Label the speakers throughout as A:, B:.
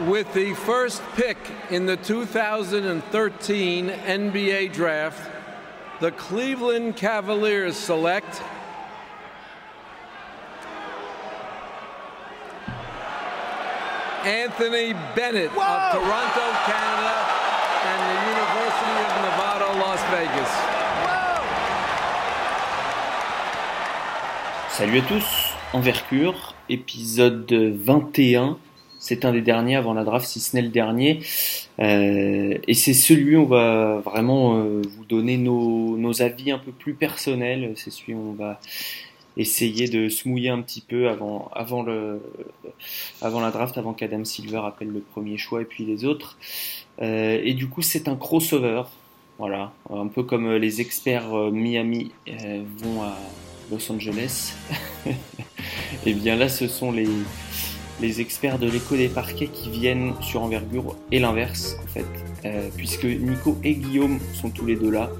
A: With the first pick in the 2013 NBA Draft, the Cleveland Cavaliers select Anthony Bennett of Toronto, Canada, and the University of Nevada, Las Vegas.
B: Salut à tous, Envercure, épisode 21. C'est un des derniers avant la draft, si ce n'est le dernier. Euh, et c'est celui où on va vraiment euh, vous donner nos, avis un peu plus personnels. C'est celui où on va essayer de se mouiller un petit peu avant, avant, le, avant la draft, avant qu'Adam Silver appelle le premier choix et puis les autres. Euh, et du coup, c'est un crossover. Voilà, un peu comme les experts Miami vont à Los Angeles. et bien là, ce sont les, les experts de l'écho des parquets qui viennent sur envergure et l'inverse en fait, euh, puisque Nico et Guillaume sont tous les deux là.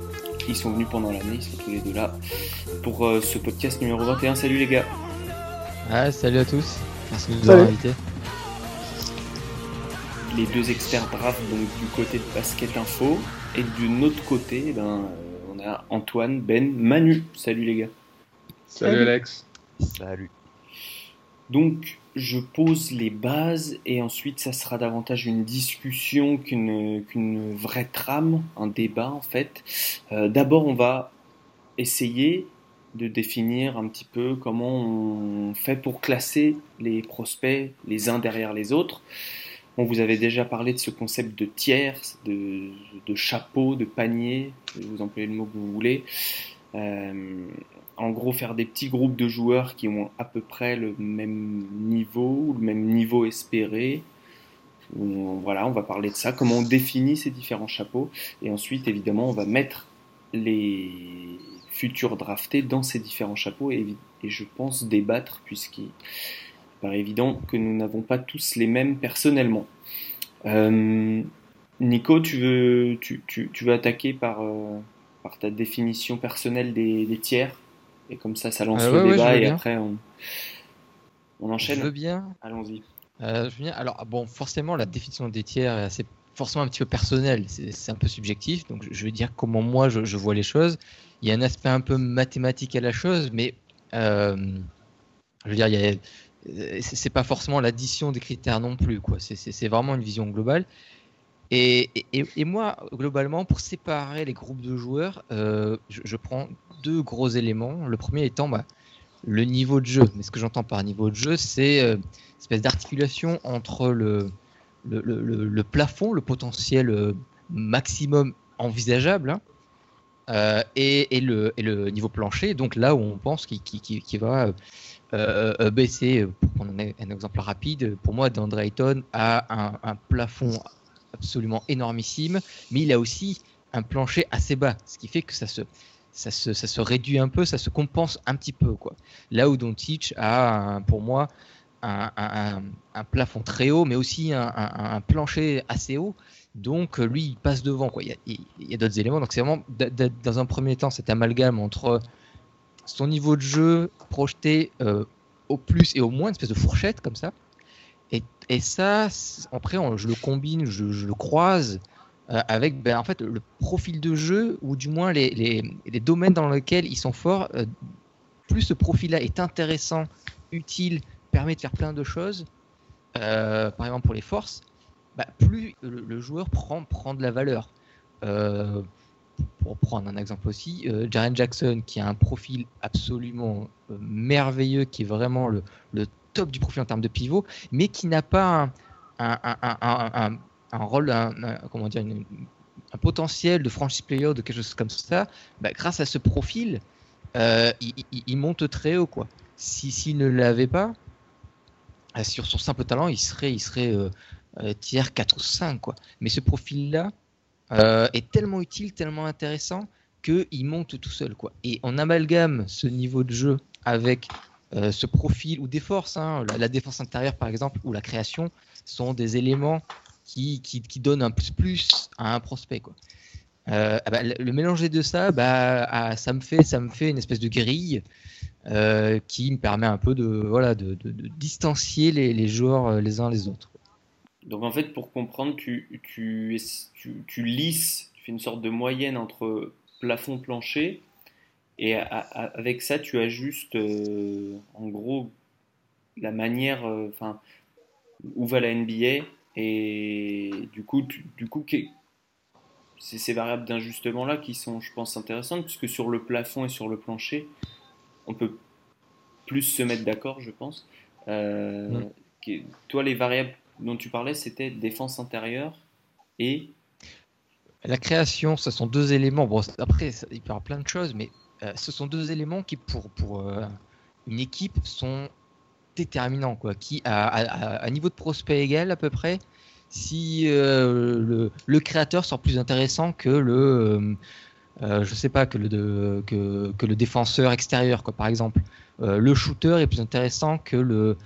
B: Ils sont venus pendant l'année, ils sont tous les deux là pour euh, ce podcast numéro 21. Salut les gars.
C: Ah, salut à tous. Merci de nous avoir invités.
B: Les deux experts draft donc du côté de Basket Info et d'un autre côté, eh ben, on a Antoine, Ben, Manu. Salut les gars.
D: Salut
E: Alex.
C: Salut.
B: Donc, je pose les bases et ensuite, ça sera davantage une discussion qu'une vraie trame, un débat en fait. Euh, D'abord, on va essayer de définir un petit peu comment on fait pour classer les prospects les uns derrière les autres. On vous avait déjà parlé de ce concept de tiers, de, de chapeau, de panier, vous employez le mot que vous voulez. Euh, en gros, faire des petits groupes de joueurs qui ont à peu près le même niveau, le même niveau espéré. Voilà, on va parler de ça, comment on définit ces différents chapeaux. Et ensuite, évidemment, on va mettre les futurs draftés dans ces différents chapeaux et, je pense débattre, puisqu'il paraît évident que nous n'avons pas tous les mêmes personnellement. Euh, Nico, tu veux, tu, tu- veux attaquer par, euh, par ta définition personnelle des tiers? Et comme ça, ça lance
C: Euh,
B: le
C: ouais,
B: débat et
C: bien.
B: après on, on
C: Je veux
B: enchaîne.
C: bien.
B: Allons-y.
C: Euh, je veux bien. Alors, bon, forcément, la définition des tiers est assez, forcément un petit peu personnelle. C'est un peu subjectif. Donc, je- vais dire comment moi je, je vois les choses. Il y a un aspect un peu mathématique à la chose, mais euh, je veux dire, euh, c'est pas forcément l'addition des critères non plus. quoi. C'est vraiment une vision globale. Et, moi, globalement, pour séparer les groupes de joueurs, euh, je, prends deux gros éléments. Le premier étant bah, le niveau de jeu. Mais ce que j'entends par niveau de jeu, c'est euh, espèce d'articulation entre le, le, le- plafond, le potentiel euh, maximum envisageable, hein, euh, et, le, et le niveau plancher. Donc là où on pense qu'il va baisser, pour prendre un, exemple rapide, pour moi, DeAndre Ayton a un plafond absolument énormissime, mais il a aussi un plancher assez bas, ce qui fait que ça se, ça se, ça se réduit un peu, ça se compense un petit peu. Quoi. Là où Doncic a, pour moi, un, un- plafond très haut, mais aussi un, un- plancher assez haut. Donc euh, lui, il passe devant. Quoi. Il y a, d'autres éléments. Donc c'est vraiment, dans un premier temps, cet amalgame entre son niveau de jeu projeté euh, au plus et au moins, une espèce de fourchette comme ça. Et, ça, après, je le combine, je, le croise euh, avec ben, en fait, le profil de jeu, ou du moins les, les- domaines dans lesquels ils sont forts. euh, plus ce profil-là est intéressant, utile, permet de faire plein de choses, euh, par exemple pour les forces, bah, plus le, joueur prend, prend de la valeur. Pour prendre un exemple aussi, Jaren Jackson, qui a un profil absolument merveilleux, qui est vraiment le, le top du profil en termes de pivot, mais qui n'a pas un, rôle, comment dire, un potentiel de franchise player, de quelque chose comme ça, bah, grâce à ce profil, euh, il, monte très haut. Quoi. Si, s'il ne l'avait pas, euh, sur son simple talent, il serait, il serait euh, euh, tiers 4 ou 5. Quoi. Mais ce profil-là euh, est tellement utile, tellement intéressant, qu'il monte tout seul. Quoi. Et on amalgame ce niveau de jeu avec euh, ce profil ou des forces, hein, la, défense intérieure par exemple, ou la création, sont des éléments qui, qui, qui donnent un plus plus à un prospect. Quoi. Euh, ah bah, le, mélanger de ça, bah, ah, ça, me fait, ça me fait une espèce de grille euh, qui me permet un peu de, voilà, de, de, de distancier les, les joueurs les uns les autres.
B: Donc en fait, pour comprendre, tu, tu, tu, tu lisses, tu fais une sorte de moyenne entre plafond-plancher, et avec ça, tu ajustes euh, en gros la manière, euh, où va la NBA, et du coup, du coup c'est ces variables d'ajustement-là qui sont, je pense, intéressantes, puisque sur le plafond et sur le plancher, on peut plus se mettre d'accord, je pense. Euh, toi, les variables dont tu parlais, c'était défense intérieure et
C: la création, ce sont deux éléments. Bon, après, il peut y avoir plein de choses, mais ce sont deux éléments qui, pour, pour euh, une équipe, sont déterminants. Quoi, qui, à, niveau de prospect égal, à peu près, si le, le, créateur sort plus intéressant que le. je sais pas que le, que, que, le défenseur extérieur quoi par exemple le shooter est plus intéressant que le,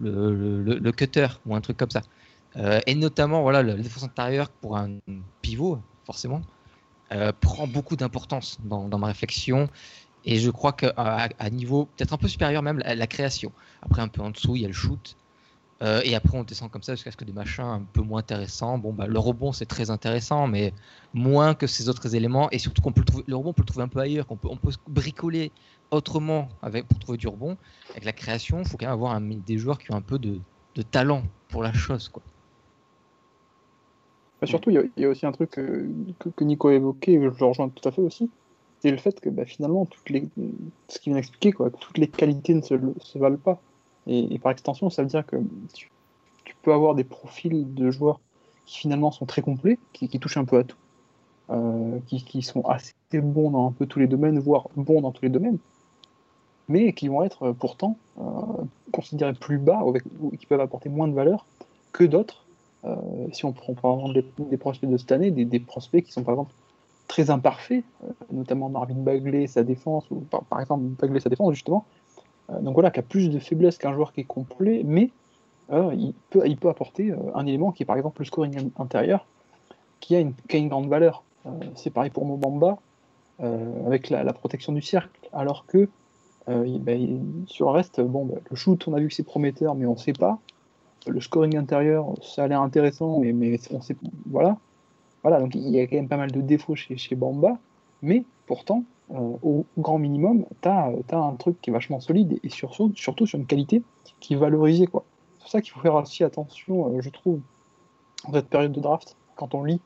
C: le, le, cutter ou un truc comme ça. Euh, et notamment, voilà, la défense intérieure pour un pivot, forcément, euh, prend beaucoup d'importance dans, ma réflexion. Et je crois qu'à à niveau peut-être un peu supérieur même, la, création. Après, un peu en dessous, il y a le shoot. Euh, et après, on descend comme ça jusqu'à ce que des machins un peu moins intéressants. Bon, bah, le rebond, c'est très intéressant, mais moins que ces autres éléments. Et surtout qu'on peut le trouver, le rebond, on peut le trouver un peu ailleurs, qu'on peut, on peut bricoler autrement avec, pour trouver du rebond. Avec la création, il faut quand même avoir des joueurs qui ont un peu de, talent pour la chose. Quoi.
D: Bah, surtout, il y, a aussi un truc euh, que, Nico a évoqué, et je le rejoins tout à fait aussi, c'est le fait que bah, finalement, toutes les, ce qu'il vient d'expliquer, quoi, que toutes les qualités ne se, se valent pas. Et, par extension, ça veut dire que tu, peux avoir des profils de joueurs qui finalement sont très complets, qui, touchent un peu à tout, euh, qui, qui, sont assez bons dans un peu tous les domaines, voire bons dans tous les domaines, mais qui vont être euh, pourtant euh, considérés plus bas, ou qui peuvent apporter moins de valeur que d'autres. Euh, si on prend par exemple des, prospects de cette année, des, prospects qui sont par exemple très imparfaits, notamment Marvin Bagley, sa défense, ou par, exemple Bagley, sa défense justement. donc voilà, qui a plus de faiblesse qu'un joueur qui est complet, mais il, peut, apporter un élément qui est par exemple le scoring intérieur, qui a une, grande valeur. c'est pareil pour Mobamba, avec la, protection du cercle, alors que euh, ben, sur le reste, bon, ben, le shoot, on a vu que c'est prometteur, mais on ne sait pas. Le scoring intérieur, ça a l'air intéressant, mais, on sait Voilà. Voilà, donc il y a quand même pas mal de défauts chez, Bamba, mais pourtant, euh, au grand minimum, tu as, un truc qui est vachement solide et surtout, surtout sur une qualité qui est valorisée. C'est pour ça qu'il faut faire aussi attention, euh, je trouve, en cette période de draft, quand on lit,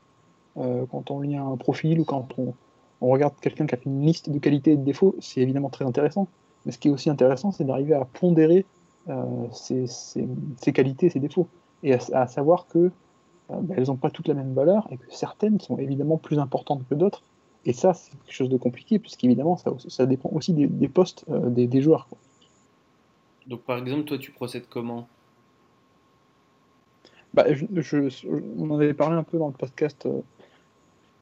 D: quand on lit un profil ou quand on, on regarde quelqu'un qui a fait une liste de qualités et de défauts, c'est évidemment très intéressant. Mais ce qui est aussi intéressant, c'est d'arriver à pondérer euh, ses, qualités et ses défauts. Et à, savoir que bah, elles n'ont pas toutes la même valeur et que certaines sont évidemment plus importantes que d'autres. Et ça, c'est quelque chose de compliqué, puisqu'évidemment, ça, ça dépend aussi des, postes euh, des, joueurs.
B: Donc, par exemple, toi, tu procèdes comment?
D: Bah, je, On en avait parlé un peu dans le podcast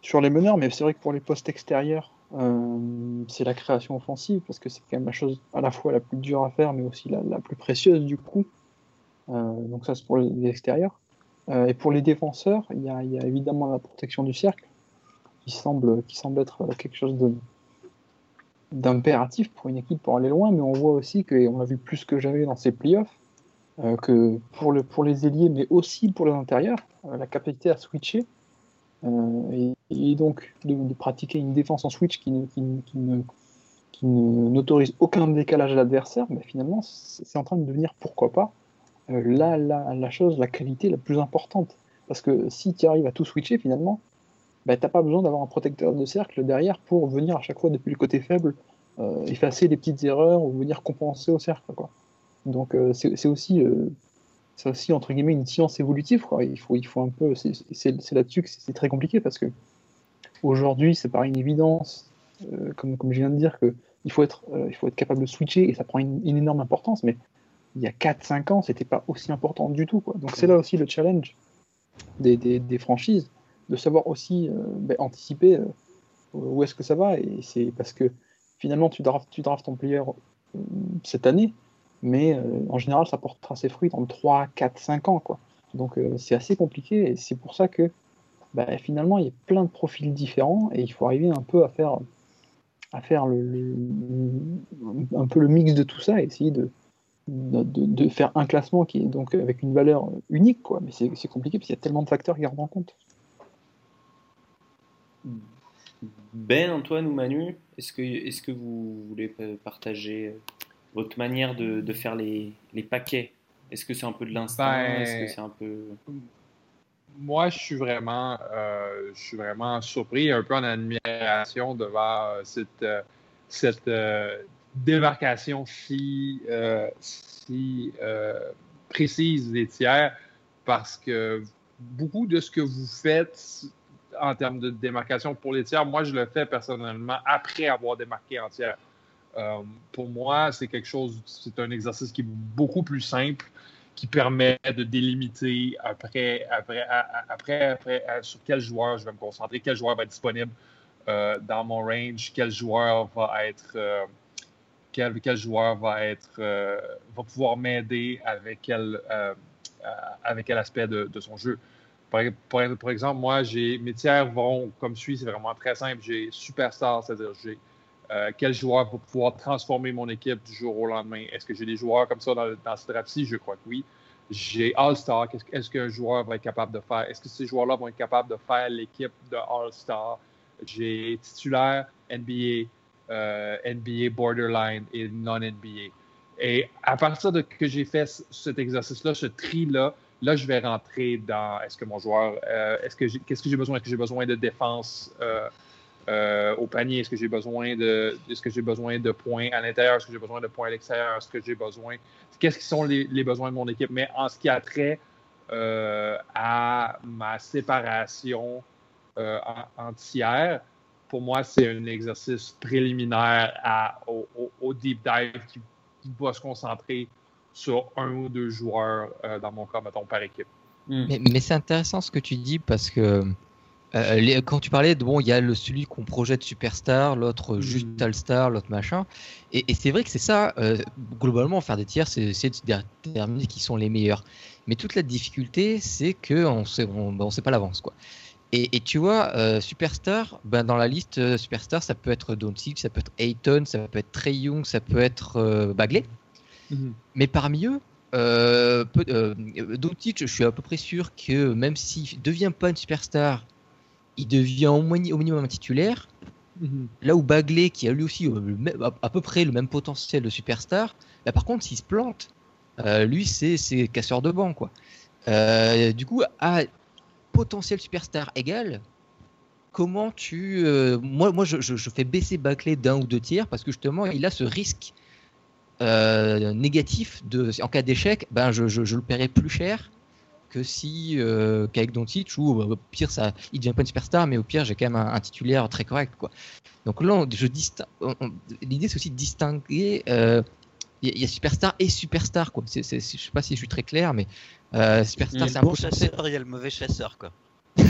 D: sur les meneurs, mais c'est vrai que pour les postes extérieurs, c'est la création offensive, parce que c'est quand même la chose à la fois la plus dure à faire, mais aussi la, plus précieuse du coup. Euh, donc ça c'est pour les extérieurs. Euh, et pour les défenseurs, il y, a, évidemment la protection du cercle, qui semble, qui semble être quelque chose d'impératif pour une équipe pour aller loin, mais on voit aussi que, on l'a vu plus que jamais dans ces playoffs, que pour, le, pour les ailiers, mais aussi pour les intérieurs, la capacité à switcher, euh, et, donc de, pratiquer une défense en switch qui, qui, ne qui n'autorise aucun décalage à l'adversaire, finalement, c'est en train de devenir, pourquoi pas, euh, la, la, la, chose, la qualité la plus importante. Parce que si tu arrives à tout switcher, finalement, bah, tu n'as pas besoin d'avoir un protecteur de cercle derrière pour venir à chaque fois depuis le côté faible euh, effacer les petites erreurs ou venir compenser au cercle. Quoi. Donc c'est aussi c'est aussi entre guillemets une science évolutive. Il faut, il faut un peu, c'est là-dessus que c'est très compliqué parce que aujourd'hui, c'est pas une évidence, euh, comme, comme je viens de dire, que il faut être, euh, il faut être capable de switcher et ça prend une, énorme importance. Mais il y a 4-5 ans, c'était pas aussi important du tout. Quoi. Donc c'est là aussi le challenge des, des, franchises de savoir aussi euh, ben, anticiper où est-ce que ça va. Et c'est parce que finalement, tu drafts, tu ton player cette année mais euh, en général, ça portera ses fruits dans 3, 4, 5 ans. Quoi. Donc euh, c'est assez compliqué et c'est pour ça que bah, finalement, il y a plein de profils différents et il faut arriver un peu à faire, à faire le, un peu le mix de tout ça et essayer de, de, faire un classement qui est donc avec une valeur unique, quoi. Mais c'est compliqué parce qu'il y a tellement de facteurs qui rentrent en compte.
B: Ben, Antoine ou Manu, est-ce que, est que vous voulez partager votre manière de, faire les, paquets? Est-ce que c'est un peu de l'instinct? Ben, Est-ce que c'est un peu
E: moi, je suis vraiment, euh, je suis vraiment surpris, un peu en admiration devant euh, cette, euh, cette démarcation si, si précise des tiers, parce que beaucoup de ce que vous faites en termes de démarcation pour les tiers, moi, je le fais personnellement après avoir démarqué en tiers. Pour moi, c'est quelque chose, c'est un exercice qui est beaucoup plus simple qui permet de délimiter après, après, après, après, sur quel joueur je vais me concentrer, quel joueur va être disponible euh, dans mon range, quel joueur va être, euh, quel, quel, joueur va être, euh, va pouvoir m'aider avec quel, avec quel aspect de, son jeu. Par, exemple, moi, mes tiers vont comme suit, c'est vraiment très simple. J'ai superstar, c'est-à-dire j'ai euh, quel joueur va pouvoir transformer mon équipe du jour au lendemain? Est-ce que j'ai des joueurs comme ça dans, dans ce draft-ci? Je crois que oui. J'ai All-Star. Est-ce qu'un joueur va être capable de faire? Est-ce que ces joueurs-là vont être capables de faire l'équipe de All-Star? J'ai titulaire NBA, euh, NBA borderline et non-NBA. Et à partir de que j'ai fait cet exercice-là, ce tri-là, là, je vais rentrer dans est-ce que mon joueur, euh, est-ce que qu'est-ce que j'ai besoin? Est-ce que j'ai besoin de défense? Euh, au panier? Est-ce que j'ai besoin de est-ce que j'ai besoin de points à l'intérieur? Est-ce que j'ai besoin de points à l'extérieur? Est-ce que j'ai besoin. Qu'est-ce qui sont les, besoins de mon équipe? Mais en ce qui a trait euh, à ma séparation euh, entière, pour moi, c'est un exercice préliminaire à, au, deep dive qui, va se concentrer sur un ou deux joueurs, dans mon cas, mettons, par équipe.
C: Mais, mais c'est intéressant ce que tu dis parce que euh, quand tu parlais de bon, il y a le, celui qu'on projette superstar, l'autre mm. juste all-star, l'autre machin. Et, c'est vrai que c'est ça, euh, globalement, faire des tiers, c'est de déterminer qui sont les meilleurs. Mais toute la difficulté, c'est qu'on on, ben, sait pas l'avance. quoi. Et, tu vois, euh, superstar, ben, dans la liste superstar, ça peut être Doncic, ça peut être Ayton, ça peut être Trey Young, ça peut être Bagley. Mm-hmm. Mais parmi eux, euh, Doncic, je suis à peu près sûr que même s'il devient pas une superstar, il devient au, minimum un titulaire. Mhm. Là où Bagley, qui a lui aussi euh, à peu près le même potentiel de superstar, bah, par contre, s'il se plante, euh, lui, c'est casseur de banc. Quoi. Euh, du coup, à potentiel superstar égal, comment tu. moi, moi je, fais baisser Bagley d'un ou deux tiers parce que justement, il a ce risque négatif de. En cas d'échec, ben, je, je, le paierai plus cher que si euh, qu'avec Doncic ou au pire ça il devient pas une superstar mais au pire j'ai quand même un, titulaire très correct quoi. Donc là je l'idée c'est aussi de distinguer euh, il y, a superstar et superstar quoi. C'est, je sais pas si je suis très clair mais euh, superstar
F: c'est un bon chasseur. il y a le mauvais chasseur quoi.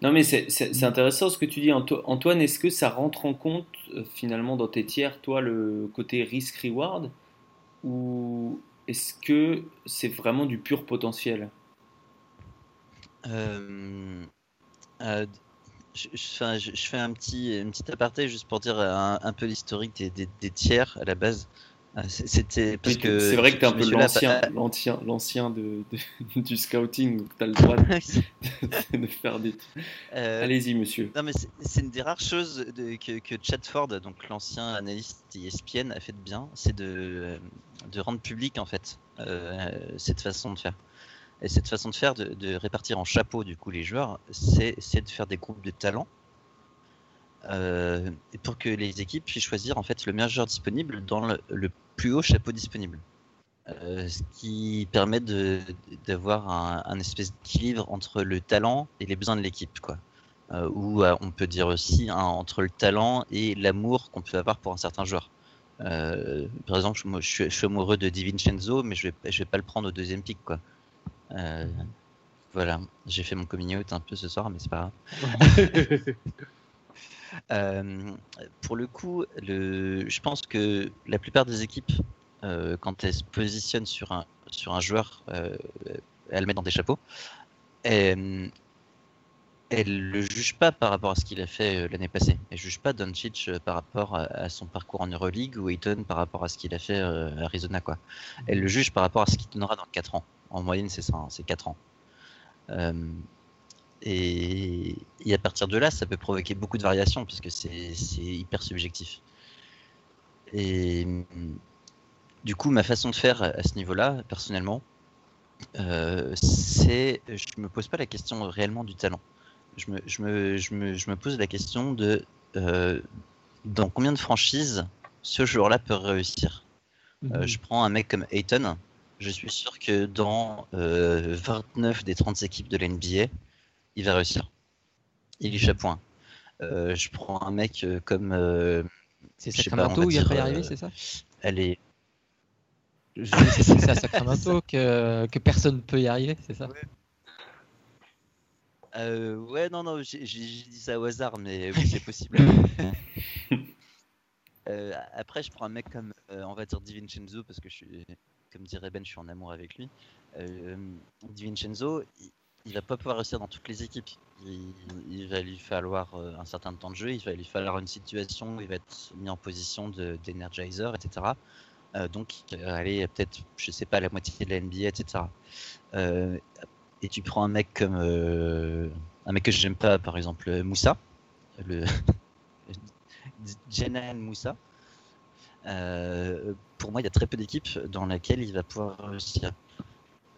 B: Non mais c'est, c'est, intéressant ce que tu dis Antoine. Est-ce que ça rentre en compte finalement dans tes tiers toi le côté risk reward ou est-ce que c'est vraiment du pur potentiel?
F: Euh, euh, je, fais un petit, une petite aparté juste pour dire un, peu l'historique des, tiers à la base. C'était parce que
B: c'est vrai que tu es un peu l'ancien, l'ancien, l'ancien de, du scouting, donc tu as le droit de, faire des. Euh, Allez-y, monsieur.
F: Non, mais c'est une des rares choses que, que Chad Ford, donc l'ancien analyste ESPN, a fait de bien, c'est de, de rendre public en fait euh, cette façon de faire. Et cette façon de faire, de, répartir en chapeau du coup les joueurs, c'est de faire des groupes de talents euh, pour que les équipes puissent choisir en fait le meilleur joueur disponible dans le, plus haut chapeau disponible. Euh, ce qui permet d'avoir un, espèce d'équilibre entre le talent et les besoins de l'équipe. Euh, ou on peut dire aussi hein, entre le talent et l'amour qu'on peut avoir pour un certain joueur. par exemple, je, suis, amoureux de DiVincenzo, mais je vais, vais pas le prendre au deuxième pic, quoi. voilà, j'ai fait mon coming out un peu ce soir, mais c'est pas grave. Euh, pour le coup, le, je pense que la plupart des équipes, euh, quand elles se positionnent sur un, joueur, euh, elles mettent dans des chapeaux. elles elle le juge pas par rapport à ce qu'il a fait l'année passée. Elle juge pas Doncic par rapport à, son parcours en Euroleague ou Ayton par rapport à ce qu'il a fait à Arizona. Quoi. Elle le juge par rapport à ce qu'il donnera dans 4 ans. En moyenne, c'est ça, hein, c'est 4 ans. Et, à partir de là, ça peut provoquer beaucoup de variations puisque c'est hyper subjectif. Et du coup, ma façon de faire à ce niveau-là, personnellement, c'est je me pose pas la question réellement du talent je me, je me, je me, je me pose la question de euh, dans combien de franchises ce joueur-là peut réussir? Euh, mhm. je prends un mec comme Ayton, je suis sûr que dans 29 euh, des 30 équipes de l'NBA, il va réussir. Il échappe point. je prends un mec comme.
C: c'est Sacramento où il va y arriver, c'est ça
F: Elle est.
C: C'est à Sacramento que, que personne ne peut y arriver, c'est ça
F: euh, ouais, non, non, j'ai dit ça au hasard, mais oui, c'est possible. euh, après, je prends un mec comme, euh, on va dire, DiVincenzo, parce que je suis, comme dirait Ben, je suis en amour avec lui. Euh, DiVincenzo, il, va pas pouvoir réussir dans toutes les équipes. Il, va lui falloir euh, un certain temps de jeu, il va lui falloir une situation où il va être mis en position d'energizer, etc. Euh, donc, aller peut-être, je sais pas, la moitié de la NBA, etc. Euh, et tu prends un mec comme euh, un mec que j'aime pas, par exemple Moussa, le Jenan Moussa. Pour moi, il y a très peu d'équipes dans lesquelles il va pouvoir réussir.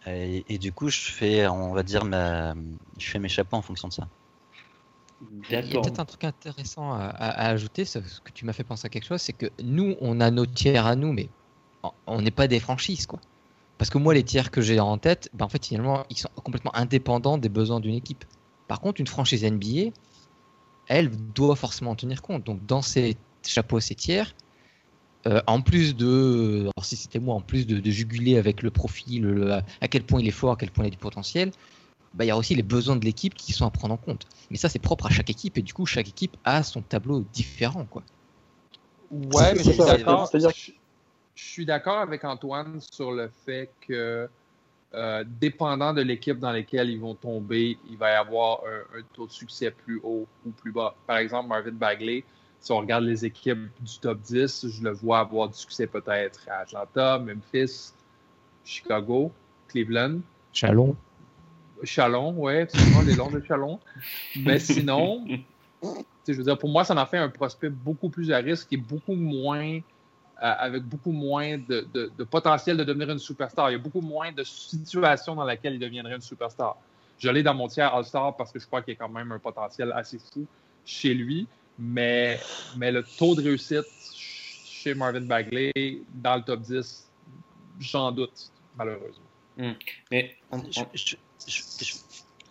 F: Et, du coup, je fais, on va dire, ma, je fais mes chapeaux en fonction de ça.
C: Il y a peut-être un truc intéressant à, ajouter, ce que tu m'as fait penser à quelque chose, c'est que nous, on a nos tiers à nous, mais on n'est pas des franchises, quoi. Parce que moi, les tiers que j'ai en tête, ben, en fait, finalement, ils sont complètement indépendants des besoins d'une équipe. Par contre, une franchise NBA, elle doit forcément en tenir compte. Donc, dans ces chapeaux, ces tiers, euh, en plus de, alors si c'était moi, en plus de, juguler avec le profil, à quel point il est fort, à quel point il a du potentiel, bah, il y a aussi les besoins de l'équipe qui sont à prendre en compte. Mais ça, c'est propre à chaque équipe, et du coup, chaque équipe a son tableau différent, quoi.
E: Ouais, mais c'est d'accord. C'est-à-dire je suis d'accord avec Antoine sur le fait que, euh, dépendant de l'équipe dans laquelle ils vont tomber, il va y avoir un, taux de succès plus haut ou plus bas. Par exemple, Marvin Bagley, si on regarde les équipes du top 10, je le vois avoir du succès peut-être à Atlanta, Memphis, Chicago, Cleveland.
C: Chalon.
E: Chalon, ouais, tu les longs de Chalon. Mais sinon, je veux dire, pour moi, ça en fait un prospect beaucoup plus à risque et beaucoup moins euh, avec beaucoup moins de, potentiel de devenir une superstar. Il y a beaucoup moins de situations dans lesquelles il deviendrait une superstar. Je l'ai dans mon tiers All-Star parce que je crois qu'il y a quand même un potentiel assez fou chez lui, mais, mais le taux de réussite chez Marvin Bagley dans le top 10, j'en doute, malheureusement.
F: Hmm. Mais je,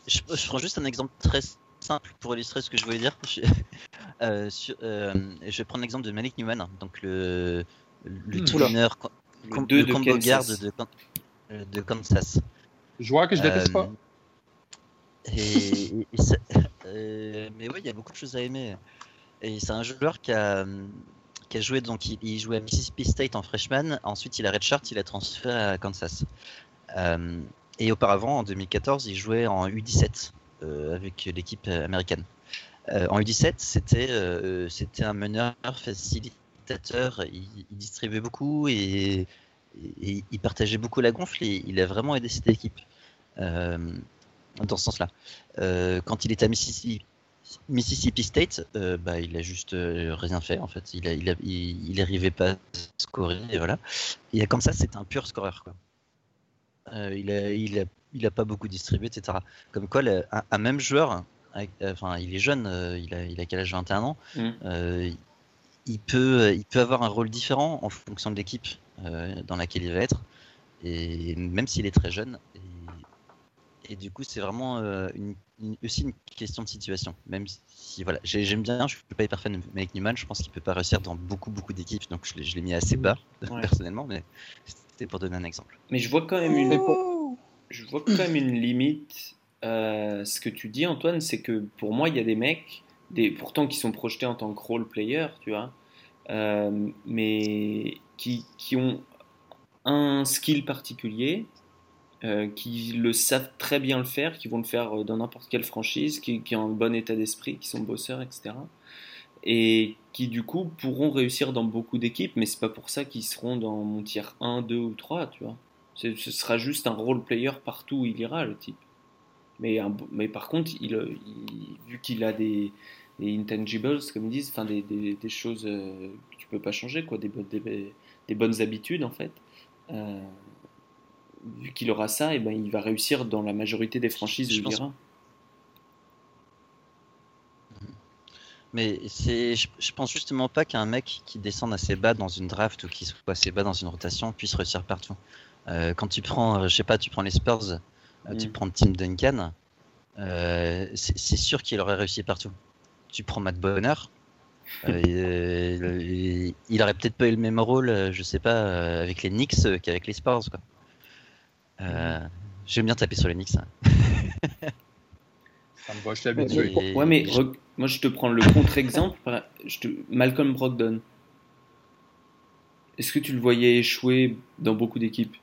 F: je, prends juste un exemple très simple pour illustrer ce que je voulais dire. Je, euh, euh, je vais prendre l'exemple de Malik Newman, donc le, le hmm. de, combo garde de, euh, de, Kansas.
E: vois que je déteste pas.
F: Et, mais oui, il y a beaucoup de choses à aimer. C'est un joueur qui a, a joué, donc il, jouait à Mississippi State en freshman, ensuite il a redshirt, il a transféré à Kansas. et auparavant, en 2014, il jouait en U17. Euh, avec l'équipe américaine. Euh, en U17, c'était euh, c'était un meneur facilitateur. Il, distribuait beaucoup et, il partageait beaucoup la gonfle et il a vraiment aidé cette équipe dans ce sens-là. quand il était à Mississippi, Mississippi State, bah, il a juste rien fait en fait. Il, a, il, arrivait pas à scorer et voilà. Et comme ça, c'est un pur scoreur. Quoi. il, a, il, a, il a pas beaucoup distribué, etc. Comme quoi, un, même joueur, enfin, il est jeune, euh, il, a, il a quel âge 21 ans, mm. euh, il, peut, il peut avoir un rôle différent en fonction de l'équipe euh, dans laquelle il va être, et même s'il est très jeune. Et, du coup, c'est vraiment une, aussi une question de situation. Même si, voilà, j'aime bien, je suis pas hyper fan de Mike Newman, je pense qu'il peut pas réussir dans beaucoup, beaucoup d'équipes, donc je l'ai mis assez bas, personnellement, mais c'était pour donner un exemple.
B: Mais je vois quand même une je vois quand même une limite. Euh, ce que tu dis, Antoine, c'est que pour moi, il y a des mecs, des, pourtant qui sont projetés en tant que role player, tu vois, euh, mais qui, qui, ont un skill particulier euh, qui le savent très bien le faire, qui vont le faire euh, dans n'importe quelle franchise, qui, qui, ont un bon état d'esprit, qui sont bosseurs, etc. Et qui du coup pourront réussir dans beaucoup d'équipes, mais c'est pas pour ça qu'ils seront dans mon tiers 1, 2 ou 3, tu vois. Ce sera juste un role player partout où il ira, le type. Mais, mais par contre, il, vu qu'il a des, intangibles, comme ils disent, enfin des, des, choses euh, que tu peux pas changer, quoi, des, bonnes habitudes en fait. Euh, vu qu'il aura ça, et ben, il va réussir dans la majorité des franchises où il ira.
F: Mais c'est, je, pense justement pas qu'un mec qui descende assez bas dans une draft ou qui soit assez bas dans une rotation puisse réussir partout. Euh, quand tu prends, euh, je sais pas, tu prends les Spurs, euh, tu mm. prends Tim Duncan, c'est sûr qu'il aurait réussi partout. Tu prends Matt Bonner, il, il, aurait peut-être pas eu le même rôle, je sais pas, avec les Knicks qu'avec les Spurs. Quoi. Mm. J'aime bien taper sur les Knicks. Hein.
E: Ça me va, je t'habitue.
B: Ouais, mais moi, je te prends le contre-exemple. te... Malcolm Brogdon. Est-ce que tu le voyais échouer dans beaucoup d'équipes?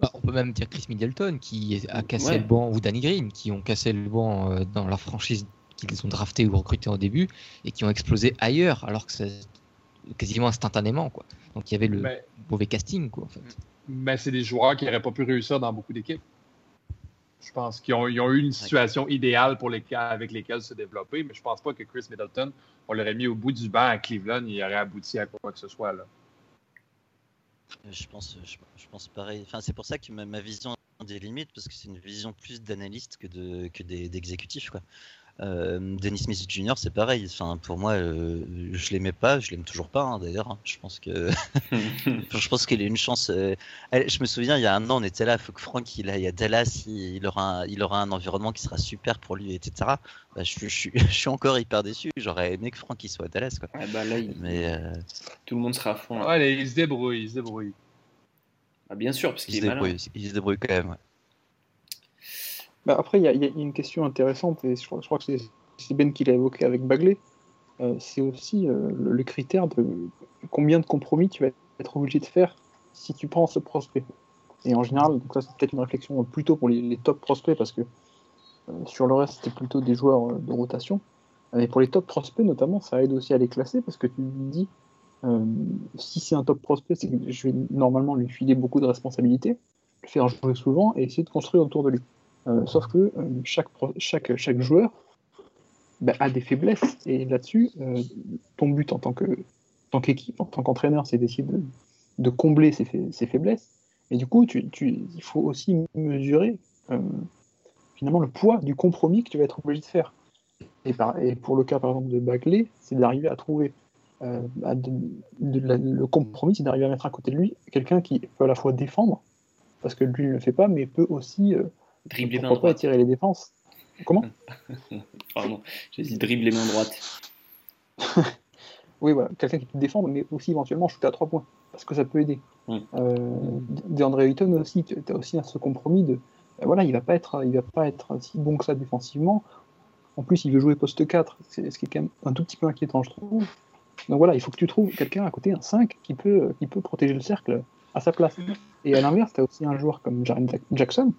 C: Bah, On peut même dire Chris Middleton qui a cassé le banc, ou Danny Green qui ont cassé le banc euh, dans la franchise qu'ils ont drafté ou recruté au début et qui ont explosé ailleurs alors que c'est quasiment instantanément. Quoi. Donc il y avait le mauvais casting. Quoi, en fait.
E: Mais c'est des joueurs qui n'auraient pas pu réussir dans beaucoup d'équipes. Je pense qu'ils ont, eu une situation idéale pour les, avec lesquelles se développer, mais je pense pas que Chris Middleton, on l'aurait mis au bout du banc à Cleveland, il aurait abouti à quoi que ce soit. Là.
F: Je pense, je, pense pareil. Enfin, c'est pour ça que ma, vision des limites, parce que c'est une vision plus d'analyste que de que d'exécutif. Quoi. Euh, Dennis Smith Jr. c'est pareil. Enfin, pour moi, euh, je l'aimais pas, je l'aime toujours pas hein, d'ailleurs. Hein. Je pense que je pense qu'il a une chance. Euh, je me souviens, il y a un an, on était là. Il faut que Franck il aille à Dallas, il, aura un, il aura un environnement qui sera super pour lui, etc. Bah, je, je, suis encore hyper déçu. J'aurais aimé que Franck il soit à Dallas. Quoi.
B: bah là, Mais tout le monde sera à fond.
E: allez, il se débrouille, il se débrouille.
B: Ah, bien sûr, parce qu'il
F: se débrouille. Il se débrouille quand même.
D: Bah, après, il y, a une question intéressante, et je crois, que c'est Ben qui l'a évoqué avec Bagley. Euh, c'est aussi euh, le, critère de combien de compromis tu vas être obligé de faire si tu prends ce prospect. Et en général, donc ça c'est peut-être une réflexion plutôt pour les, top prospects, parce que euh, sur le reste, c'était plutôt des joueurs de rotation. Mais pour les top prospects, notamment, ça aide aussi à les classer, parce que tu te dis, si c'est un top prospect, c'est que je vais normalement lui filer beaucoup de responsabilités, le faire jouer souvent et essayer de construire autour de lui. Euh, sauf que euh, chaque, chaque, chaque joueur bah, a des faiblesses. Et là-dessus, euh, ton but en tant qu'équipe, en tant qu'entraîneur, c'est d'essayer de, de, combler ces, ces, faiblesses. Et du coup, tu, tu, il faut aussi mesurer finalement le poids du compromis que tu vas être obligé de faire. Et, par, et pour le cas par exemple de Bagley, c'est d'arriver à trouver le compromis, c'est d'arriver à mettre à côté de lui quelqu'un qui peut à la fois défendre, parce que lui ne le fait pas, mais peut aussi
B: Dribbler main
D: droite. attirer les défenses? Comment?
B: Pardon, j'ai dit dribbler main droite.
D: oui, voilà, quelqu'un qui peut défendre, mais aussi éventuellement shooter à trois points, parce que ça peut aider. Mm. Euh, DeAndre Ayton aussi, tu as aussi ce compromis de, ben voilà, il va pas être, il va pas être si bon que ça défensivement. En plus, il veut jouer poste 4, ce qui est quand même un tout petit peu inquiétant, je trouve. Donc voilà, il faut que tu trouves quelqu'un à côté, un 5, qui peut, qui peut protéger le cercle à sa place. Et à l'inverse, tu as aussi un joueur comme Jaren Jackson,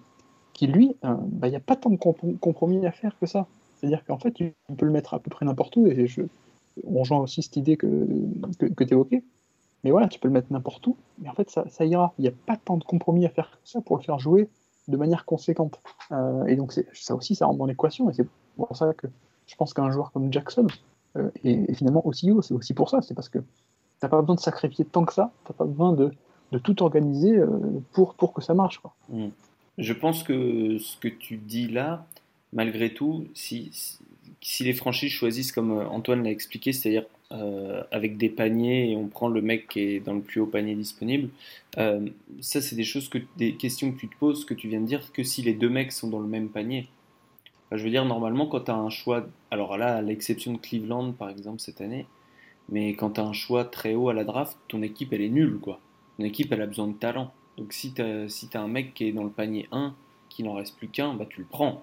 D: qui lui, euh, bah, il n'y a pas tant de compromis à faire que ça. C'est-à-dire qu'en fait, tu peux le mettre à peu près n'importe où, et je, on rejoint aussi cette idée que, que, tu évoquais. Mais voilà, tu peux le mettre n'importe où, mais en fait, ça, ira. Il n'y a pas tant de compromis à faire que ça pour le faire jouer de manière conséquente. Euh, et donc, ça aussi, ça rentre dans l'équation, et c'est pour ça que je pense qu'un joueur comme Jackson euh, est, finalement aussi haut. C'est aussi pour ça, c'est parce que tu n'as pas besoin de sacrifier tant que ça, tu n'as pas besoin de, tout organiser pour, pour que ça marche.
B: Mmh. Je pense que ce que tu dis là, malgré tout, si, les franchises choisissent comme euh, Antoine l'a expliqué, c'est-à-dire euh, avec des paniers et on prend le mec qui est dans le plus haut panier disponible, euh, ça c'est des questions que tu te poses, que tu viens de dire, que si les deux mecs sont dans le même panier. je veux dire, normalement, quand tu as un choix, alors là, à l'exception de Cleveland par exemple cette année, mais quand tu as un choix très haut à la draft, ton équipe elle est nulle quoi. Ton équipe elle a besoin de talent. Donc si tu as, si un mec qui est dans le panier 1, qu'il n'en reste plus qu'un, bah, tu le prends.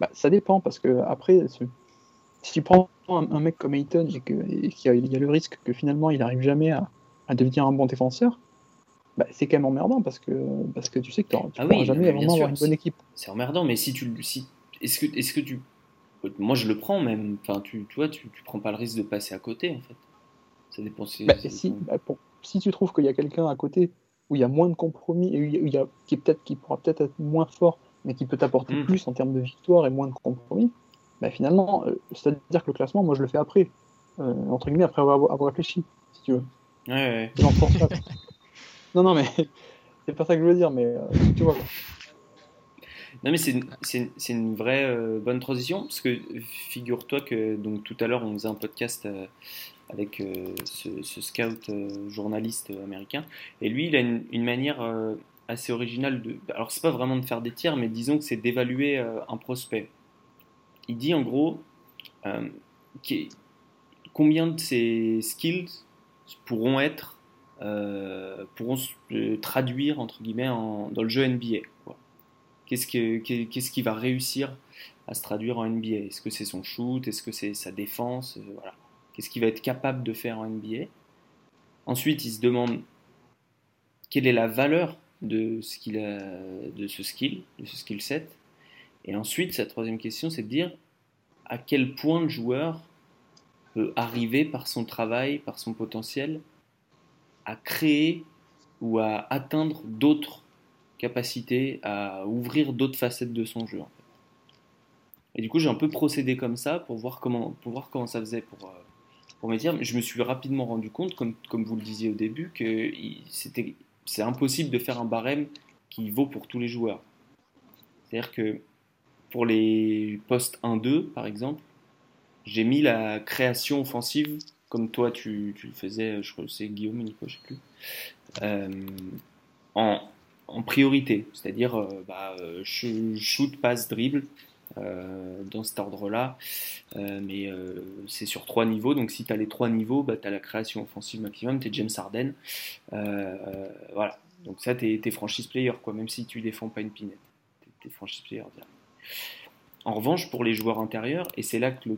D: Bah, ça dépend, parce que après, si tu prends un, mec comme Ayton et qu'il y, a le risque que finalement il n'arrive jamais à, devenir un bon défenseur, bah, c'est quand même emmerdant parce que, parce que tu sais que tu
B: Ah oui,
D: jamais vraiment avoir
B: sûr,
D: une bonne équipe.
B: C'est emmerdant, mais si tu. Si, est-ce que, est que tu. Moi, je le prends même. Enfin, tu, tu vois, tu, tu prends pas le risque de passer à côté, en fait. Ça dépend.
D: Bah, si, bah, pour- si tu trouves qu'il y a quelqu'un à côté où il y a moins de compromis et où il y a- qui, peut-être, qui pourra peut-être être moins fort, mais qui peut t'apporter
B: Mm.
D: plus en termes de victoire et moins de compromis, bah, finalement, euh, c'est-à-dire que le classement, moi je le fais après, euh, entre guillemets, après avoir, avoir réfléchi, si tu veux.
B: Ouais, ouais.
D: Non, non, mais c'est pas ça que je veux dire, mais euh, tu vois. quoi.
B: Non, mais c'est une, une- vraie bonne transition, parce que figure-toi que donc, tout à l'heure, on faisait un podcast avec euh, ce, scout euh, journaliste euh, américain, et lui, il a une, manière assez originale de. Alors, c'est pas vraiment de faire des tiers, mais disons que c'est d'évaluer un prospect. Il dit en gros combien de ses skills pourront être. pourront se traduire entre guillemets dans le jeu NBA. Qu'est-ce que- qu'est- qu'est-ce qui va réussir à se traduire en NBA Est-ce que c'est son shoot? Est-ce que c'est sa défense? Voilà. Qu'est-ce qu'il va être capable de faire en NBA Ensuite, il se demande quelle est la valeur de ce, qu'il skill, de ce skill set. Et ensuite, sa troisième question, c'est de dire à quel point le joueur peut arriver par son travail, par son potentiel, à créer ou à atteindre d'autres capacité à ouvrir d'autres facettes de son jeu. Et du coup, j'ai un peu procédé comme ça pour voir comment, pour voir comment ça faisait pour, euh, pour me dire. Je me suis rapidement rendu compte, comme, comme vous le disiez au début, que c'est impossible de faire un barème qui vaut pour tous les joueurs. C'est-à-dire que pour les postes 1-2, par exemple, j'ai mis la création offensive, comme toi tu, tu le faisais, je crois que c'est Guillaume et Nico, je sais plus, euh, en, en priorité, c'est-à-dire euh, bah, euh, sh- shoot, pass, dribble, dans cet ordre-là, Euh, mais euh, c'est sur trois niveaux, donc si tu as les trois niveaux, bah, tu as la création offensive maximum, tu es James Harden, Euh, euh, voilà, donc ça tu es, franchise player, quoi, même si tu défends pas une pinette, tu es, franchise player. En revanche, pour les joueurs intérieurs, et c'est là que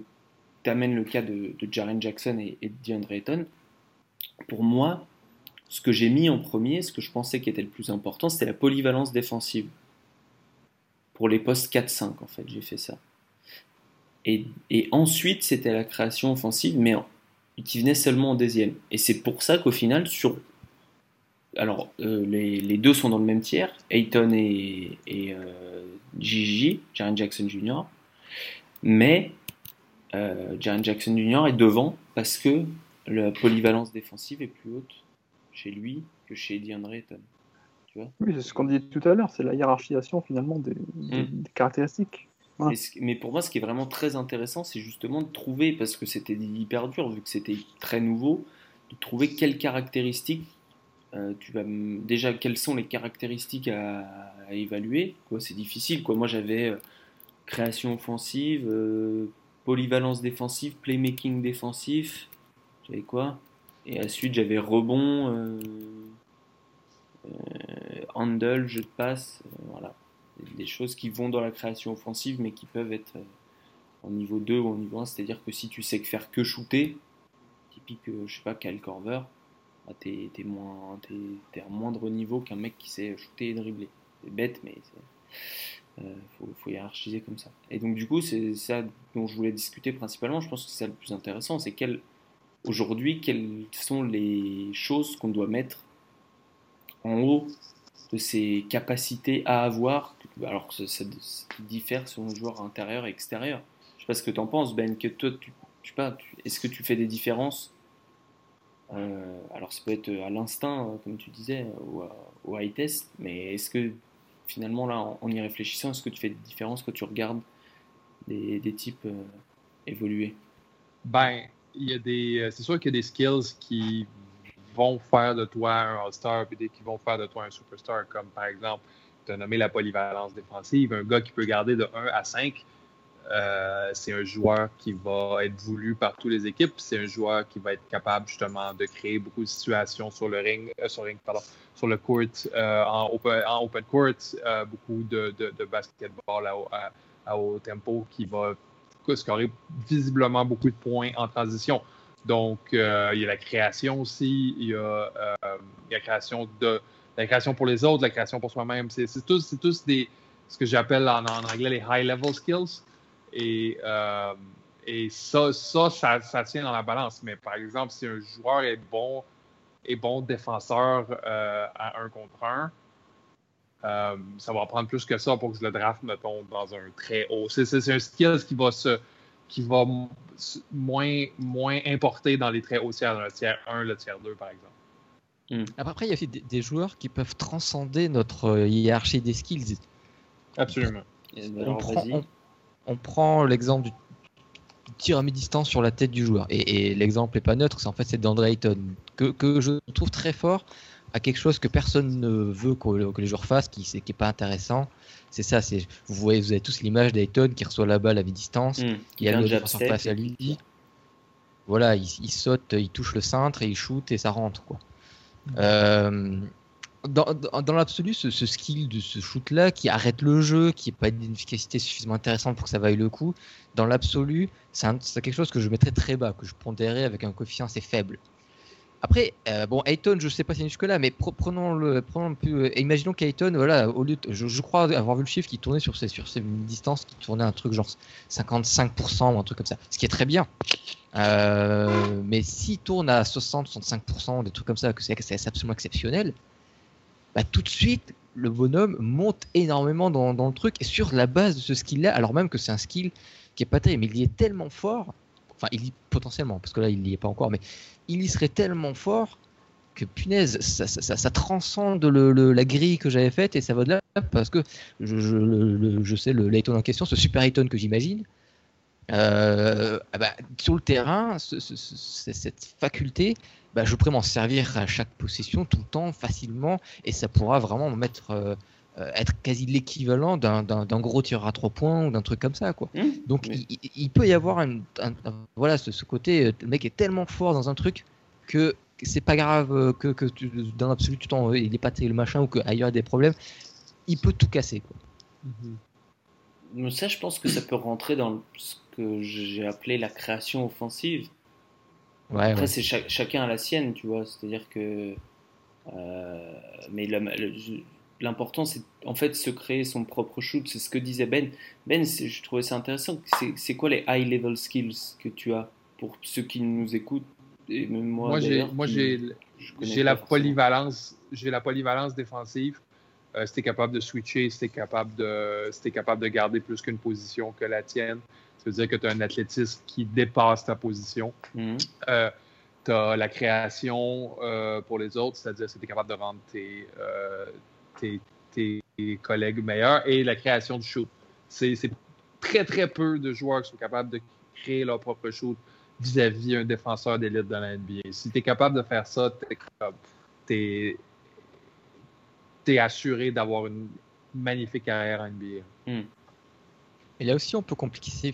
B: tu amènes le cas de, de Jaren Jackson et, et de DeAndre Ayton, pour moi, ce que j'ai mis en premier, ce que je pensais qui était le plus important, c'était la polyvalence défensive. Pour les postes 4-5, en fait, j'ai fait ça. Et, ensuite, c'était la création offensive, mais en- qui venait seulement en deuxième. Et c'est pour ça qu'au final, sur. Alors, euh, les, les deux sont dans le même tiers, Ayton et, et euh, Gigi, Jaren Jackson Jr. Mais euh, Jaren Jackson Jr. est devant parce que la polyvalence défensive est plus haute chez lui que chez DeAndre Ayton. Tu vois
D: Oui, c'est ce qu'on disait tout à l'heure, c'est la hiérarchisation finalement des, des-
B: Mm.
D: des caractéristiques.
B: Mais, ce- mais pour moi, ce qui est vraiment très intéressant, c'est justement de trouver, parce que c'était hyper dur, vu que c'était très nouveau, de trouver quelles caractéristiques, euh, tu vas déjà, quelles sont les caractéristiques à, à évaluer. Quoi, c'est difficile. Quoi. Moi, j'avais euh, création offensive, euh, polyvalence défensive, playmaking défensif. J'avais quoi? Et ensuite, j'avais rebond, handle, jeu de passe, euh, voilà. Des choses qui vont dans la création offensive mais qui peuvent être euh, en niveau 2 ou en niveau 1 c'est à dire que si tu sais que faire que shooter typique euh, je sais pas Kyle Korver bah, t'es moins t'es t'es à moindre niveau qu'un mec qui sait shooter et dribbler. C'est bête mais euh, faut, faut hiérarchiser comme ça. Et donc du coup c'est ça dont je voulais discuter principalement. Je pense que c'est ça le plus intéressant. C'est quel aujourd'hui quelles sont les choses qu'on doit mettre en haut de ses capacités à avoir, alors que ça, diffère selon le joueur intérieur et extérieur. Je sais pas ce que tu en penses, Ben, que toi, tu, je sais pas, est-ce que tu fais des différences euh, Alors, ça peut être à l'instinct, euh, comme tu disais, ou, à- au high test, mais est-ce que finalement, là, en, en y réfléchissant, est-ce que tu fais des différences quand tu regardes des, des types euh, évoluer?
E: Ben, il y a des. euh, C'est sûr qu'il y a des skills qui vont faire de toi un All-Star des qui vont faire de toi un Superstar, comme par exemple, tu as nommé la polyvalence défensive. Un gars qui peut garder de 1 à 5, euh, c'est un joueur qui va être voulu par toutes les équipes. C'est un joueur qui va être capable justement de créer beaucoup de situations sur le ring, euh, sur, le ring court, euh, en, open, en open court, beaucoup de, basketball à haut tempo qui va scorer visiblement beaucoup de points en transition. Donc, euh, il y a la création aussi, il y a, euh, la création de, la création pour les autres, la création pour soi-même. C'est tous, tous des, ce que j'appelle en, anglais les high-level skills. Et, euh, et ça, ça, ça, tient dans la balance. Mais par exemple, si un joueur est bon, est bon défenseur à un contre un, ça va prendre plus que ça pour que je le draft, mettons, dans un très haut. C'est un skill qui va se qui va moins, moins importer dans les très hauts tiers, le tiers 1, le tiers 2, par exemple.
C: Hmm. Après, il y a aussi des, joueurs qui peuvent transcender notre euh, hiérarchie des skills.
E: Absolument.
C: On prend, l'exemple du tir à mi-distance sur la tête du joueur. Et, l'exemple n'est pas neutre, c'est en fait c'est d'Andre Ayton, que, que, je trouve très fort à quelque chose que personne ne veut que, les joueurs fassent, qui n'est pas intéressant. C'est ça, c'est vous voyez, vous avez tous l'image d'Ayton qui reçoit la balle à mi-distance,
B: hmm.
C: qui a le face à lui. Voilà, il, saute, il touche le cintre et il shoot et ça rentre quoi. Euh, dans, dans, l'absolu, ce, skill de ce shoot-là qui arrête le jeu, qui n'est pas d'une efficacité suffisamment intéressante pour que ça vaille le coup, dans l'absolu, c'est quelque chose que je mettrais très bas, que je pondérais avec un coefficient assez faible. Après, euh, bon, Ayton, je sais pas si jusque-là, mais prenons le, prenons euh, imaginons qu'Ayton, voilà, au lieu, je, crois avoir vu le chiffre qui tournait sur ces, sur ces distances, qui tournait un truc genre 55% ou un truc comme ça, ce qui est très bien. Euh, mais s'il tourne à 60-65%, des trucs comme ça, que c'est absolument exceptionnel, bah, tout de suite, le bonhomme monte énormément dans, dans le truc et sur la base de ce skill-là, alors même que c'est un skill qui est pas terrible, mais il est tellement fort, il y potentiellement, parce que là, il n'y est pas encore, mais il y serait tellement fort que punaise, ça, transcende le, la grille que j'avais faite et ça va de là parce que je, je, je sais le Layton en question, ce super Layton que j'imagine, euh, ah bah, sur le terrain, cette faculté, bah, je pourrais m'en servir à chaque possession tout le temps facilement et ça pourra vraiment me mettre euh, être quasi l'équivalent d'un gros tireur à trois points ou d'un truc comme ça quoi. Mmh. Donc il, peut y avoir un, voilà ce, côté le mec est tellement fort dans un truc que c'est pas grave que, que tu, dans l'absolu tu t'en il est pas le machin ou qu'ailleurs il y a des problèmes, il peut tout casser quoi.
B: Mmh. Ça je pense que ça peut rentrer dans ce que j'ai appelé la création offensive. Après, c'est chacun à la sienne, tu vois. C'est-à-dire que. Euh, mais l'important, c'est en fait se créer son propre shoot. C'est ce que disait Ben. Ben, je trouvais ça intéressant. C'est quoi les high level skills que tu as pour ceux qui nous écoutent et même moi.
E: Moi, j'ai la polyvalence. J'ai la polyvalence défensive. Euh, si tu es capable de switcher, si tu capable de, si es capable de garder plus qu'une position que la tienne, ça veut dire que tu as un athlétisme qui dépasse ta position.
B: Mhm.
E: Euh, tu as la création euh, pour les autres, c'est-à-dire que tu es capable de rendre euh, tes, tes, collègues meilleurs et la création du shoot. C'est très, très peu de joueurs qui sont capables de créer leur propre shoot vis-à-vis un défenseur d'élite de la NBA. Si tu es capable de faire ça, tu es, assuré d'avoir une magnifique carrière en NBA.
B: Mhm.
C: Et là aussi, on peut compliquer.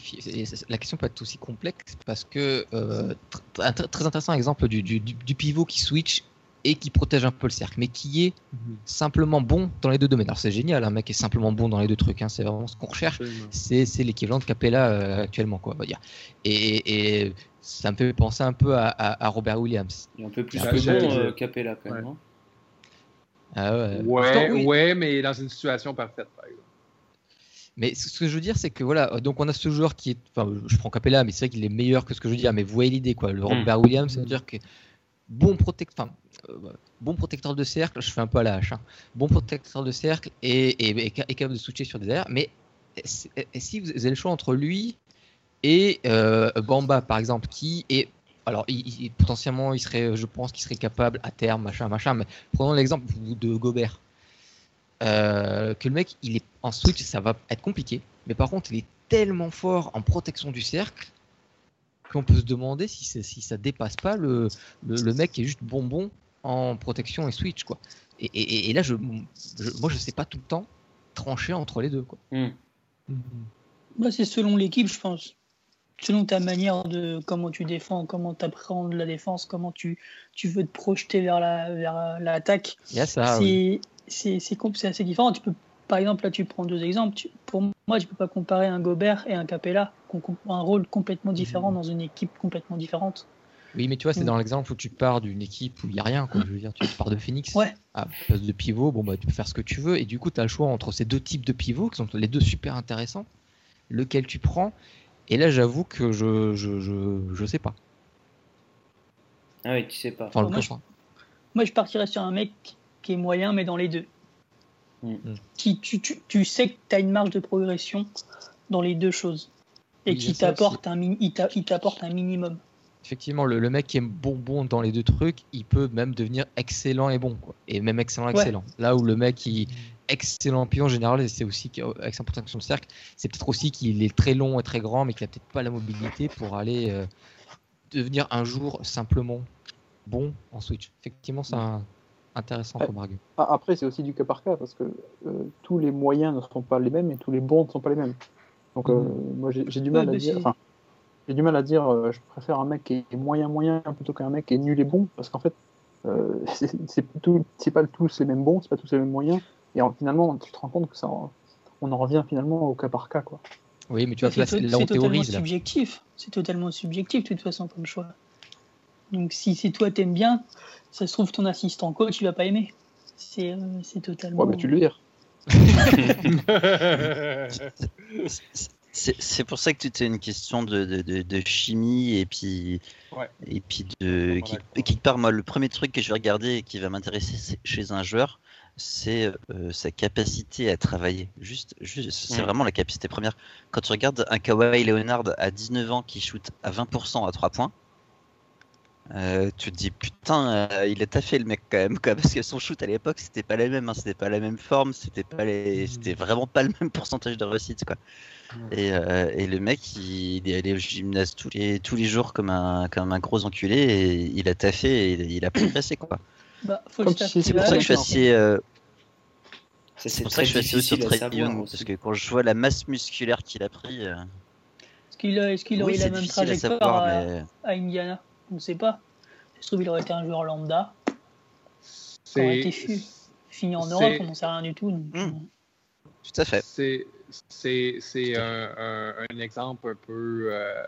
C: La question peut être aussi complexe parce que euh, un très intéressant exemple du, du, pivot qui switch et qui protège un peu le cercle, mais qui est mhm. simplement bon dans les deux domaines. Alors c'est génial, un mec est simplement bon dans les deux trucs. Hein, c'est vraiment ce qu'on recherche. C'est l'équivalent de Capella euh, actuellement, quoi, on va dire. Et, et, ça me fait penser un peu à, à, Robert Williams.
B: Il est un peu plus que bon euh, Capella quand même. Hein.
C: Ah ouais.
E: Ouais, ouais, mais dans une situation parfaite, par exemple.
C: Mais ce que je veux dire, c'est que voilà, donc on a ce joueur qui est, enfin, je prends Capella, mais c'est vrai qu'il est meilleur que ce que je veux dire. Mais vous voyez l'idée, quoi. Le hmm. Robert Williams, ça veut dire que bon protecteur, euh, bon protecteur de cercle, je fais un peu à la hache, hein. bon protecteur de cercle et, capable de switcher sur des airs. Mais si vous avez le choix entre lui et euh, Bamba, par exemple, qui est alors, potentiellement, il serait, je pense qu'il serait capable à terme, machin, machin. Mais prenons l'exemple de Gobert. Euh, que le mec, il est en switch, ça va être compliqué. Mais par contre, il est tellement fort en protection du cercle qu'on peut se demander si, si ça dépasse pas le, le, mec qui est juste bonbon en protection et switch, quoi. Et, là, je, moi, je sais pas tout le temps trancher entre les deux, quoi.
B: Hmm.
G: Bah, c'est selon l'équipe, je pense. Selon ta manière de comment tu défends, comment tu appréhendes la défense, comment tu, tu veux te projeter vers l'attaque.
C: La, vers Il y a ça
G: c'est assez différent. Tu peux, par exemple, là, tu prends deux exemples. pour moi, tu peux pas comparer un Gobert et un Capella, qui ont un rôle complètement différent mhm. dans une équipe complètement différente.
C: Oui, mais tu vois, c'est
G: Mm.
C: dans l'exemple où tu pars d'une équipe où il n'y a rien. Quoi. Je veux dire, tu pars de Phoenix
G: Ouais.
C: à place de pivot, bon, bah, tu peux faire ce que tu veux. Et du coup, tu as le choix entre ces deux types de pivots qui sont les deux super intéressants. Lequel tu prends? Et là, j'avoue que je, je, je, je sais pas.
B: Ah oui, tu sais pas.
C: Enfin, le
G: Moi, je-. Moi, je partirais sur un mec qui est moyen, mais dans les deux.
B: Mm.
G: Qui, tu, tu, tu sais que tu as une marge de progression dans les deux choses. Et qui t'apporte un, il t'a- il t'apporte un minimum.
C: Effectivement, le, le mec qui est bon bon dans les deux trucs, il peut même devenir excellent et bon. Quoi. Et même excellent,
G: Ouais.
C: excellent. Là où le mec qui excellent pion en général, c'est aussi avec sa protection de cercle, c'est peut-être aussi qu'il est très long et très grand, mais qu'il a peut-être pas la mobilité pour aller euh, devenir un jour simplement bon en switch. Effectivement, c'est un- intéressant comme argument.
D: Après, c'est aussi du cas par cas parce que euh, tous les moyens ne sont pas les mêmes et tous les bons ne sont pas les mêmes. Donc, euh, moi, j'ai du mal
G: Ouais,
D: à dire. Enfin, j'ai du mal à dire. euh, je préfère un mec qui est moyen moyen plutôt qu'un mec qui est nul et bon parce qu'en fait, euh, c'est c'est tout- c'est pas tous les mêmes bons, c'est pas tous les mêmes moyens. Et en- finalement, tu te rends compte que ça, en- on en revient finalement au cas par cas, quoi.
C: Oui, mais tu vois,
G: C'est totalement
C: théorise.
G: Subjectif. C'est totalement subjectif, de toute façon, comme choix. Donc, si c'est toi, t'aimes bien, ça se trouve, ton assistant coach, il va pas aimer. C'est euh, c'est totalement.
D: Ouais, mais tu le vires.
F: C'est c'est pour ça que tout est une question de, de, de, de chimie et puis,
E: Ouais.
F: et puis de. Qui, part, moi, le premier truc que je vais regarder et qui va m'intéresser chez un joueur, c'est euh, sa capacité à travailler. Juste, juste c'est
B: Mm.
F: vraiment la capacité première. Quand tu regardes un Kawhi Leonard à 19 ans qui shoot à 20% à 3 points, euh, tu te dis putain, euh, il a taffé le mec quand même, quoi, parce que son shoot à l'époque c'était pas la même, hein, c'était pas la même forme, c'était pas les, c'était vraiment pas le même pourcentage de réussite quoi. Et, euh, et le mec il, il est allé au gymnase tous les, tous les jours comme un, comme un gros enculé et il a taffé et il, il a progressé quoi.
G: Bah,
F: C'est pour ça que je suis assez, euh, c'est pour ça
B: très
F: que je suis assez Trae
B: savoir
F: Young,
B: aussi.
F: parce que quand je vois la masse musculaire qu'il a pris, euh,
G: Est-ce qu'il a- est-ce qu'il
F: oui
G: aurait la même
F: à
G: trajectoire
F: savoir,
G: à,
F: mais
G: à Indiana? On ne sait pas. Ça se trouve, il aurait été un joueur lambda. Il aurait été fi- fini en
E: c'est-
G: Europe, on n'en sait rien du tout. donc,
F: Hmm. tout à fait.
E: C'est c'est c'est un, un- un exemple un peu euh,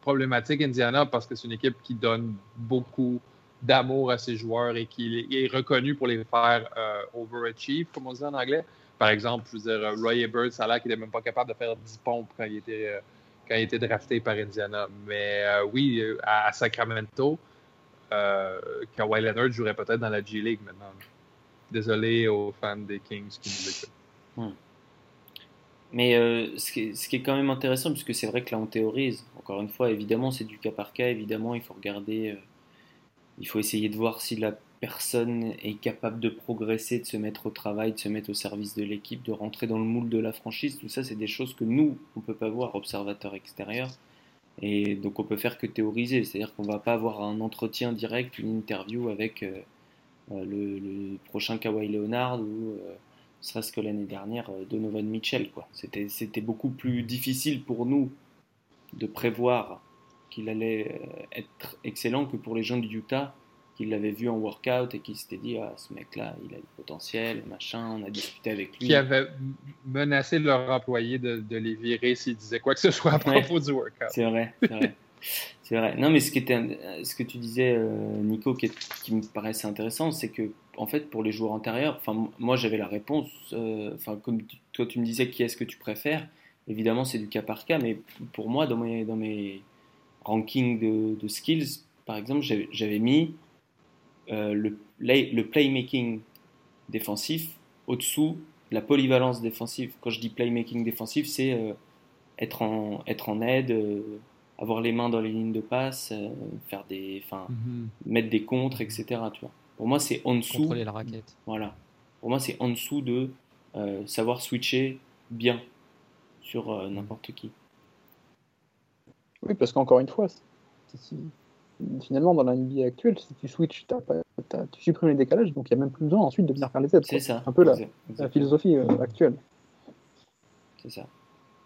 E: problématique Indiana parce que c'est une équipe qui donne beaucoup d'amour à ses joueurs et qui est reconnu pour les faire euh, overachieve, comme on dit en anglais. Par exemple, je veux dire, Roy Ebert, ça a l'air qu'il n'est même pas capable de faire 10 pompes quand il était, euh, quand il était drafté par Indiana. Mais euh, oui, à, Sacramento, euh, Kawhi Leonard jouerait peut-être dans la G League maintenant. Désolé aux fans des Kings qui nous écoutent.
B: Mais euh, ce, qui est, ce qui est quand même intéressant, puisque c'est vrai que là on théorise, encore une fois, évidemment c'est du cas par cas, évidemment il faut regarder, euh, il faut essayer de voir si la personne est capable de progresser, de se mettre au travail, de se mettre au service de l'équipe, de rentrer dans le moule de la franchise, tout ça c'est des choses que nous, on peut pas voir, observateurs extérieurs, et donc on peut faire que théoriser, c'est-à-dire qu'on va pas avoir un entretien direct, une interview avec euh, euh, le, prochain Kawhi Leonard ou... euh, serait-ce que l'année dernière, Donovan Mitchell. C'était, beaucoup plus difficile pour nous de prévoir qu'il allait être excellent que pour les gens du Utah qui l'avaient vu en workout et qui s'étaient dit ah ce mec-là il a du potentiel machin on a discuté avec lui
E: Qui avaient menacé leur employé de, de les virer s'ils disaient quoi que ce soit à
B: Ouais.
E: propos du workout.
B: c'est vrai c'est vrai c'est vrai non mais ce qui était ce que tu disais euh, Nico qui, est- qui me paraissait intéressant c'est que en fait pour les joueurs antérieurs enfin moi j'avais la réponse euh, enfin comme tu- toi tu me disais qui est-ce que tu préfères? Évidemment c'est du cas par cas mais pour moi dans mes dans mes rankings de, de skills par exemple j'avais mis euh, le, play- le playmaking défensif au-dessous de la polyvalence défensive. Quand je dis playmaking défensif, c'est euh, être, en, être en aide, euh, avoir les mains dans les lignes de passe, euh, faire des, enfin, mettre des contres, etc. Tu vois. Pour moi, c'est en dessous.
C: Contrôler la raquette.
B: Voilà. Pour moi, c'est en dessous de euh, savoir switcher bien sur euh, n'importe qui.
D: Oui, parce qu'encore une fois, finalement, dans la NBA actuelle, si tu switches, tu supprimes les décalages, donc il n'y a même plus besoin ensuite de venir faire les aides.
B: C'est ça.
D: un peu la, philosophie euh, actuelle.
B: C'est ça.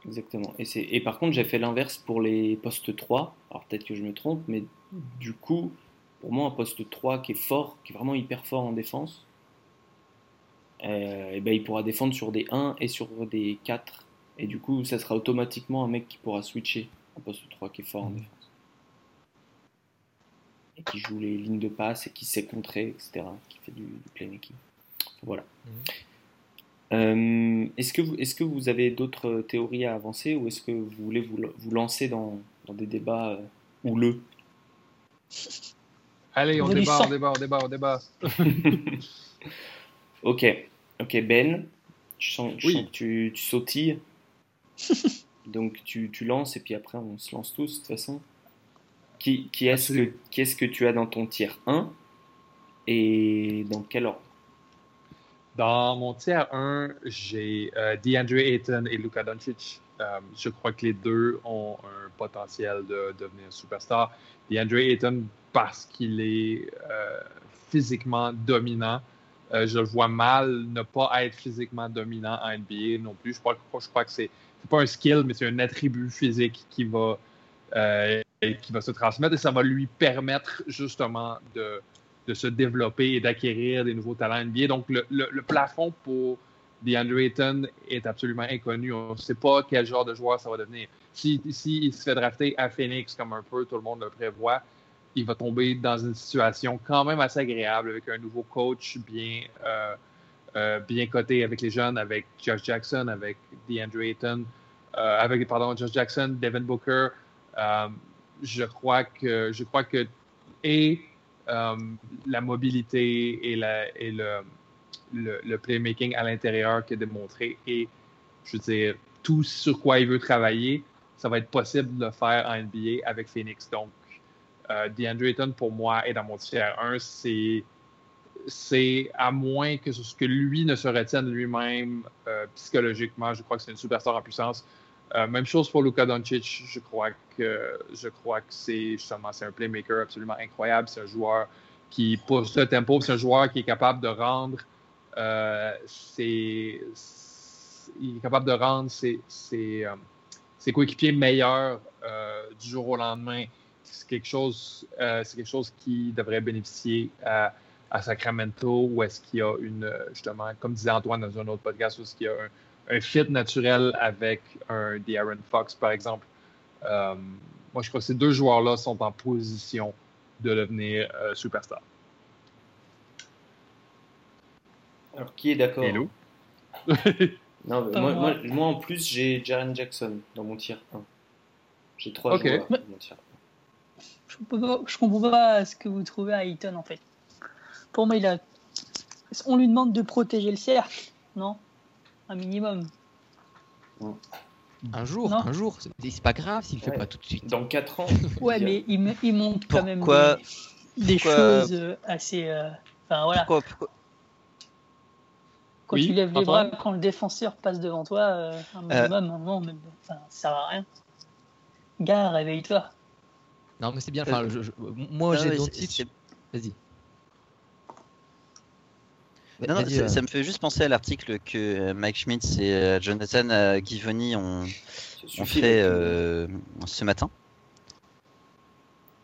B: Exactement. Et, et par contre, j'ai fait l'inverse pour les postes 3. Alors peut-être que je me trompe, mais du coup, pour moi, un poste 3 qui est fort, qui est vraiment hyper fort en défense, euh, et ben, il pourra défendre sur des 1 et sur des 4. Et du coup, ça sera automatiquement un mec qui pourra switcher un poste 3 qui est fort en
C: Mhm.
B: défense. Et qui joue les lignes de passe et qui sait contrer, etc., qui fait du, du playmaking. Voilà. Euh, est-ce, que vous, est-ce que vous avez d'autres théories à avancer ou est-ce que vous voulez vous, vous lancer dans, dans des débats euh, houleux?
E: Allez, on débat, on débat, on débat, on débat.
B: Ok, ok Ben, je sens, je
E: Oui.
B: sens que tu, tu sautilles. Donc tu, tu lances et puis après on se lance tous de toute façon. Qui, qui, est-ce que, qui tu as dans ton tiers 1 et dans quel ordre?
E: Dans mon tiers 1, j'ai euh, DeAndre Ayton et Luka Doncic. Euh, je crois que les deux ont un potentiel de devenir superstar. DeAndre Ayton, parce qu'il est euh, physiquement dominant, euh, je le vois mal ne pas être physiquement dominant en NBA non plus. Je crois, je crois que c'est c'est pas un skill, mais c'est un attribut physique qui va, euh, qui va se transmettre et ça va lui permettre justement de, de se développer et d'acquérir des nouveaux talents NBA. Donc, le, le- le plafond pour DeAndre Ayton est absolument inconnu. On ne sait pas quel genre de joueur ça va devenir. Si, si se fait drafter à Phoenix, comme un peu tout le monde le prévoit, il va tomber dans une situation quand même assez agréable avec un nouveau coach bien, euh, euh, bien coté avec les jeunes, avec Josh Jackson, avec DeAndre Ayton, euh, avec pardon, Josh Jackson, Devin Booker. Je crois que et euh, la mobilité et, le, playmaking à l'intérieur qui est démontré et je veux dire tout sur quoi il veut travailler, ça va être possible de le faire en NBA avec Phoenix. Donc, euh, DeAndre Ayton, pour moi, est dans mon tiers 1. C'est, c'est à moins que ce que lui ne se retienne lui-même euh, psychologiquement. Je crois que c'est une superstar en puissance. Euh, même chose pour Luka Doncic. Je crois que, je crois que c'est justement c'est un playmaker absolument incroyable. C'est un joueur qui pousse le tempo. C'est un joueur qui est capable de rendre euh, ses, il est capable de rendre ses, ses, euh, ses coéquipiers meilleurs du jour au lendemain. C'est quelque chose, c'est quelque chose qui devrait bénéficier à, à Sacramento, où est-ce qu'il y a une, justement, comme disait Antoine dans un autre podcast, où est-ce qu'il y a un, un fit naturel avec un De'Aaron Fox, par exemple. Euh, moi, je crois que ces deux joueurs-là sont en position de devenir euh, superstar.
B: Alors qui est d'accord?
E: Hello?
B: Non, mais moi,
G: moi.
B: moi, moi, en plus j'ai Jaren Jackson dans mon tiers 1. J'ai trois joueurs dans mon tiers 1.
G: Je peux pas- je comprends pas ce que vous trouvez à Ayton en fait. Pour moi, il a. On lui demande de protéger le cercle, non? Un minimum.
C: Un jour,
G: Non.
C: un jour. C'est pas grave s'il fait
B: Ouais.
C: pas tout de suite.
B: Dans 4 ans.
G: Ouais, mais il, me- il montre quand même
F: Pourquoi-
G: des, des
F: pourquoi-
G: choses euh, assez. euh, Enfin voilà.
F: Pourquoi, pourquoi-
G: Quand
E: Oui,
G: tu lèves les bras, quand le défenseur passe devant toi, euh, un minimum, un moment, même, ça sert à rien. Gars, réveille-toi.
C: Non, mais c'est bien. Je- je- moi, j'ai Vas-y.
F: Non, non,
C: Vas-y,
F: ça,
C: euh,
F: ça me fait juste penser à l'article que euh, Mike Schmitz et euh, Jonathan Givoni ont, fait euh, ce matin.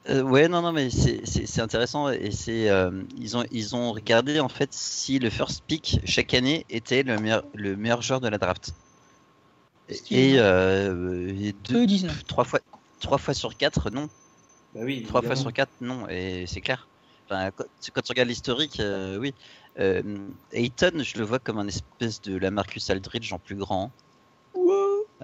F: Euh, ouais, non, non, mais c'est- intéressant et c'est euh, ils ont ils ont regardé en fait si le first pick chaque année était le meilleur le meilleur joueur de la draft. Et, euh, et deux, trois fois trois fois sur quatre non
B: Bah oui,
F: Trois fois sur quatre, non, et c'est clair. Enfin, quand, quand tu regardes l'historique, euh, oui. Euh, Ayton, je le vois comme un espèce de Lamarcus Aldridge en plus grand.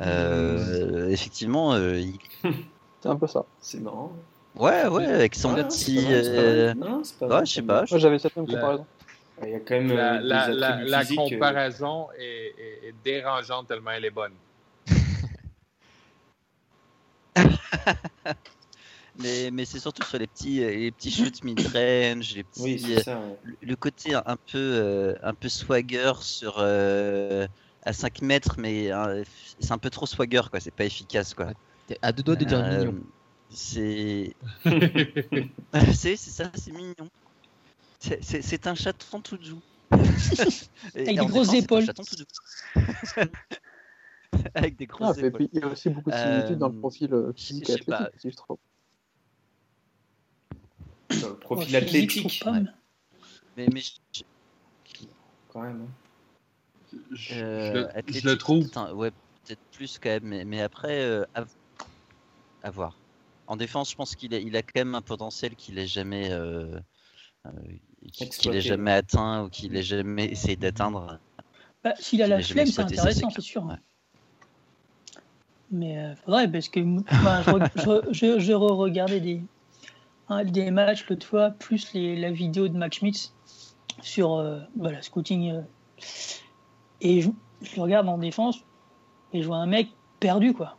F: Euh, Effectivement, euh, il-
D: C'est un peu ça.
B: C'est marrant.
F: ouais, ouais, avec son
B: Ah,
F: petit. euh,
B: Non, c'est pas
F: ouais, je sais pas.
D: Moi, j'avais cette même
E: La-
D: comparaison.
B: Il y a quand même
E: La,
B: euh,
E: comparaison est, est- est dérangeante tellement elle est bonne.
F: Mais, mais c'est surtout sur les petits, les petits shoots mid-range, les petits.
B: Oui,
F: euh,
B: c'est ça. ouais.
F: le- le côté un peu, euh, un peu swagger sur. euh, à 5 mètres, mais euh, c'est un peu trop swagger, quoi. C'est pas efficace, quoi.
C: T'es à deux doigts de dire
F: Euh,
C: mignon.
F: C'est. c'est ça, c'est mignon. C'est- un chaton tout doux. Et
G: Avec des grosses
F: défense, c'est un
G: épaules.
F: chaton tout doux. Avec des grosses épaules.
D: il y a aussi beaucoup de similitudes dans le
F: Euh,
D: profil euh, physique
F: je
D: et
F: sais pas.
D: athlétique, je trouve.
B: Le profil
G: Ouais,
B: athlétique,
G: pas, mais-
F: Mais, mais je-
B: quand même. hein.
E: Je,
F: euh,
E: je le- je
F: athlétique,
E: le trouve.
F: putain, ouais, peut-être plus quand même. Mais, mais après, euh, à, à voir. En défense, je pense qu'il a, il a quand même un potentiel qu'il n'a jamais, euh, euh, qu'il jamais atteint ou qu'il ait jamais essayé d'atteindre.
G: Bah, S'il a la flemme, c'est intéressant,
F: c'est
G: sûr.
F: Ouais.
G: Mais euh, faudrait, parce que bah, je, re- je, je, je re-regardais des, un- des matchs l'autre fois, plus les, la vidéo de Max Schmitz sur euh, voilà, scouting. euh, et je, regarde en défense et je vois un mec perdu, quoi.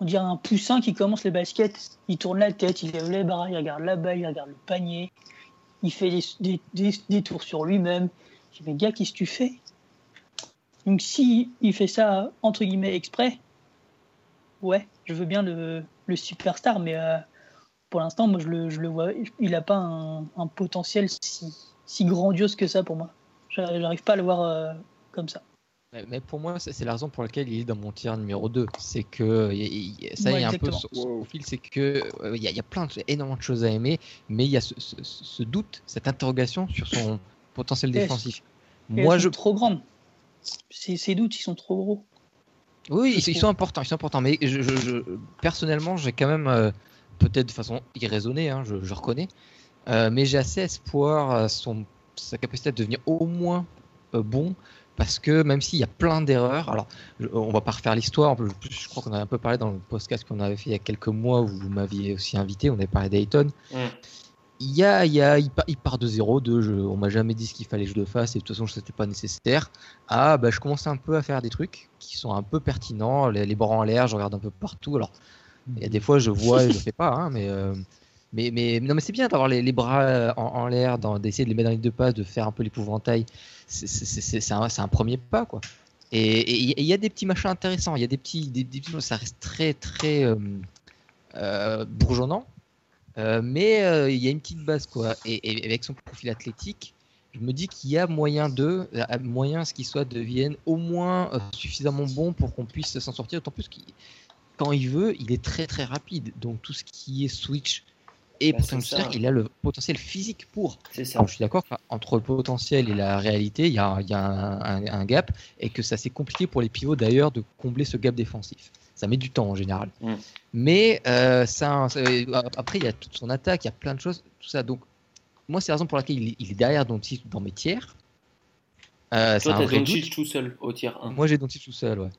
G: On dirait un poussin qui commence les baskets. Il tourne la tête, il lève les bras, il regarde la balle, il regarde le panier. Il fait des, des, des, des tours sur lui-même. Je dis, mais gars, qu'est-ce que tu fais? Donc, si il fait ça, entre guillemets, exprès, ouais, je veux bien le, le superstar, mais euh, pour l'instant, moi, je le, je le vois, il n'a pas un, un potentiel si, si grandiose que ça pour moi. J'a- J'arrive pas à le voir euh, comme ça.
C: Mais, pour moi, c'est la raison pour laquelle il est dans mon tiers numéro 2. C'est que ça,
G: Ouais,
C: a un peu son, son profil, c'est que euh, il y, a- il y a plein de, énormément de choses à aimer, mais il y a ce, ce- ce doute, cette interrogation sur son potentiel défensif.
G: Et
C: Moi,
G: elles
C: je,
G: sont trop grandes. Ces, ces doutes, ils sont trop gros.
C: Oui, ils, sont importants, ils sont importants. Mais je, je- je- personnellement, j'ai quand même, euh, peut-être de façon irraisonnée, hein, je, je reconnais, euh, mais j'ai assez espoir à son, sa capacité à devenir au moins euh, bon. Parce que même s'il y a plein d'erreurs, alors je- on va pas refaire l'histoire, je, crois qu'on a un peu parlé dans le podcast qu'on avait fait il y a quelques mois où vous m'aviez aussi invité, on avait parlé d'Ayton.
B: Mm.
C: Il, y a, il, y a, il, part, il part de zéro, de je, on m'a jamais dit ce qu'il fallait que je le fasse et de toute façon c'était pas nécessaire. Ah bah je commence un peu à faire des trucs qui sont un peu pertinents, les, les bras en l'air, je regarde un peu partout. Alors il y a des fois je vois et je le fais pas, hein, mais, euh, mais, mais non mais c'est bien d'avoir les, les bras euh, en, en l'air, d'essayer de les mettre dans les deux passes, de faire un peu l'épouvantail. C'est- un, premier pas quoi. Et il y- a des petits machins intéressants, il y a des petits, des, des petits- ça reste très très euh, euh, bourgeonnant, mais il y a une petite base quoi. Et, et avec son profil athlétique, je me dis qu'il y a moyen de, moyen ce qu'il soit devienne au moins suffisamment bon pour qu'on puisse s'en sortir. D'autant plus qu'il, quand il veut, il est très très rapide. Donc tout ce qui est switch et
B: Bah,
C: potentiel, il a le potentiel physique pour.
B: Ça.
C: Alors, je suis d'accord qu'entre le potentiel et la réalité, il y a, il y a un, un- un gap et que ça c'est compliqué pour les pivots d'ailleurs de combler ce gap défensif. Ça met du temps en général.
B: Mm.
C: Mais euh, ça, ça- après, il y a toute son attaque, il y a plein de choses, tout ça. Donc, moi, c'est la raison pour laquelle il, il est derrière Doncic dans mes tiers. Euh,
B: Toi,
C: un
B: t'as Doncic tout seul au tiers 1.
C: Moi, j'ai Doncic tout seul, ouais.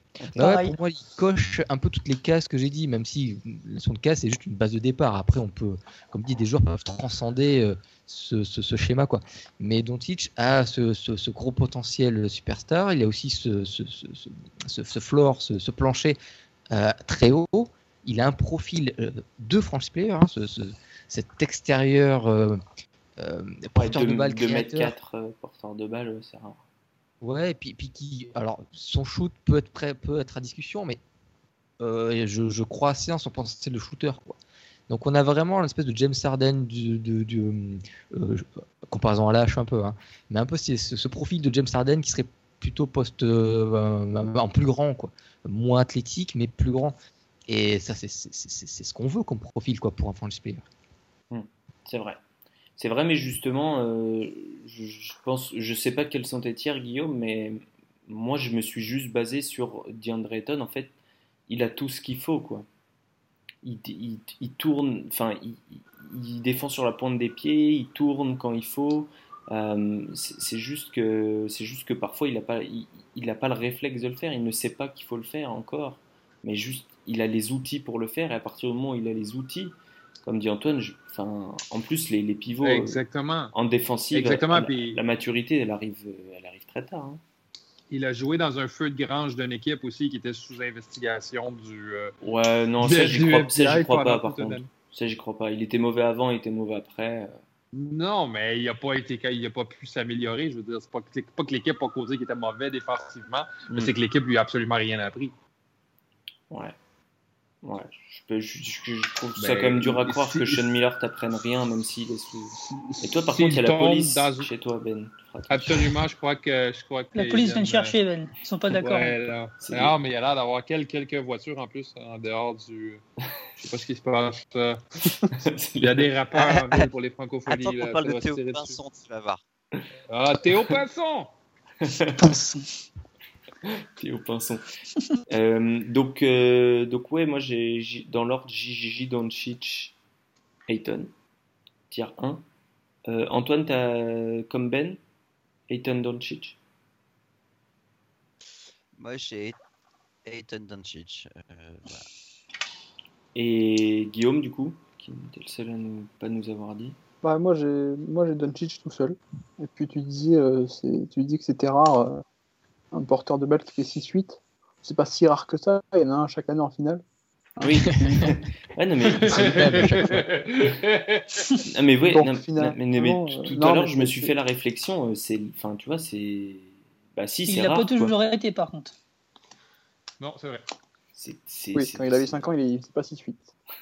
C: Pour moi, il coche un peu toutes les cases que j'ai dit, même si son cas c'est juste une base de départ. Après, on peut, comme dit, des joueurs peuvent transcender euh, ce, ce- ce schéma, quoi. Mais Doncic a ce, ce- ce gros potentiel superstar. Il a aussi ce, ce, ce, ce- ce- ce floor, ce, ce plancher euh, très haut. Il a un profil euh, de franchise player, hein, ce- ce- cet extérieur euh, euh,
B: Ouais,
C: porteur de
B: 2
C: balle,
B: mètres
C: créateur.
B: 4 euh, porteur de balle, c'est rare.
C: Ouais, et puis, qui, alors son shoot peut être peut être à discussion, mais euh, je, crois assez en son potentiel de shooter, quoi. Donc on a vraiment l'espèce de James Harden du, euh, comparaison à l'âge un peu, hein, mais un peu ce, profil de James Harden qui serait plutôt poste euh, en plus grand, quoi, moins athlétique mais plus grand. Et ça c'est ce qu'on veut comme profil, quoi, pour un franchise player.
B: C'est vrai. C'est vrai, mais justement, euh, je, je pense, je sais pas quels sont tes Guillaume, mais moi, je me suis juste basé sur DeAndre Ayton. En fait, il a tout ce qu'il faut, quoi. Il, tourne, enfin, il, défend sur la pointe des pieds, il tourne quand il faut. Euh, c'est c'est juste que, c'est juste que parfois, il n'a pas, il, il a pas le réflexe de le faire. Il ne sait pas qu'il faut le faire encore, mais juste, il a les outils pour le faire. Et à partir du moment où il a les outils, comme dit Antoine, je- enfin, en plus, les, les pivots euh, en défensive,
E: Exactement,
B: la,
E: puis-
B: la maturité, elle arrive, euh, elle arrive très tard. hein.
E: Il a joué dans un feu de grange d'une équipe aussi qui était sous investigation du. euh,
B: Ouais, non, ça, j'y crois, ça, crois pas, par contre. Ça, j'y crois pas. Il était mauvais avant, il était mauvais après.
E: Non, mais il n'a pas été, il a pas pu s'améliorer. Je veux dire, c'est pas pas que l'équipe a causé qu'il était mauvais défensivement, mais
B: Hmm.
E: c'est que l'équipe lui a absolument rien appris.
B: Ouais. Ouais, je, peux, je, je- je trouve ça
E: Ben,
B: quand même dur à croire
E: si-
B: que Sean Miller t'apprenne rien, même s'il est sous. Et toi, par contre, il y a la police
E: dans-
B: chez toi, Ben.
E: Absolument, je crois que. Je crois
G: La
E: qu'ils
G: police vient de chercher, Ben. Ils sont pas d'accord.
E: Ouais.
B: C'est-
E: Non, mais il a l'air d'avoir quel- quelques voitures en plus en dehors du. Je sais pas ce qui se passe. euh. Il y a des rappeurs en ville pour les francophonies.
F: Attends
E: là,
F: qu'on parle de Théo. Pinson, tu vas voir.
E: Ah, Théo Pinson
B: T'es au pinson. Euh, donc, euh, donc, ouais, moi, j'ai dans l'ordre Gigi, Doncic, Ayton, tier 1. Euh, Antoine, t'as comme Ben, Ayton, Doncic?
F: Moi, j'ai Ayton Doncic. euh, voilà.
B: Et Guillaume, du coup, qui était le seul à ne pas nous avoir dit?
D: Bah, moi, j'ai moi j'ai Doncic tout seul. Et puis tu disais, euh, tu dis que c'était rare euh, un porteur de balle qui fait 6-8. C'est pas si rare que ça. Il y en a un chaque année en finale.
B: Oui. ouais, non, mais, non, mais, ouais,
D: Donc,
B: non,
D: finalement,
B: mais- mais
D: euh,
B: tout
D: non,
B: à l'heure, je me suis fait la réflexion. euh, C'est, enfin, tu vois, c'est. Bah, si,
G: Il
B: rare.
G: pas
B: quoi.
G: toujours été, par contre.
E: Non, c'est vrai.
B: C'est, c'est,
D: Oui,
B: c'est-
D: quand il avait 5 ans, il est pas 6-8.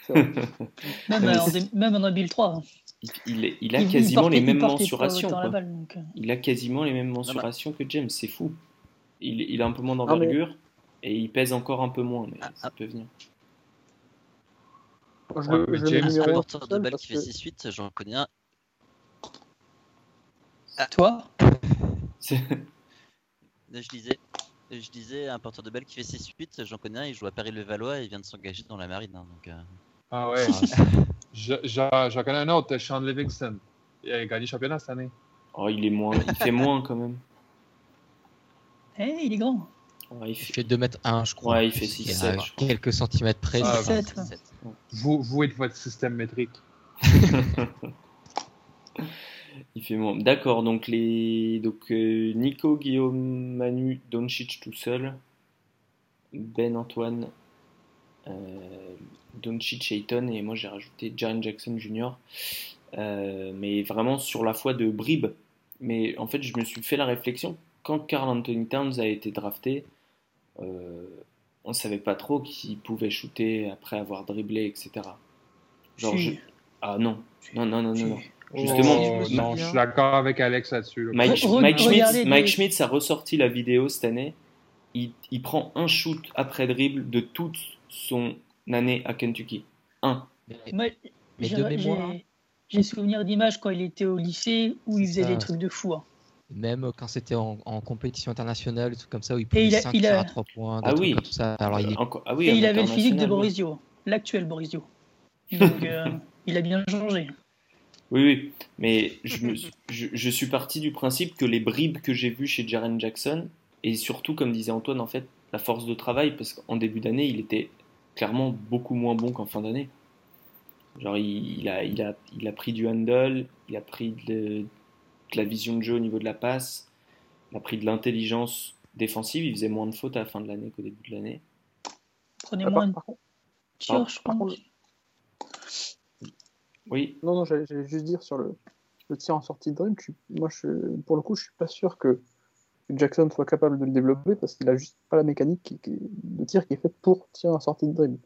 D: C'est vrai.
G: Même,
B: c'est-
G: même en 2003. hein.
B: il, il- il a quasiment
G: portait-
B: les mêmes mensurations. quoi.
G: euh.
B: Il a quasiment les mêmes mensurations que James, c'est fou. Il, il a un peu moins
D: mais-
B: d'envergure et il pèse encore un peu moins, mais
F: Ah,
B: ça
F: ah.
B: peut venir.
D: Je
E: Ouais,
D: je
E: James,
F: Un porteur de balle qui
D: que-
F: fait 6-8, j'en connais un.
G: Toi?
F: Je disais, je disais un porteur de balle qui fait 6-8, j'en connais un, il joue à Paris-le-Valois et il vient de s'engager dans la marine. hein, donc, euh,
E: Ah ouais. J'en j'en connais un autre, Sean Livingston. Il a gagné le championnat cette année.
B: Oh, il est moins, il fait moins quand même.
G: Eh, il est grand.
B: Ouais, il
C: Il
B: fait-
C: fait 2m1, je crois.
B: Ouais, il fait
C: Il
B: 6,
C: a
B: 7.
C: quelques centimètres près.
E: Ah,
C: c'est-
G: sept, ouais.
F: 7.
E: Vous, vous êtes votre système métrique.
B: Il fait moins. D'accord, donc les donc euh, Nico, Guillaume, Manu, Doncic tout seul, Ben, Antoine, euh, Doncic, Ayton et moi j'ai rajouté Jaren Jackson Jr. Euh, mais vraiment sur la foi de bribes. Mais en fait, je me suis fait la réflexion quand Carl Anthony Towns a été drafté, euh, on savait pas trop qu'il pouvait shooter après avoir dribblé, etc. Genre,
G: Si.
B: je- ah non, non, non, non, non. Justement,
E: Oh,
G: je me
E: non, je suis d'accord avec Alex là-dessus. là.
B: Mike, Mike Schmitz, Mike Schmitz a ressorti la vidéo cette année. Il, il prend un shoot après dribble de toute son année à Kentucky. Un.
C: Mais- Mais
G: j'ai-
C: mémoire.
G: j'ai- souvenir d'images quand il était au lycée où il faisait
C: ça.
G: des trucs de fou. hein.
C: Même quand c'était en, en compétition internationale, des trucs comme ça, où il
G: a-
C: 5
G: il a-
C: à 3 points,
B: Ah oui.
C: comme ça. Alors il
B: ah oui,
G: Et il avait le physique de
B: l'international, oui.
G: Boris Dio, l'actuel Boris Dio. Donc euh, il a bien changé.
B: Oui, oui. Mais je, me suis- je, je suis parti du principe que les bribes que j'ai vues chez Jaren Jackson, et surtout, comme disait Antoine, en fait, la force de travail, parce qu'en début d'année, il était clairement beaucoup moins bon qu'en fin d'année. Genre, il, il a, il, a, il a pris du handle, il a pris de la vision de jeu au niveau de la passe, il a pris de l'intelligence défensive, il faisait moins de fautes à la fin de l'année qu'au début de l'année.
G: Prenez
D: Ah,
G: moins
D: par,
G: de
D: par contre,
G: tirs,
B: par-
G: je pense.
D: contre-
B: Oui,
D: non, non, j'allais juste dire sur le, le tir en sortie de dribble, je suis- moi, je, pour le coup, je suis pas sûr que, Jackson soit capable de le développer parce qu'il a juste pas la mécanique qui- qui- de tir qui est faite pour tirer en sortie de dribble.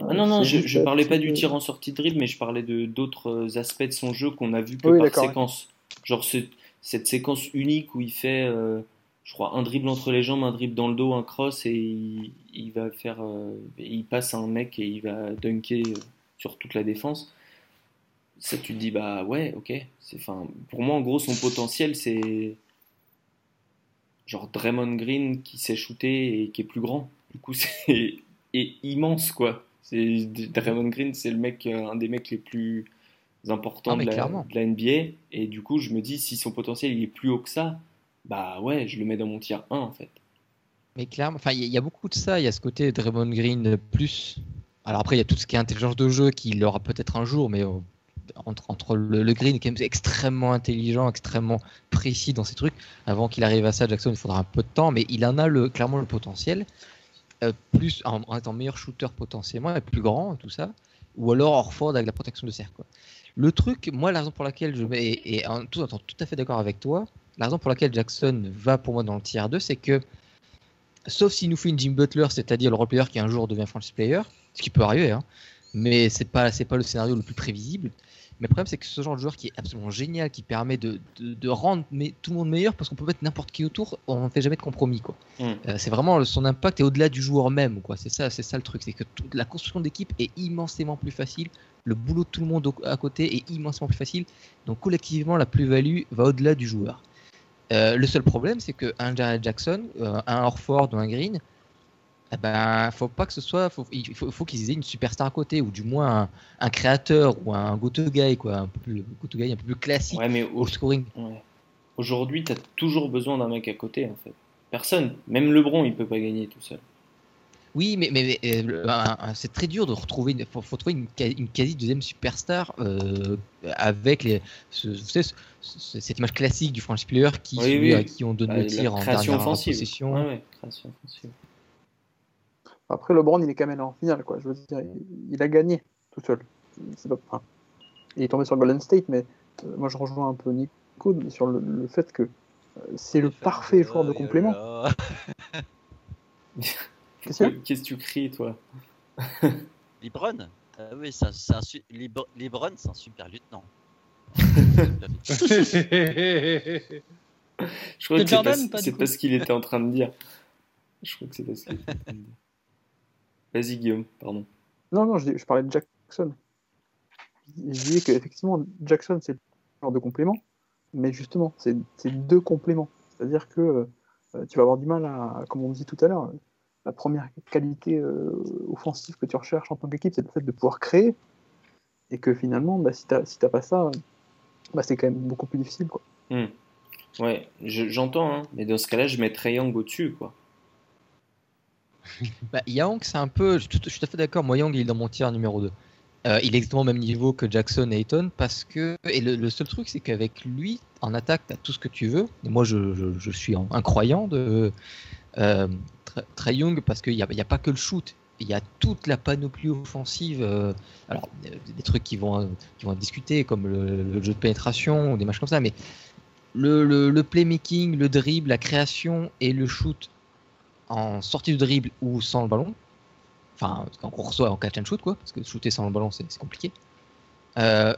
B: Ah non, non, je, parlais pas du tir en sortie de dribble, mais je parlais de d'autres aspects de son jeu qu'on a vu que
D: Oui,
B: par séquence. Genre ce- cette séquence unique où il fait, euh, je crois, un dribble entre les jambes, un dribble dans le dos, un cross, et il, va faire, euh, il passe à un mec et il va dunker euh, sur toute la défense. Ça, tu te dis, bah ouais, ok. Enfin, pour moi, en gros, son potentiel, c'est genre Draymond Green qui sait shooter et qui est plus grand. Du coup, c'est est immense, quoi. Draymond Green, c'est le mec, un des mecs les plus importants
C: Ah,
B: de, la, de la NBA. Et du coup, je me dis, si son potentiel il est plus haut que ça, bah ouais, je le mets dans mon tier 1 en fait.
C: Mais clairement, enfin, il y, a- il y a beaucoup de ça. Il y a ce côté Draymond Green plus. Alors après, il y a tout ce qui est intelligence de jeu qui l'aura peut-être un jour, mais euh, entre, entre le, le Green qui est extrêmement intelligent, extrêmement précis dans ses trucs, avant qu'il arrive à ça, Jackson, il faudra un peu de temps, mais il en a le, clairement le potentiel. Euh, plus en, en étant meilleur shooter potentiellement, et plus grand, tout ça. Ou alors Orford avec la protection de cercle. quoi. Le truc, moi, la raison pour laquelle je mets, et, en tout, tout à fait d'accord avec toi, la raison pour laquelle Jackson va pour moi dans le tiers 2, c'est que sauf s'il nous fait une Jim Butler, c'est-à-dire le role-player qui un jour devient franchise player, ce qui peut arriver, hein, mais c'est pas c'est pas le scénario le plus prévisible. Mais le problème c'est que ce genre de joueur qui est absolument génial, qui permet de, de, de rendre mais, tout le monde meilleur parce qu'on peut mettre n'importe qui autour, on ne fait jamais de compromis quoi.
B: Mm.
C: Euh, c'est vraiment son impact est au-delà du joueur même quoi. C'est ça c'est ça le truc, c'est que toute la construction d'équipe est immensément plus facile. Le boulot de tout le monde à côté est immensément plus facile. Donc collectivement la plus-value va au-delà du joueur. Euh, le seul problème, c'est qu'un Jared Jackson, euh, un Orford ou un Green, eh ben, faut pas que ce soit. Faut, il faut, faut qu'ils aient une superstar à côté, ou du moins un, un créateur ou un go-to guy, quoi, un peu plus, go-to guy un peu plus classique
B: Ouais, mais
C: au
B: au-
C: scoring.
B: ouais. aujourd'hui, tu as toujours besoin d'un mec à côté, en fait. Personne, même LeBron, il peut pas gagner tout seul.
C: Oui, mais, mais, mais, euh, un- c'est très dur de retrouver. Il faut, faut trouver une, quasi deuxième superstar euh, avec les, ce, vous savez, ce- ce- cette image classique du franchise player qui,
B: Oui,
C: celui
B: oui.
C: à qui on donne
B: Ah,
C: le tir en
B: création
C: dernière
B: offensive.
C: possession.
B: Ouais, ouais, création offensive.
D: Après, LeBron, il est quand même allé en finale, quoi. Je veux dire, il, il a gagné tout seul. C'est pas, enfin, il est tombé sur Golden State, mais euh, moi, je rejoins un peu Nico sur le, le fait que euh, c'est le parfait joueur de complément. Qu'est-ce
B: que tu cries, toi
F: Libron Ah oui, c'est un, Libron, c'est un super lieutenant.
B: Je crois que c'est
G: Jordan,
B: pas, ce qu'il était en train de dire. Je crois que c'est pas ce qu'il était en train de dire. Vas-y, Guillaume, pardon.
D: Non, non, je, dis- je parlais de Jackson. Je disais qu'effectivement, Jackson, c'est le genre de complément, mais justement, c'est deux compléments. C'est-à-dire que euh, tu vas avoir du mal à, comme on dit tout à l'heure, euh, la première qualité euh, offensive que tu recherches en tant qu'équipe, c'est le fait de pouvoir créer, et que finalement, bah, si tu n'as si t'as pas ça, bah, c'est quand même beaucoup plus difficile. Quoi.
B: Hmm. Ouais, je- j'entends, hein, mais dans ce cas-là, je mettrais Young au-dessus, quoi.
C: Bah, Young, c'est un peu. Je suis tout- je suis tout à fait d'accord. Moi, Young, il est dans mon tiers numéro 2. Euh, il est exactement au même niveau que Jackson et Ayton parce que. Et le, seul truc, c'est qu'avec lui, en attaque, tu as tout ce que tu veux. Moi, je, je- suis un, croyant de euh, Trae Young parce qu'il n'y a, a pas que le shoot. Il y a toute la panoplie offensive. euh, alors, des trucs qui vont, qui vont être discutés, comme le, le jeu de pénétration ou des matchs comme ça. Mais le, le, le playmaking, le dribble, la création et le shoot en sortie de dribble ou sans le ballon, enfin quand on reçoit en catch and shoot quoi, parce que shooter sans le ballon c'est compliqué. Euh,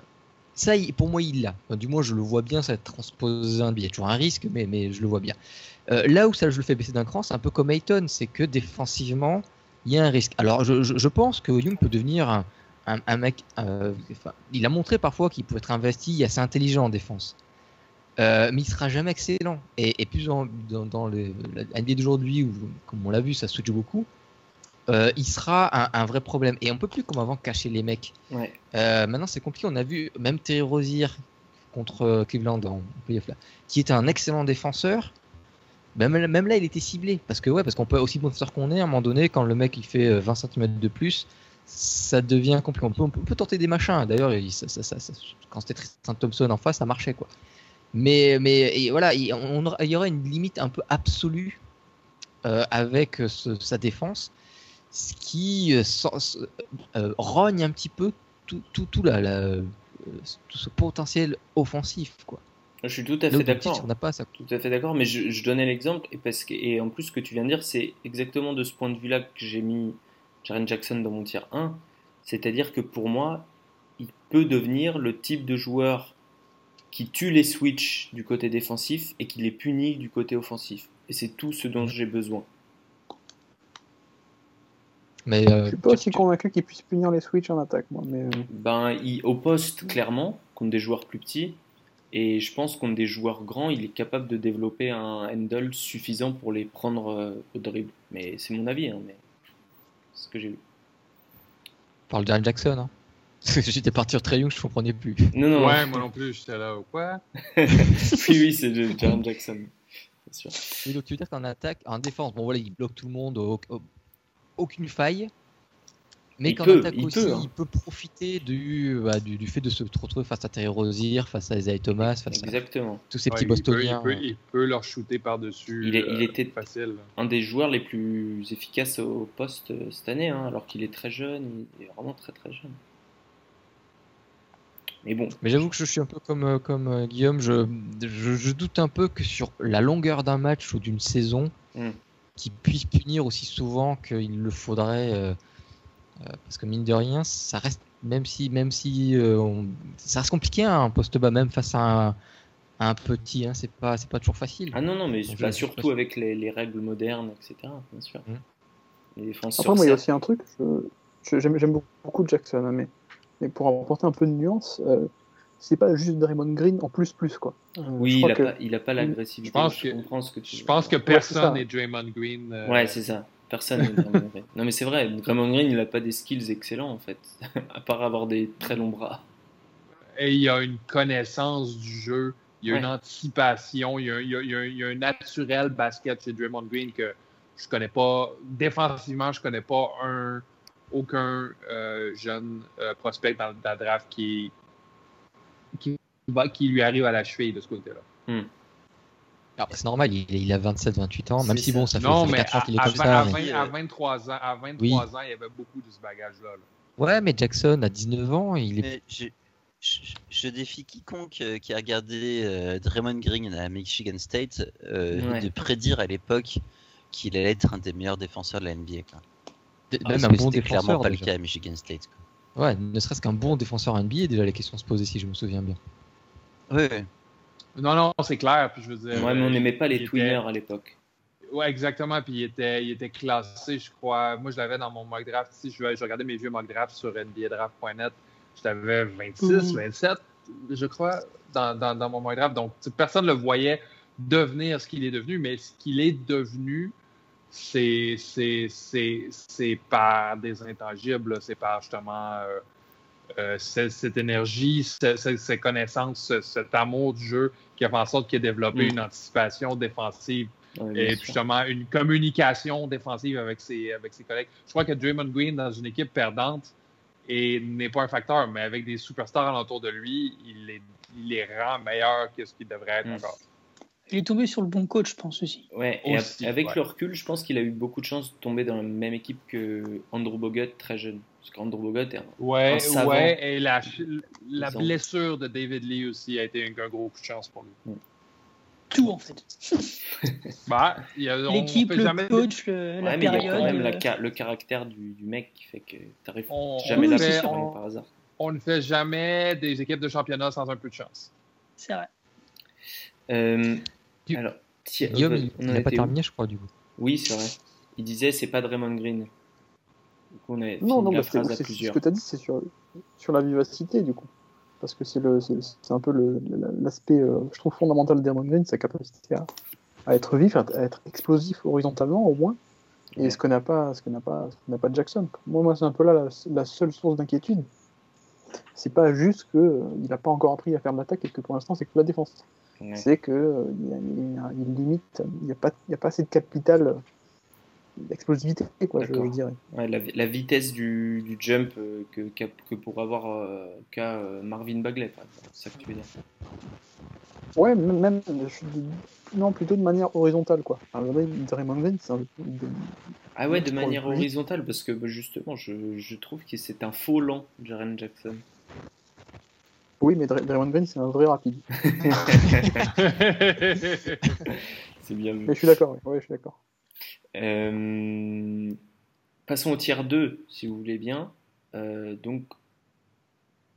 C: ça, pour moi, il l'a. Du moins, je le vois bien, ça transposer un billet. Toujours un risque, mais, je le vois bien. Euh, là où ça, je le fais baisser d'un cran, c'est un peu comme Ayton, c'est que défensivement, il y a un risque. Alors, je, pense que Young peut devenir un, mec. euh, il a montré parfois qu'il peut être investi, assez intelligent en défense. Mais il sera jamais excellent. Et, plus dans, dans d'aujourd'hui, où, comme on l'a vu, ça switch beaucoup, euh, il sera un, un vrai problème. Et on peut plus, comme avant, cacher les mecs.
B: Ouais.
C: Euh, maintenant, c'est compliqué. On a vu même Terry Rozier contre euh, Cleveland en playoff là, qui était un excellent défenseur. Ben, Même, là, il était ciblé. Parce que, ouais, parce qu'on peut aussi bon défenseur qu'on est, à un moment donné, quand le mec il fait euh, 20 cm de plus, ça devient compliqué. On peut, on peut- on peut tenter des machins. D'ailleurs, il- ça- ça- ça- ça- quand c'était Tristan Thompson en face, ça marchait quoi. Mais, mais et voilà, il, y aura une limite un peu absolue euh, avec ce- sa défense, ce qui euh, sans- euh, rogne un petit peu tout, tout, tout, la, la- euh, tout ce potentiel offensif. Quoi.
B: Je suis tout à fait d'accord.
C: on n'a pas ça.
B: Tout à fait d'accord, mais je, je donnais l'exemple et parce que et en plus ce que tu viens de dire, c'est exactement de ce point de vue-là que j'ai mis Jaren Jackson dans mon tier 1, c'est-à-dire que pour moi, il peut devenir le type de joueur qui tue les switches du côté défensif et qui les punit du côté offensif. Et c'est tout ce dont j'ai besoin.
C: Mais euh,
D: Je suis pas aussi
C: tu-
D: convaincu qu'il puisse punir les switches en attaque, moi. Mais, euh,
B: Ben, il, au poste, clairement, contre des joueurs plus petits. Et je pense contre des joueurs grands, il est capable de développer un handle suffisant pour les prendre euh, au dribble. Mais c'est mon avis, hein, mais c'est ce que j'ai vu.
C: on parle de Jaren Jackson. Hein. Parce que J'étais parti sur Trey Young, je comprenais plus.
B: Non, non.
E: Ouais, moi non plus, j'étais là. Quoi?
B: Oui, oui, c'est Jaren Jackson. Sûr.
C: Oui, donc tu veux dire qu'en attaque, en défense, bon voilà, il bloque tout le monde, au- au- aucune faille. Mais
B: peut,
C: attaque
B: il
C: aussi,
B: peut, hein.
C: il peut profiter du, bah, du, du fait de se retrouver face à Terry Rozier, face à Isaiah Thomas, face à tous ces
E: Ouais,
C: petits
E: il peut-
C: bostoniens.
E: Il peut, il peut leur shooter par-dessus.
B: Il est- il
E: euh,
B: était-
E: facile.
B: Un des joueurs les plus efficaces au poste euh, cette année, hein, alors qu'il est très jeune, il est vraiment très très jeune. Mais bon,
C: Mais j'avoue que je suis un peu comme, euh, comme euh, Guillaume, je, je, je doute un peu que sur la longueur d'un match ou d'une saison,
B: Mm.
C: Qu'il puisse punir aussi souvent qu'il le faudrait. euh, euh, parce que mine de rien, ça reste, même si, même si euh, on- ça reste compliqué hein, un poste bas, même face à un, à un petit, hein, c'est pas, c'est pas toujours facile.
B: ah non, non, mais
C: Donc,
B: bah, surtout avec les, les règles modernes, etc. Bien sûr.
C: Mm.
B: Les défenses
D: Après,
B: sur
D: moi, il y a aussi un truc, je- je- j'aime j'aime beaucoup Jackson, hein, mais, mais pour apporter un peu de nuance, euh, c'est pas juste Draymond Green en plus plus quoi. Euh,
B: Oui,
D: je
B: il a
D: que-
B: pas, il a pas l'agressivité.
E: Je pense
B: je
E: que-
B: comprends ce que tu
E: Je
B: veux
E: pense que
B: dire.
E: personne n'est Draymond Green. euh,
B: Ouais, c'est ça. Personne n'est Draymond Green. Non, mais c'est vrai, Draymond Green, il a pas des skills excellents en fait, à part avoir des très longs bras.
E: et il y a une connaissance du jeu, il y a une anticipation, il y a, il y a- il y a- il y a un naturel basket chez Draymond Green que je connais pas. Défensivement, je connais pas un aucun euh, jeune euh, prospect dans, dans le draft qui, qui, va- qui lui arrive à la cheville de ce côté-là.
C: Alors, C'est normal, il, il a 27-28 ans, même si bon, ça fait,
E: Non,
C: ça fait
E: mais
C: 4 ans qu'il est
E: à,
C: comme
E: à
C: ça.
E: 20
C: mais-
E: à 23 ans, à 23
C: Oui.
E: ans, il y avait beaucoup de ce bagage-là. là.
C: Ouais, mais Jackson à 19 ans, il est.
F: Mais je, je, je défie quiconque euh, qui a regardé euh, Draymond Green à Michigan State euh,
B: Ouais.
F: de prédire à l'époque qu'il allait être un des meilleurs défenseurs de la NBA. Quoi.
C: d-
F: Parce
C: même un
F: que
C: bon
F: c'était clairement pas le cas à Michigan State. Quoi.
C: Ouais, ne serait-ce qu'un bon défenseur NBA, déjà la question se posait si je me souviens bien.
F: Ouais, ouais.
E: Non, non, c'est clair. Puis je veux dire,
B: Ouais, mais on
E: euh,
B: n'aimait pas les
E: était-
B: twinners à l'époque.
E: Ouais, exactement. Puis il était, il était classé, je crois. Moi, je l'avais dans mon mock draft. Si je, je regardais mes vieux mock drafts sur NBAdraft.net, j'avais 26,
G: Mhm.
E: 27, je crois, dans, dans, dans mon mock draft. Donc, personne ne le voyait devenir ce qu'il est devenu, mais ce qu'il est devenu, c'est par des intangibles, c'est par justement euh, euh, cette, cette énergie, ce- ce- ces connaissances, ce- cet amour du jeu qui a fait en sorte qu'il a développé
B: Mm.
E: une anticipation défensive
B: bien
E: et
B: sûr.
E: justement une communication défensive avec ses, avec ses collègues. Je crois que Draymond Green, dans une équipe perdante, et n'est pas un facteur, mais avec des superstars alentour de lui, il les, il les rend meilleurs que ce qu'ils devraient être
B: Mm.
E: encore.
G: Il est tombé sur le bon coach, je pense aussi.
B: Ouais, et
E: Aussi,
B: avec
E: ouais.
B: le recul, je pense qu'il a eu beaucoup de chance de tomber dans la même équipe que Andrew Bogut très jeune. Parce qu'Andrew Bogut est un-
E: Ouais,
B: Un savant.
E: ouais, et la, la blessure de David Lee aussi a été un, un gros coup de chance pour lui.
G: Tout, en fait.
E: Bah, il y a- on
G: L'équipe, le
E: jamais-
G: coach, le-
B: Ouais,
G: la
B: mais il y a
G: période.
B: quand même la
G: euh,
B: ca- le caractère du, du mec qui fait que t'arrives
E: on,
B: jamais là
E: on-
B: par hasard.
E: on ne fait jamais des équipes de championnat sans un peu de chance.
G: C'est vrai.
B: Euh, Alors,
C: Guillaume,
B: euh,
C: il
B: on
C: il
B: en
C: n'a pas terminé, je crois, du coup.
B: Oui, c'est vrai. Il disait c'est pas Draymond Green. Du coup, on a
D: Non, non,
B: la
D: bah,
B: phrase à
D: ce que tu as dit, c'est sur, sur la vivacité, du coup. Parce que c'est le- c'est c'est un peu l'aspect, euh, je trouve, fondamental de Draymond Green, sa capacité à, à être vif, à, être explosif horizontalement, au moins. Et
B: Ouais.
D: ce que n'a pas, ce que n'a pas, ce que n'a pas Jackson. Moi, moi c'est un peu là la, la seule source d'inquiétude. C'est pas juste qu'il n'a pas encore appris à faire de l'attaque et que pour l'instant, c'est que la défense. C'est qu'il y, il y a une limite, il n'y a, pas- y a pas assez de capital euh, d'explosivité, quoi, je, dirais.
B: Ouais, la, la vitesse du, du jump euh, que, qu'a- que pour avoir euh, qu'a euh, Marvin Bagley. C'est ça que tu veux dire.
D: Ouais, même, je non, plutôt de manière horizontale, quoi. Enfin, regardez, Draymond Green, c'est un. de-
B: Ah ouais, de manière horizontale, parce que bah, justement, je, je trouve que c'est un faux lent, Jaren Jackson.
D: Oui, mais Dray- Draymond Green, c'est un vrai rapide.
B: c'est bien vu.
D: Mais je suis d'accord, ouais, ouais, je suis d'accord.
B: Euh, passons au tiers 2, si vous voulez bien. Euh, donc,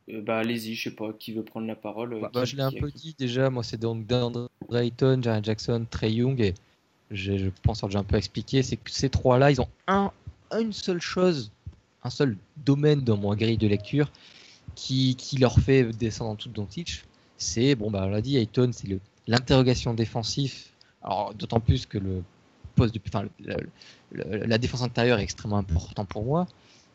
B: euh, bah, allez-y, je sais pas, qui veut prendre la parole
C: Bah,
B: qui-
C: bah, je l'ai un peu dit déjà, moi c'est donc DeAndre Ayton, Jaren Jackson, Trey Young, et je, je pense que j'ai un peu expliqué, c'est que ces trois-là, ils ont un, une seule chose, un seul domaine dans mon grille de lecture qui, leur fait descendre en tout Doncic. C'est, bon bah on l'a dit, Ayton, c'est l'interrogation défensive, alors d'autant plus que le poste enfin, la défense intérieure est extrêmement important pour moi.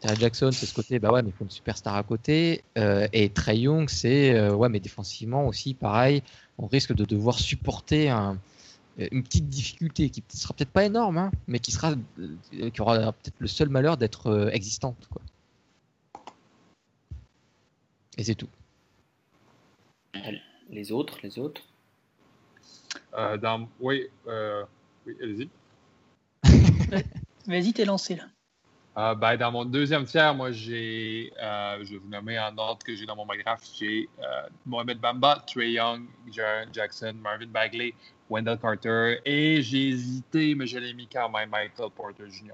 C: Jaren Jackson, c'est ce côté, bah ouais, mais il faut une superstar à côté. Euh, et Trey Young, c'est, euh, ouais, mais défensivement aussi, pareil, on risque de devoir supporter un- une petite difficulté qui sera peut-être pas énorme, hein, mais qui sera, euh, qui aura peut-être le seul malheur d'être euh, existante. Et c'est tout.
B: Les autres, les autres.
E: Euh, dans... Oui, euh, oui allez-y.
G: Vas-y, t'es lancé là.
E: Euh, ben, dans mon deuxième tiers, moi, j'ai, euh, je vais vous nommer en ordre que j'ai dans mon graphe, j'ai euh, Mohamed Bamba, Trey Young, Jaren Jackson, Marvin Bagley, Wendell Carter, et j'ai hésité, mais je l'ai mis quand même Michael Porter Jr.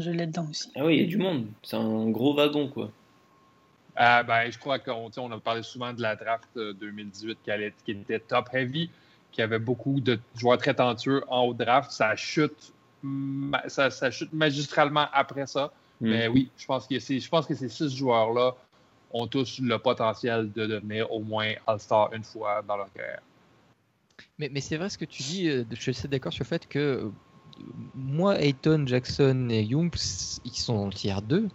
G: Je l'ai dedans aussi.
B: Ah oui, il y a du monde. C'est un gros wagon, quoi.
E: Euh, ben, je crois qu'on on a parlé souvent de la draft euh, 2018 qui, allait- qui était top heavy, qui avait beaucoup de joueurs très talentueux en haut draft. Ça chute, ma- ça, ça chute magistralement après ça.
B: Mm.
E: Mais oui, je pense que ces, je pense que ces six joueurs-là ont tous le potentiel de devenir au moins All-Star une fois dans leur carrière.
C: Mais, mais c'est vrai ce que tu dis, euh, je suis d'accord sur le fait que euh, moi, Ayton, Jackson et Young, ils sont dans le tiers 2,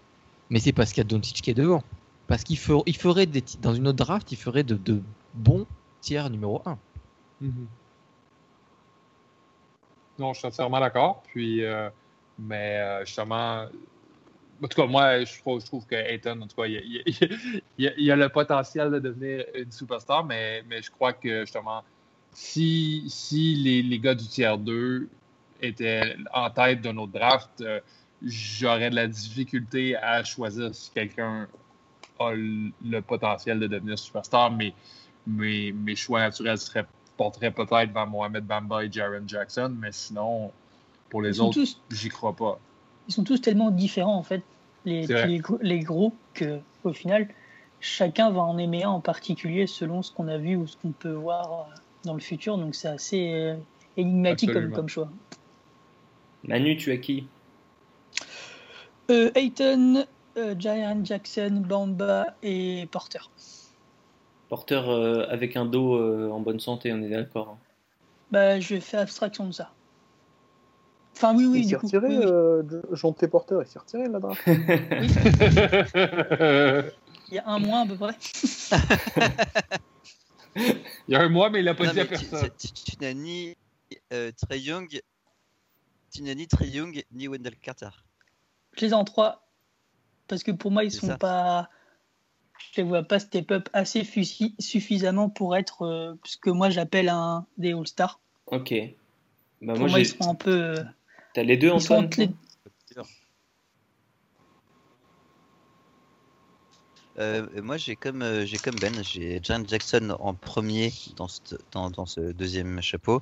C: mais c'est parce qu'il y a Doncic qui est devant. Parce qu'il fer- ferait dans une autre draft, il ferait de, de bons tiers numéro 1.
E: Non, je suis entièrement d'accord. Puis, euh, mais euh, justement, en tout cas, moi, je trouve, je trouve que Ayton, en tout cas, il, a le potentiel de devenir une superstar, mais, mais je crois que justement, si, si les, les gars du tiers 2 étaient en tête d'un autre draft, euh, j'aurais de la difficulté à choisir si quelqu'un a le, potentiel de devenir superstar, mais mes, mes choix naturels seraient porteraient peut-être vers Mohamed Bamba et Jaren Jackson, mais sinon, pour les autres, j'y crois pas.
G: ils sont tous tellement différents, en fait, les, les, gros- les gros, que au final, chacun va en aimer un en particulier selon ce qu'on a vu ou ce qu'on peut voir euh, dans le futur. Donc c'est assez euh, énigmatique comme choix.
B: Manu, tu as qui?
G: Euh, Ayton, euh, Jaren Jackson, Bamba et Porter.
B: Porteur euh, avec un dos euh, en bonne santé, on est d'accord. hein.
G: Bah, je fais abstraction de ça. Enfin, oui, oui,
D: il s'est retiré,
G: oui, oui.
D: euh, Jean T. Porter, il s'est retiré là draft.
G: Il y a un mois à peu près.
E: Il y a un mois, mais il n'a pas
F: Non,
E: dit à personne.
F: tu- tu n'as ni euh, Trey Young, tu n'as ni Trey Young ni Wendell Carter.
G: Je les ai en trois. Parce que pour moi, ils sont
F: ça.
G: pas. Je les vois pas step up assez suffisamment pour être euh, ce que moi j'appelle un des All-Stars.
B: Ok. Bah,
G: Pour
B: moi,
G: moi, ils sont un peu. euh,
B: T'as les deux, Antoine
G: entre les-
F: Euh, moi, j'ai comme, euh, j'ai comme Ben, j'ai Jaren Jackson en premier dans ce, dans, dans ce deuxième chapeau,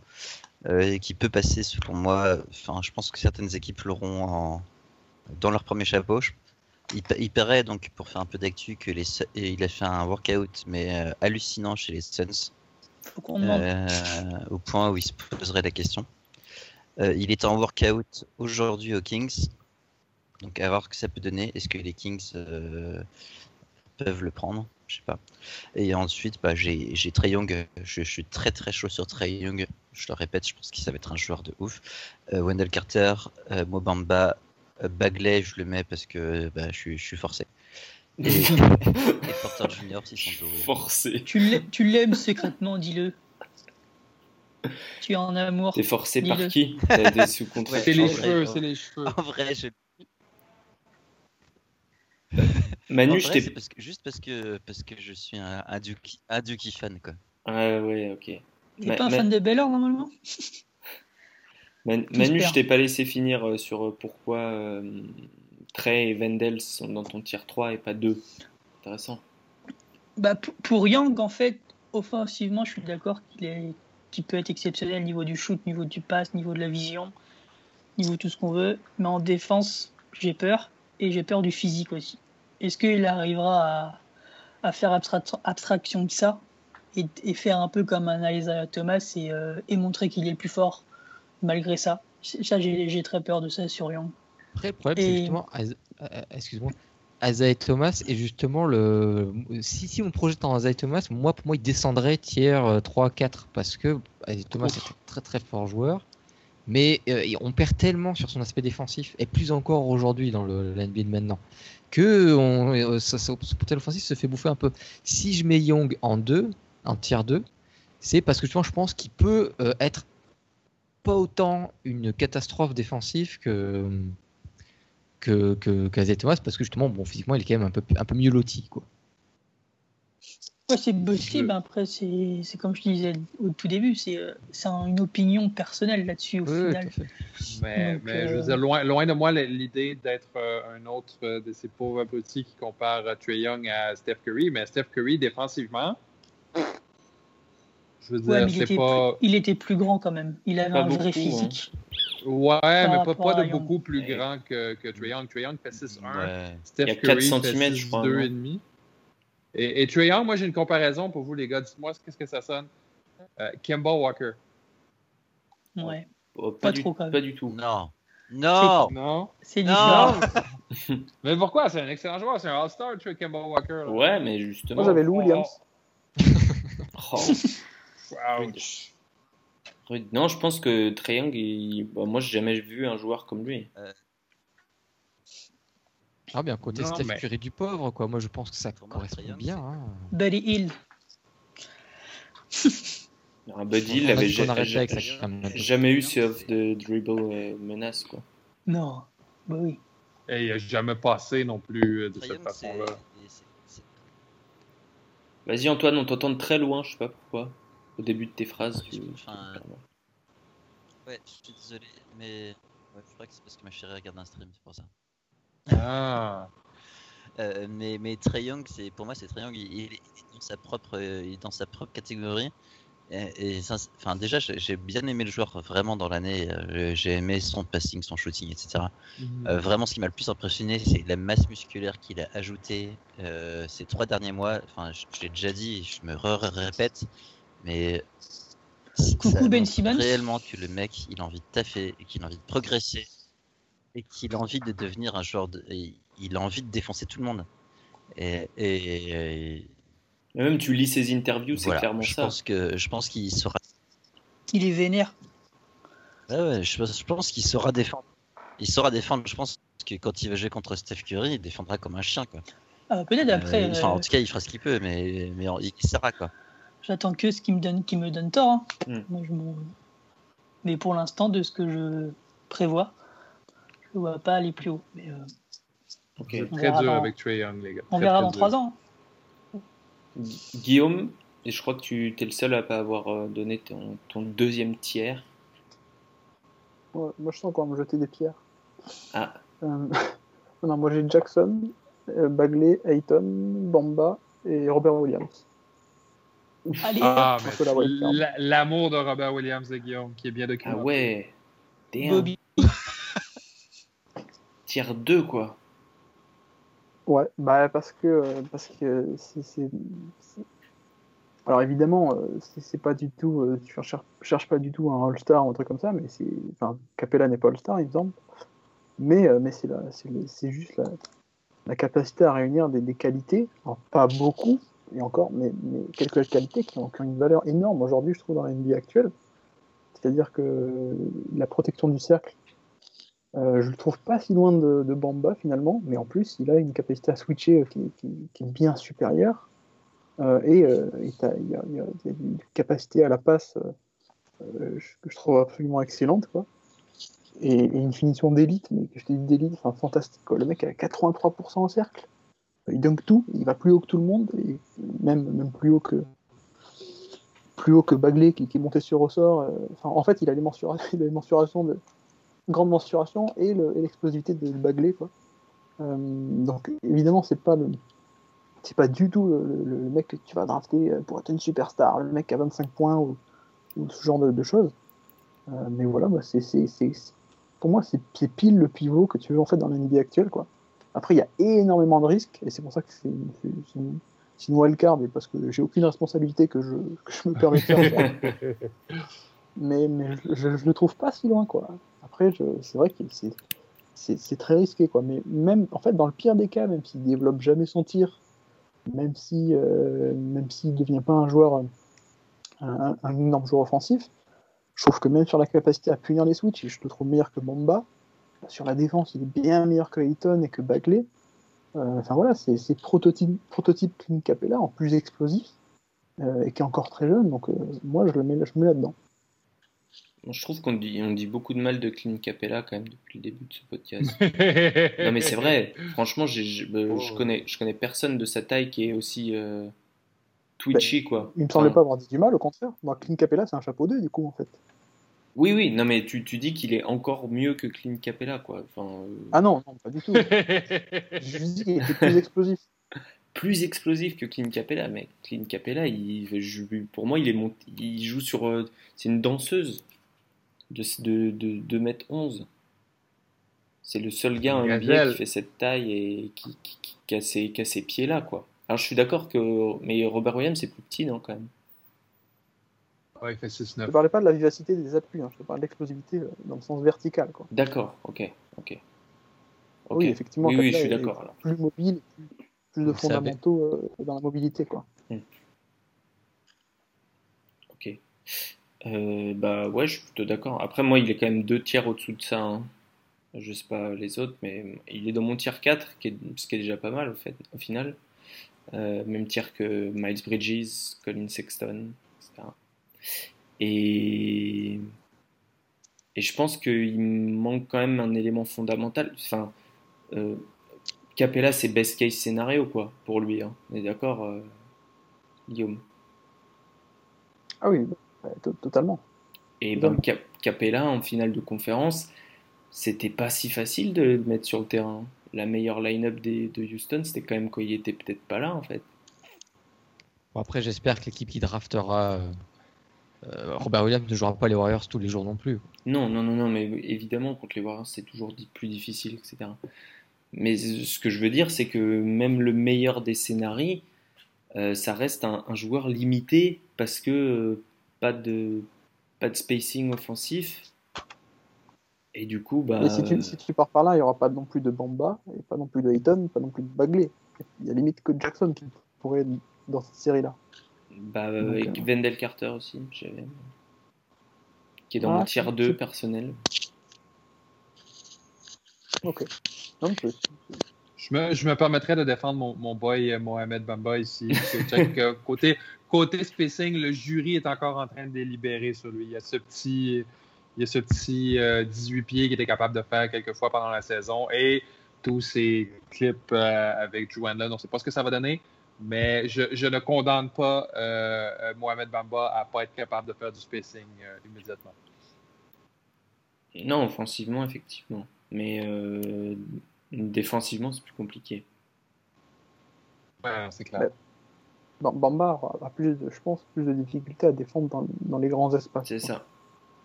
F: euh, qui peut passer selon moi. Enfin, je pense que certaines équipes l'auront en- dans leur premier chapeau. Je- il, il paraît donc pour faire un peu d'actu que les, il a fait un workout mais euh, hallucinant chez les Suns, euh, au point où il se poserait la question. Euh, il est en workout aujourd'hui aux Kings, donc à voir ce que ça peut donner. Est-ce que les Kings euh, peuvent le prendre? Je sais pas. Et ensuite, bah, j'ai Trey Young. Je, je suis très très chaud sur Trey Young. Je le répète, je pense qu'il ça va être un joueur de ouf. Wendell Carter, Mobamba, Bagley, je le mets parce que bah, je, suis- je suis forcé. Et, et Porter Junior, s'ils sont doués.
B: Forcé.
G: Tu l'aimes- secrètement, dis-le. Tu es en amour.
B: T'es forcé par qui? T'as des sous-contrats
E: C'est les cheveux, c'est les cheveux.
F: En vrai, je
B: Manu, je
F: parce que, juste parce que, parce que je suis un, un, Duki, un Duki fan. Quoi.
B: Ah ouais, ok.
G: T'es pas un
B: ma-
G: fan de Baylor normalement?
B: Man-
G: Tout se
B: Manu, je t'ai pas laissé finir euh, sur euh, pourquoi euh, Trey et Wendell sont dans ton tier 3 et pas 2. Intéressant.
G: bah, pour, Young, en fait, offensivement, je suis d'accord qu'il est, qu'il peut être exceptionnel niveau du shoot, niveau du pass, niveau de la vision, niveau de tout ce qu'on veut. Mais en défense, j'ai peur. Et j'ai peur du physique aussi. Est-ce qu'il arrivera à, à faire abstra- abstraction de ça et, et faire un peu comme un Isaiah Thomas et, euh, et montrer qu'il est le plus fort? Malgré ça Ça, j'ai très peur de ça sur Young.
C: Après, le problème, c'est
G: Et-
C: justement, euh, excuse-moi, Isaiah Thomas est justement le. Si, si on projette en Isaiah Thomas, moi, pour moi, il descendrait tiers euh, 3-4 parce que Isaiah Thomas est un très très fort joueur. Mais euh, on perd tellement sur son aspect défensif, et plus encore aujourd'hui dans le, la NBA de maintenant, que on, euh, ça- son potentiel offensif se fait bouffer un peu. Si je mets Young en 2, en tiers 2, c'est parce que justement, je pense qu'il peut euh, être pas autant une catastrophe défensive que que que Thomas parce que justement bon physiquement il est quand même un peu un peu mieux loti quoi.
G: Ouais, c'est possible.
E: Je-
G: Après, c'est c'est comme je disais au tout début, c'est euh, c'est un- une opinion personnelle là-dessus au
C: Oui,
G: final.
E: Mais,
G: Donc,
E: mais je veux
G: euh,
E: dire, loin, loin de moi l'idée d'être euh, un autre de ces pauvres petits qui comparent euh, Trae Young à Steph Curry. Mais Steph Curry, défensivement, je veux dire,
G: Ouais, il était,
E: pas.
G: plus, il était plus grand quand même. Il avait
B: Pas
G: un vrai
B: hein.
G: physique.
E: Ouais, mais pas, de
G: Young.
E: beaucoup plus
B: Ouais.
E: grand que, que Trae Young. Trae Young fait 6'1.
F: Ouais.
E: Steph
B: Il y a 4
E: Curry fait
B: centimètres, je crois,
E: 6'2
B: non?
E: et demi. Et, Trae Young, moi j'ai une comparaison pour vous les gars. Dites-moi qu'est-ce que ça sonne? Euh, Kemba Walker.
G: Ouais.
B: Oh,
G: Pas
B: du,
G: trop, quand même.
B: pas du tout.
F: Non. Non
E: Non?
G: C'est
F: Non
G: différent.
E: Mais pourquoi? C'est un excellent joueur, c'est un All-Star, tu vois, Kemba Walker. là.
B: Ouais, mais justement.
D: Moi j'avais Lou Williams.
B: Oh,
E: Ouch.
B: rude. Non, je pense que il- bah, moi j'ai jamais vu un joueur comme lui.
C: Ah bien, côté
E: Non,
C: Steph
E: mais-
C: Curry du pauvre, quoi. Moi, je pense que ça
F: Pour
C: correspond bien. hein.
G: Buddy Hill.
B: Un Buddy,
C: a
B: avait
C: dit qu'on
B: ja-
C: arrêtait avec
B: ja-
C: ça, quand même.
B: jamais eu ce off de dribble euh, menace quoi.
G: Non. Bah oui.
E: Et il n'a jamais passé non plus euh, de cette façon-là.
B: Vas-y Antoine, on t'entend de très loin, je sais pas pourquoi. Au début de tes phrases. tu-
F: Enfin, Ouais, je suis désolé, mais ouais, je crois que c'est parce que ma chérie regarde un stream, c'est pour ça.
E: Ah.
F: Euh, mais mais c'est pour moi c'est Trae Young, il, il est dans sa propre il est dans sa propre catégorie. Et, et ça, enfin déjà j'ai bien aimé le joueur vraiment dans l'année. euh, J'ai aimé son passing, son shooting, etc. Euh, vraiment, ce qui m'a le plus impressionné, c'est la masse musculaire qu'il a ajoutée euh, ces trois derniers mois. Enfin, je, je l'ai déjà dit, je me répète, mais
G: Coucou
F: ça
G: Ben Simmons.
F: réellement que le mec, il a envie de taffer, et qu'il a envie de progresser, et qu'il a envie de devenir un joueur. De, et il a envie de défoncer tout le monde. Et, et- et
B: Mais Même tu lis ses interviews, c'est
F: voilà,
B: clairement
F: je
B: ça.
F: pense que je pense qu'il saura.
G: Il est vénère.
F: Ouais, ouais, je, pense- je pense qu'il saura défendre. Il saura défendre. Je pense que quand il va jouer contre Steph Curry, il défendra comme un chien, quoi.
G: Ah, Peut-être après.
F: Euh, enfin, en
G: euh,
F: tout cas, il fera ce qu'il peut, mais, mais en- il essaiera quoi.
G: J'attends que ce qui me donne, qui me donne tort. hein.
B: Hmm.
G: Moi, je m'en- Mais pour l'instant, de ce que je prévois, je ne vois pas aller plus haut. Mais, euh, On
E: très
G: verra
E: dur
G: dans-
E: avec Trey Young, les gars.
G: on
E: Très,
G: verra
E: très
G: dans
E: dur.
G: trois ans.
B: Gu- Guillaume, et je crois que tu es le seul à pas avoir euh, donné ton, ton deuxième tiers.
D: Ouais, moi je sens qu'on va me jeter des pierres.
B: Ah,
D: Euh, non, moi j'ai Jackson, euh, Bagley, Ayton, Bamba et Robert Williams.
G: Allez,
E: Ah,
D: la-
E: l'amour de Robert Williams et Guillaume qui est bien
B: ah
E: documenté.
B: ouais. Damn.
G: Bobby.
B: Tiers 2 quoi.
D: Ouais, bah parce que euh, parce que c'est alors évidemment euh, c'est pas du tout euh, tu cherches cherches pas du tout un All-Star ou un truc comme ça, mais c'est enfin Capella n'est pas All-Star il me semble, mais mais c'est la c'est le- c'est juste la, la capacité à réunir des, des qualités, alors pas beaucoup et encore, mais, mais quelques qualités qui ont, une valeur énorme aujourd'hui je trouve dans la NBA actuelle. C'est-à-dire que la protection du cercle euh, je le trouve pas si loin de, Bamba finalement, mais en plus il a une capacité à switcher euh, qui, est bien supérieure. Euh, et euh, il y, a, une capacité à la passe que je trouve absolument excellente. Et, une finition d'élite, mais je dis d'élite, enfin fantastique. Le mec a 83% au cercle. Il dunk tout, il va plus haut que tout le monde, même, même plus haut que plus haut que Bagley qui, est monté sur ressort. euh, Enfin, en fait, il a les mensurations, il a les mensurations de, grande mensuration et le- et l'explosivité de Bagley quoi. Euh, donc évidemment c'est pas c'est pas du tout le, mec que tu vas drafter euh, pour être une superstar, le mec à 25 points ou, ce genre de, choses. Mais voilà, bah, c'est, pour moi c'est, pile le pivot que tu veux en fait dans la NBA actuelle quoi. Après il y a énormément de risques et c'est pour ça que c'est, une, une wildcard parce que j'ai aucune responsabilité que je, que je me permets de faire. mais, mais je, je le trouve pas si loin quoi. Après, c'est vrai que c'est, très risqué quoi. Mais même, en fait, dans le pire des cas, même s'il développe jamais son tir, même si, euh, même s'il devient pas un joueur, un, un énorme joueur offensif, je trouve que même sur la capacité à punir les switches, je le trouve meilleur que Bamba. Sur la défense, il est bien meilleur que Ayton et que Bagley. Euh, Enfin voilà, c'est, prototype, prototype Clint Capella en plus explosif euh, et qui est encore très jeune. Donc euh, moi, je le mets, je mets là-dedans.
B: Je trouve qu'on dit, on dit beaucoup de mal de Clint Capella quand même depuis le début de ce podcast. non mais c'est vrai, franchement, je, je
E: Oh.
B: connais, je connais personne de sa taille qui est aussi euh, twitchy quoi.
D: Il me semblait
B: Enfin,
D: pas avoir dit du mal, au contraire. Moi, Clint Capella, c'est un chapeau 2 du coup en fait.
B: Oui, oui, non mais tu, tu dis qu'il est encore mieux que Clint Capella quoi. Enfin, euh,
D: Ah non, non, pas du tout. je dis qu'il était plus explosif.
B: plus explosif que Clint Capella, mec. Clint Capella, il, je- pour moi, il est monté, il joue sur, euh, c'est une danseuse de de, de, 2 mètres 11. C'est le seul gars en NBA qui fait cette taille et qui, qui, qui, qui a ces, qui a ces pieds-là, quoi. Alors je suis d'accord que, mais Robert Williams c'est plus petit, non, quand même.
E: Ouais, il fait
D: Je
E: 6-9.
D: ne parlais pas de la vivacité des appuis, hein, je te parle de l'explosivité euh, dans le sens vertical. Quoi.
B: D'accord, ok, ok.
D: Oui, effectivement,
B: Oui, oui,
D: Capella
B: je suis d'accord. alors.
D: Plus mobile, plus, plus de fondamentaux euh, dans la mobilité. Quoi.
B: Ok. Euh, bah ouais, je suis plutôt d'accord. Après, moi, il est quand même deux tiers au-dessous de ça. hein. Je sais pas les autres, mais il est dans mon tier 4, qui est, ce qui est déjà pas mal au, fait, au final. Euh, même tiers que Miles Bridges, Colin Sexton. Et, et je pense qu'il manque quand même un élément fondamental. Enfin, euh, Capella, c'est best case scénario, quoi, pour lui. hein. On est d'accord, euh, Guillaume?
D: Ah oui, bah, to- totalement.
B: Et
D: Totalement.
B: ben Cap- Capella en finale de conférence, c'était pas si facile de le mettre sur le terrain. La meilleure line-up des- de Houston, c'était quand même quand il était peut-être pas là en fait.
C: Bon, après, j'espère que l'équipe qui draftera euh, Robert Williams ne jouera pas les Warriors tous les jours non plus.
B: Non, non, non, non, mais évidemment contre les Warriors c'est toujours plus difficile, etc. Mais ce que je veux dire, c'est que même le meilleur des scénarios, euh, ça reste un, un joueur limité parce que euh, pas de pas de spacing offensif. Et du coup, bah.
D: Si tu, si tu pars par là, il n'y aura pas non plus de Bamba, et pas non plus de Ayton, pas non plus de Bagley. Il y a limite que Jackson qui pourrait être dans cette série-là.
B: Bah,
D: Donc,
B: avec
D: euh,
B: Wendell Carter aussi, j'avais. Qui est dans
D: Ah,
B: mon tier
D: c'est-
B: 2 personnel.
D: Ok. C'est-
E: Je me, je me permettrais de défendre mon, mon boy euh, Mohamed Bamba ici. check, euh, côté, côté spacing, le jury est encore en train de délibérer sur lui. Il y a ce petit, il y a ce petit euh, 18 pieds qu'il était capable de faire quelques fois pendant la saison et tous ces clips euh, avec Drew Hanlon. On ne sait pas ce que ça va donner, mais je, je ne condamne pas euh, euh, Mohamed Bamba à ne pas être capable de faire du spacing euh, immédiatement.
B: Non, offensivement, effectivement. Mais euh, défensivement, c'est plus compliqué.
E: Ouais, c'est clair.
D: Bamba aura a plus de, je pense, plus de difficultés à défendre dans, dans les grands espaces.
B: C'est ça.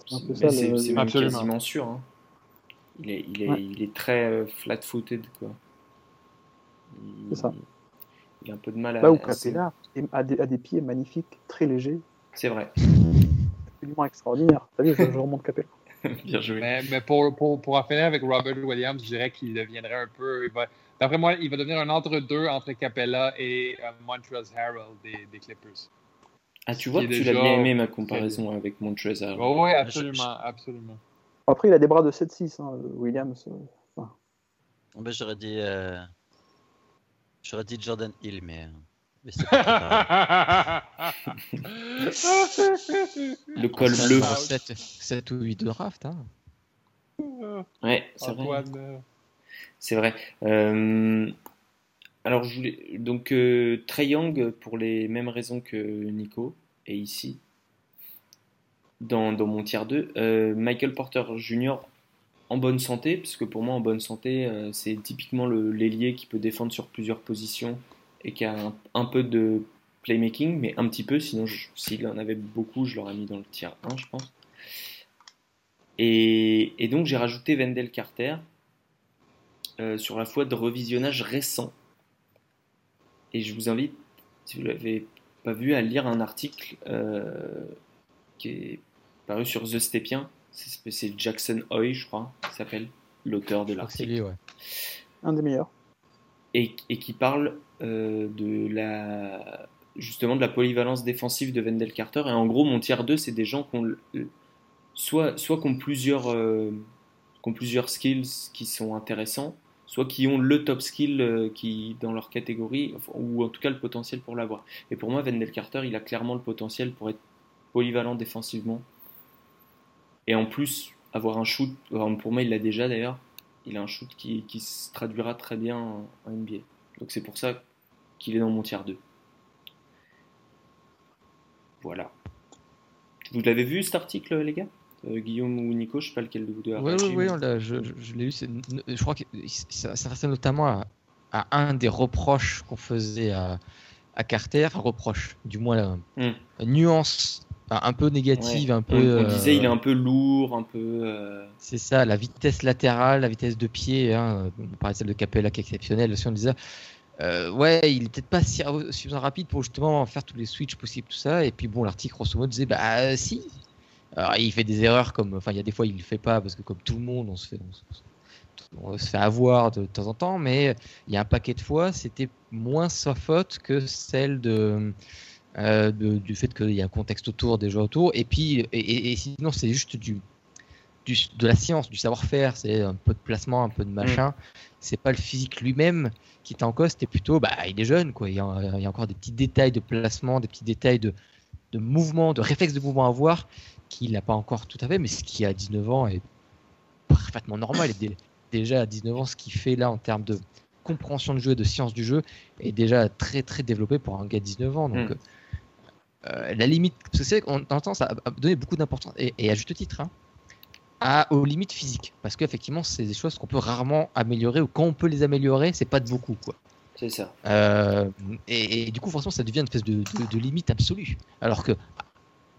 D: C'est le-
B: quasiment sûr. hein. Il, est, il, est,
D: Ouais.
B: il est très flat-footed,
D: C'est ça.
B: Il a un peu de mal à.
D: Là où
B: à se-
D: Capella a des, a des pieds magnifiques, très légers,
B: C'est vrai.
D: absolument extraordinaires. T'as vu, je, je remonte Capella.
B: Bien joué.
E: Mais, mais pour, pour, pour en finir avec Robert Williams, je dirais qu'il deviendrait un peu. D'après moi, il va devenir un entre-deux entre Capella et euh, Montrezl Harrell des, des Clippers.
B: Ah, tu vois que tu l'as bien aimé ma comparaison avec Montrezl. Harrell.
E: Oh, oui,
F: je-
E: absolument, absolument.
D: Après, il a des bras de 7-6, hein, Williams. euh,
F: Ben, j'aurais dit. euh, J'aurais dit Jordan Hill, mais. euh, mais pas.
B: Le col bleu.
C: sur 7, 7 ou 8 de draft. Hein.
B: Ouais, c'est vrai.
E: Euh,
B: C'est vrai. Euh, alors, je voulais... donc euh, Trae Young, pour les mêmes raisons que Nico, est ici, dans, dans mon tier 2. Euh, Michael Porter Jr. en bonne santé, parce que pour moi, en bonne santé, euh, c'est typiquement l'ailier qui peut défendre sur plusieurs positions et qui a un, peu de playmaking, mais un petit peu, sinon, s'il en avait beaucoup, je l'aurais mis dans le tier 1, je pense. Et, et donc, j'ai rajouté Wendell Carter euh, sur la foi de revisionnage récent. Et je vous invite, si vous ne l'avez pas vu, à lire un article euh, qui est paru sur The Stepien. C'est Jackson Hoy, je crois, qui s'appelle l'auteur de l'article
C: lui, ouais.
D: un des meilleurs.
B: et, et qui parle euh, de la justement de la polyvalence défensive de Wendell Carter. Et en gros, mon tiers 2, c'est des gens qui ont le- soit, soit qui ont plusieurs, euh, qui ont plusieurs skills qui sont intéressants, soit qui ont le top skill euh, qui dans leur catégorie, ou en tout cas le potentiel pour l'avoir. Et pour moi, Wendell Carter, il a clairement le potentiel pour être polyvalent défensivement. Et en plus, avoir un shoot, pour moi, il l'a déjà d'ailleurs, il a un shoot qui, qui se traduira très bien en, NBA. Donc c'est pour ça qu'il est dans mon tier 2. Voilà. Vous l'avez vu cet article, les gars? Euh, Guillaume ou Nico, je sais pas lequel de vous deux a
C: Oui, oui,
B: mais-
C: je, je- je l'ai c'est- Je crois que ça, ça restait notamment à, à un des reproches qu'on faisait à, à Carter, un reproche, du moins la
B: Hmm.
C: nuance un peu négative,
B: Ouais.
C: un peu.
B: on, on
C: euh,
B: disait il est un peu lourd, un peu. euh,
C: C'est ça, la vitesse latérale, la vitesse de pied. Hein, on parlait celle de Capella qui est exceptionnelle. Aussi, on disait euh, ouais, il est peut-être pas si- suffisamment rapide pour justement faire tous les switches possibles, tout ça. Et puis bon, l'article grosso modo disait bah si. Alors il fait des erreurs comme, enfin il y a des fois il le fait pas parce que comme tout le monde, on se fait, on se, on se fait avoir de, temps en temps, mais il y a un paquet de fois c'était moins sa faute que celle de, euh, de- du fait qu'il y a un contexte autour, des joueurs autour. Et puis et, et- et sinon c'est juste du, du de la science, du savoir-faire, c'est un peu de placement, un peu de machin. C'est pas le physique lui-même qui est en cause, c'était plutôt, bah, il est jeune, quoi. Il y, a, il y a encore des petits détails de placement, des petits détails de, de mouvement, de réflexe de mouvement à voir qu'il n'a pas encore tout à fait, mais ce qui a 19 ans est parfaitement normal. Et dé- déjà à 19 ans, ce qu'il fait là en termes de compréhension du jeu et de science du jeu est déjà très très développé pour un gars de 19 ans. Donc,
B: Mm.
C: Euh, la limite, parce que c'est qu'on entend ça a donné beaucoup d'importance, et, et à juste titre, hein, à, aux limites physiques. Parce qu'effectivement, c'est des choses qu'on peut rarement améliorer, ou quand on peut les améliorer, c'est pas de beaucoup. Quoi.
B: C'est ça.
C: Euh, et, et du coup, forcément, ça devient une espèce de, de- de limite absolue. Alors que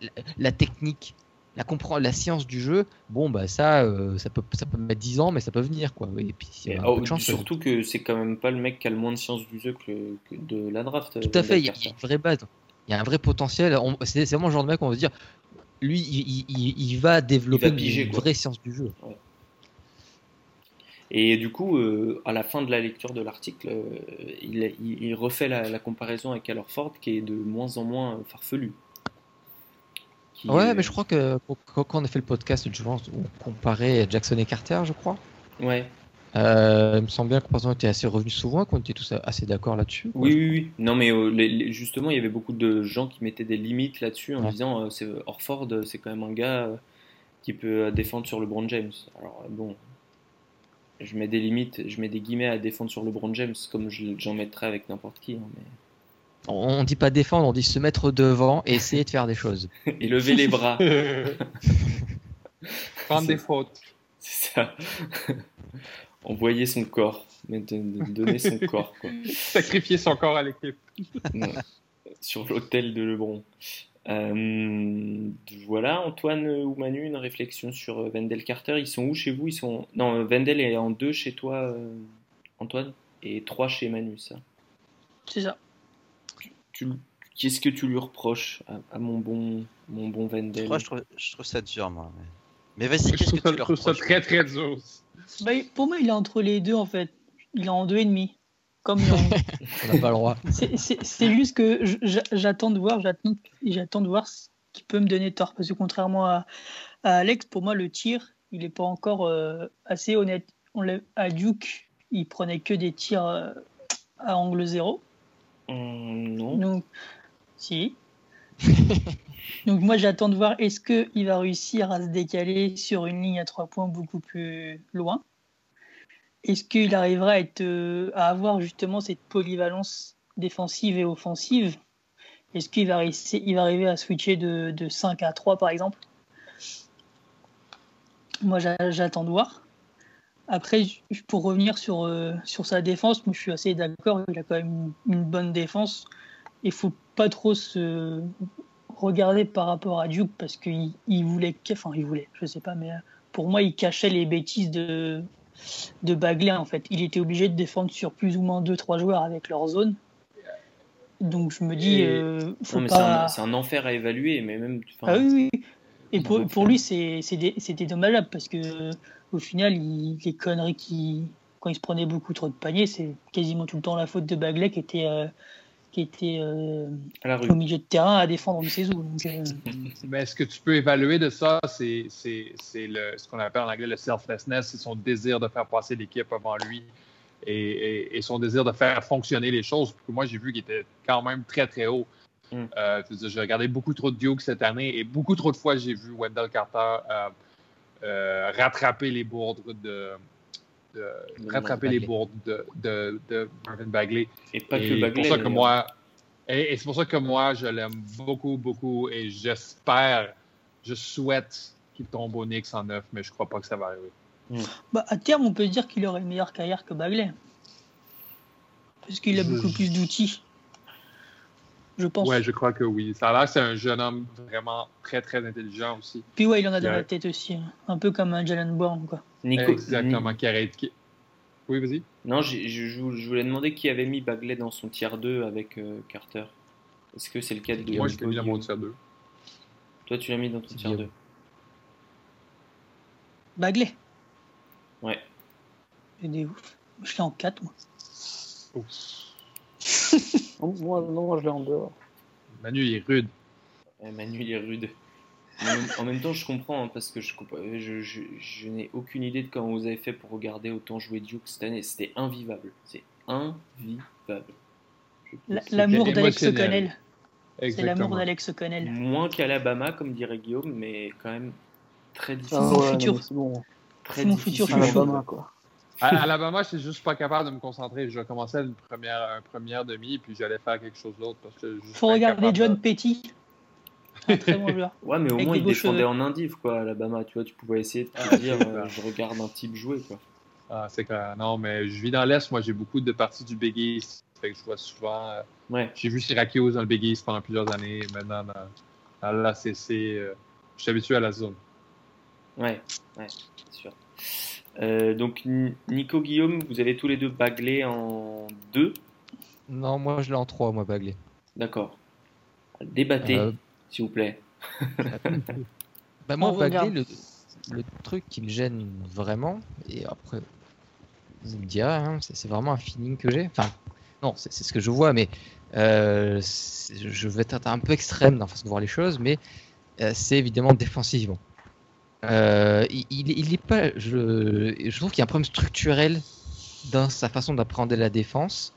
C: la, la technique, la la science du jeu, bon, bah ça, euh, ça, peut, ça peut mettre 10 ans, mais ça peut venir. Quoi. Et puis,
B: Et, oh,
C: chance, ça-
B: surtout que c'est quand même pas le mec qui a le moins de science du jeu que, que de la draft.
C: Tout à fait, il y, a y une vraie base. Il y a un vrai potentiel. C'est vraiment le genre de mec, on va dire, lui, il, il- il- il va développer
B: Il va piger,
C: une
B: quoi.
C: vraie science du jeu.
B: Et du coup, euh, à la fin de la lecture de l'article, euh, il, refait la, la comparaison avec Allerford qui est de moins en moins farfelu.
C: Ouais,
B: est-
C: mais je crois que quand quand on a fait le podcast, je pense, on comparait Jackson et Carter, je crois.
B: Ouais.
C: Euh, il me semble bien que comparaison était assez revenu souvent, qu'on était tous assez d'accord là-dessus.
B: Oui, oui, oui. Non, mais euh, les- les- justement, il y avait beaucoup de gens qui mettaient des limites là-dessus en
C: Ouais.
B: disant euh, c'est Orford, c'est quand même un gars euh, qui peut défendre sur LeBron James. Alors, euh, bon, je mets des limites, je mets des guillemets à défendre sur LeBron James comme je- j'en mettrais avec n'importe qui. hein, mais-
C: On, on dit pas défendre, on dit se mettre devant et essayer de faire des choses.
B: Et lever les bras,
E: Prendre des fautes.
B: c'est ça. Envoyer son corps, mais de- de- donner son corps, quoi.
E: Sacrifier son corps à l'équipe.
B: Sur l'hôtel de Lebron. Euh, voilà, Antoine ou Manu, une réflexion sur euh, Wendell Carter. Ils sont où chez vous? Ils sont non, euh, Wendell est en deux chez toi, euh, Antoine, et trois chez Manu. Ça.
G: C'est ça.
B: Tu, qu'est-ce que tu lui reproches à, à mon bon, mon bon Wendell?
F: Je trouve, je trouve ça dur, moi. Mais, mais vas-y,
E: Je
F: qu'est-ce
E: trouve
F: que
E: ça,
F: tu
E: je
F: leur
E: trouve ça
F: reproches?
E: très très dur.
G: Bah, pour moi, il est entre les deux en fait. Il est en deux et demi. Comme.
C: On n'a pas le droit.
G: C'est- juste que j'attends de voir, j'attends j'attends de voir ce qui peut me donner tort. Parce que contrairement à, à Alex, pour moi, le tir, il n'est pas encore euh, assez honnête. On à Duke, il prenait que des tirs euh, à angle zéro.
B: Hum, Non.
G: Donc, si. Donc moi, j'attends de voir est-ce qu'il va réussir à se décaler sur une ligne à trois points beaucoup plus loin? Est-ce qu'il arrivera à, euh, avoir justement cette polyvalence défensive et offensive? Est-ce qu'il va, va arriver à switcher de, de 5 à 3 par exemple? Moi j'a- j'attends de voir. Après, pour revenir sur, euh, sur sa défense, moi je suis assez d'accord, il a quand même une bonne défense. Il faut pas trop se regarder par rapport à Duke parce qu'il il voulait, enfin il voulait, je sais pas, mais pour moi il cachait les bêtises de, de Bagley en fait. Il était obligé de défendre sur plus ou moins 2-3 joueurs avec leur zone. Donc je me dis, euh,
B: c'est un, enfer à évaluer, mais même. enfin,
G: Ah oui, oui. Et pour, lui, c'était dommageable parce que au final, il- les conneries qui, quand il se prenait beaucoup trop de paniers, c'est quasiment tout le temps la faute de Bagley qui était, euh, qui était euh,
B: à la rue.
G: au milieu de terrain à défendre où. Donc, euh,
E: Mais ce que tu peux évaluer de ça, c'est c'est- c'est le- ce qu'on appelle en anglais le selflessness, c'est son désir de faire passer l'équipe avant lui et, et- et son désir de faire fonctionner les choses. Parce que moi, j'ai vu qu'il était quand même très, très haut.
B: Mm.
E: Euh, j'ai regardé beaucoup trop de Duke cette année et beaucoup trop de fois, j'ai vu Wendell Carter euh, euh, rattraper les bourdes de. De- rattraper les bourdes de, de, de Marvin Bagley.
B: Et pas que Bagley.
E: C'est pour ça que moi, et, et c'est pour ça que moi, je l'aime beaucoup, beaucoup, et j'espère, je souhaite qu'il tombe au Knicks en neuf, mais je crois pas que ça va arriver.
G: bah, à terme, on peut se dire qu'il aurait une meilleure carrière que Bagley. Parce qu'il a
E: Je-
G: beaucoup plus d'outils. Je pense.
E: Ouais, je crois que oui. Ça a l'air que c'est un jeune homme vraiment très, très intelligent aussi.
G: Puis ouais, il en a dans la tête aussi. hein. Un peu comme un Jalen Brown, quoi.
B: Nico,
E: Exactement. Qui arrête. qui- Oui, vas-y.
B: Non, je, je voulais demander qui avait mis Bagley dans son tier 2 avec euh, Carter. Est-ce que c'est le cas de
E: Moi, je l'ai mis dans mon
B: Guillaume
E: tier 2.
B: Toi, tu l'as mis dans ton
C: C'est
B: tier
C: Guillaume.
B: 2.
G: Bagley.
B: Ouais.
G: Il est ouf. Je l'ai en 4, moi.
D: Non, Moi, non, moi je l'ai en dehors.
E: Manu, il est rude.
B: Ouais, Manu, il est rude. En même- temps, je comprends, hein, parce que je, comp- je, je, je n'ai aucune idée de comment vous avez fait pour regarder autant jouer Duke cette année. C'était invivable. C'est invivable.
G: L'amour d'Alex. O'Connell. C'est l'amour d'Alex O'Connell.
B: Moins qu'Alabama, comme dirait Guillaume, mais quand même très difficile.
G: mon
D: ouais,
G: futur.
D: bon.
B: Très
G: c'est mon futur chouchou.
D: Alabama, quoi.
E: À Alabama, je suis juste pas capable de me concentrer. Je commencer une première, un première demi, puis j'allais faire quelque chose d'autre. parce que je
G: Faut regarder John
E: de-
G: Petty. Un très bon joueur.
B: Ouais, mais au
G: Avec
B: moins il défendait
G: cheveux.
B: en indiv, quoi, Alabama. Tu vois, tu pouvais essayer de te
E: Ah,
B: dire,
E: c'est
B: euh, je regarde un type jouer, quoi.
E: Ah, c'est clair. Non, mais je vis dans l'Est. Moi, j'ai beaucoup de parties du Big East. Fait que je vois souvent. euh,
B: Ouais.
E: J'ai vu Syracuse dans le Big East pendant plusieurs années. Maintenant, dans, dans l'ACC, euh, je suis habitué à la zone.
B: Ouais, ouais, c'est sûr. Euh, donc, Ni- Nico Guillaume, vous avez tous les deux Bagley en 2.
C: Non, moi je l'ai en 3, moi, Bagley.
B: D'accord. Débattez,
C: Euh,
B: s'il vous plaît.
C: Bah moi, Bagley, le, le truc qui me gêne vraiment, et après, vous me direz, hein, c'est vraiment un feeling que j'ai. Enfin, non, c'est ce que je vois, mais euh, je vais être un peu extrême dans la façon de voir les choses, mais euh, c'est évidemment défensivement. Euh, il, il, pas, je, trouve qu'il y a un problème structurel dans sa façon d'appréhender la défense.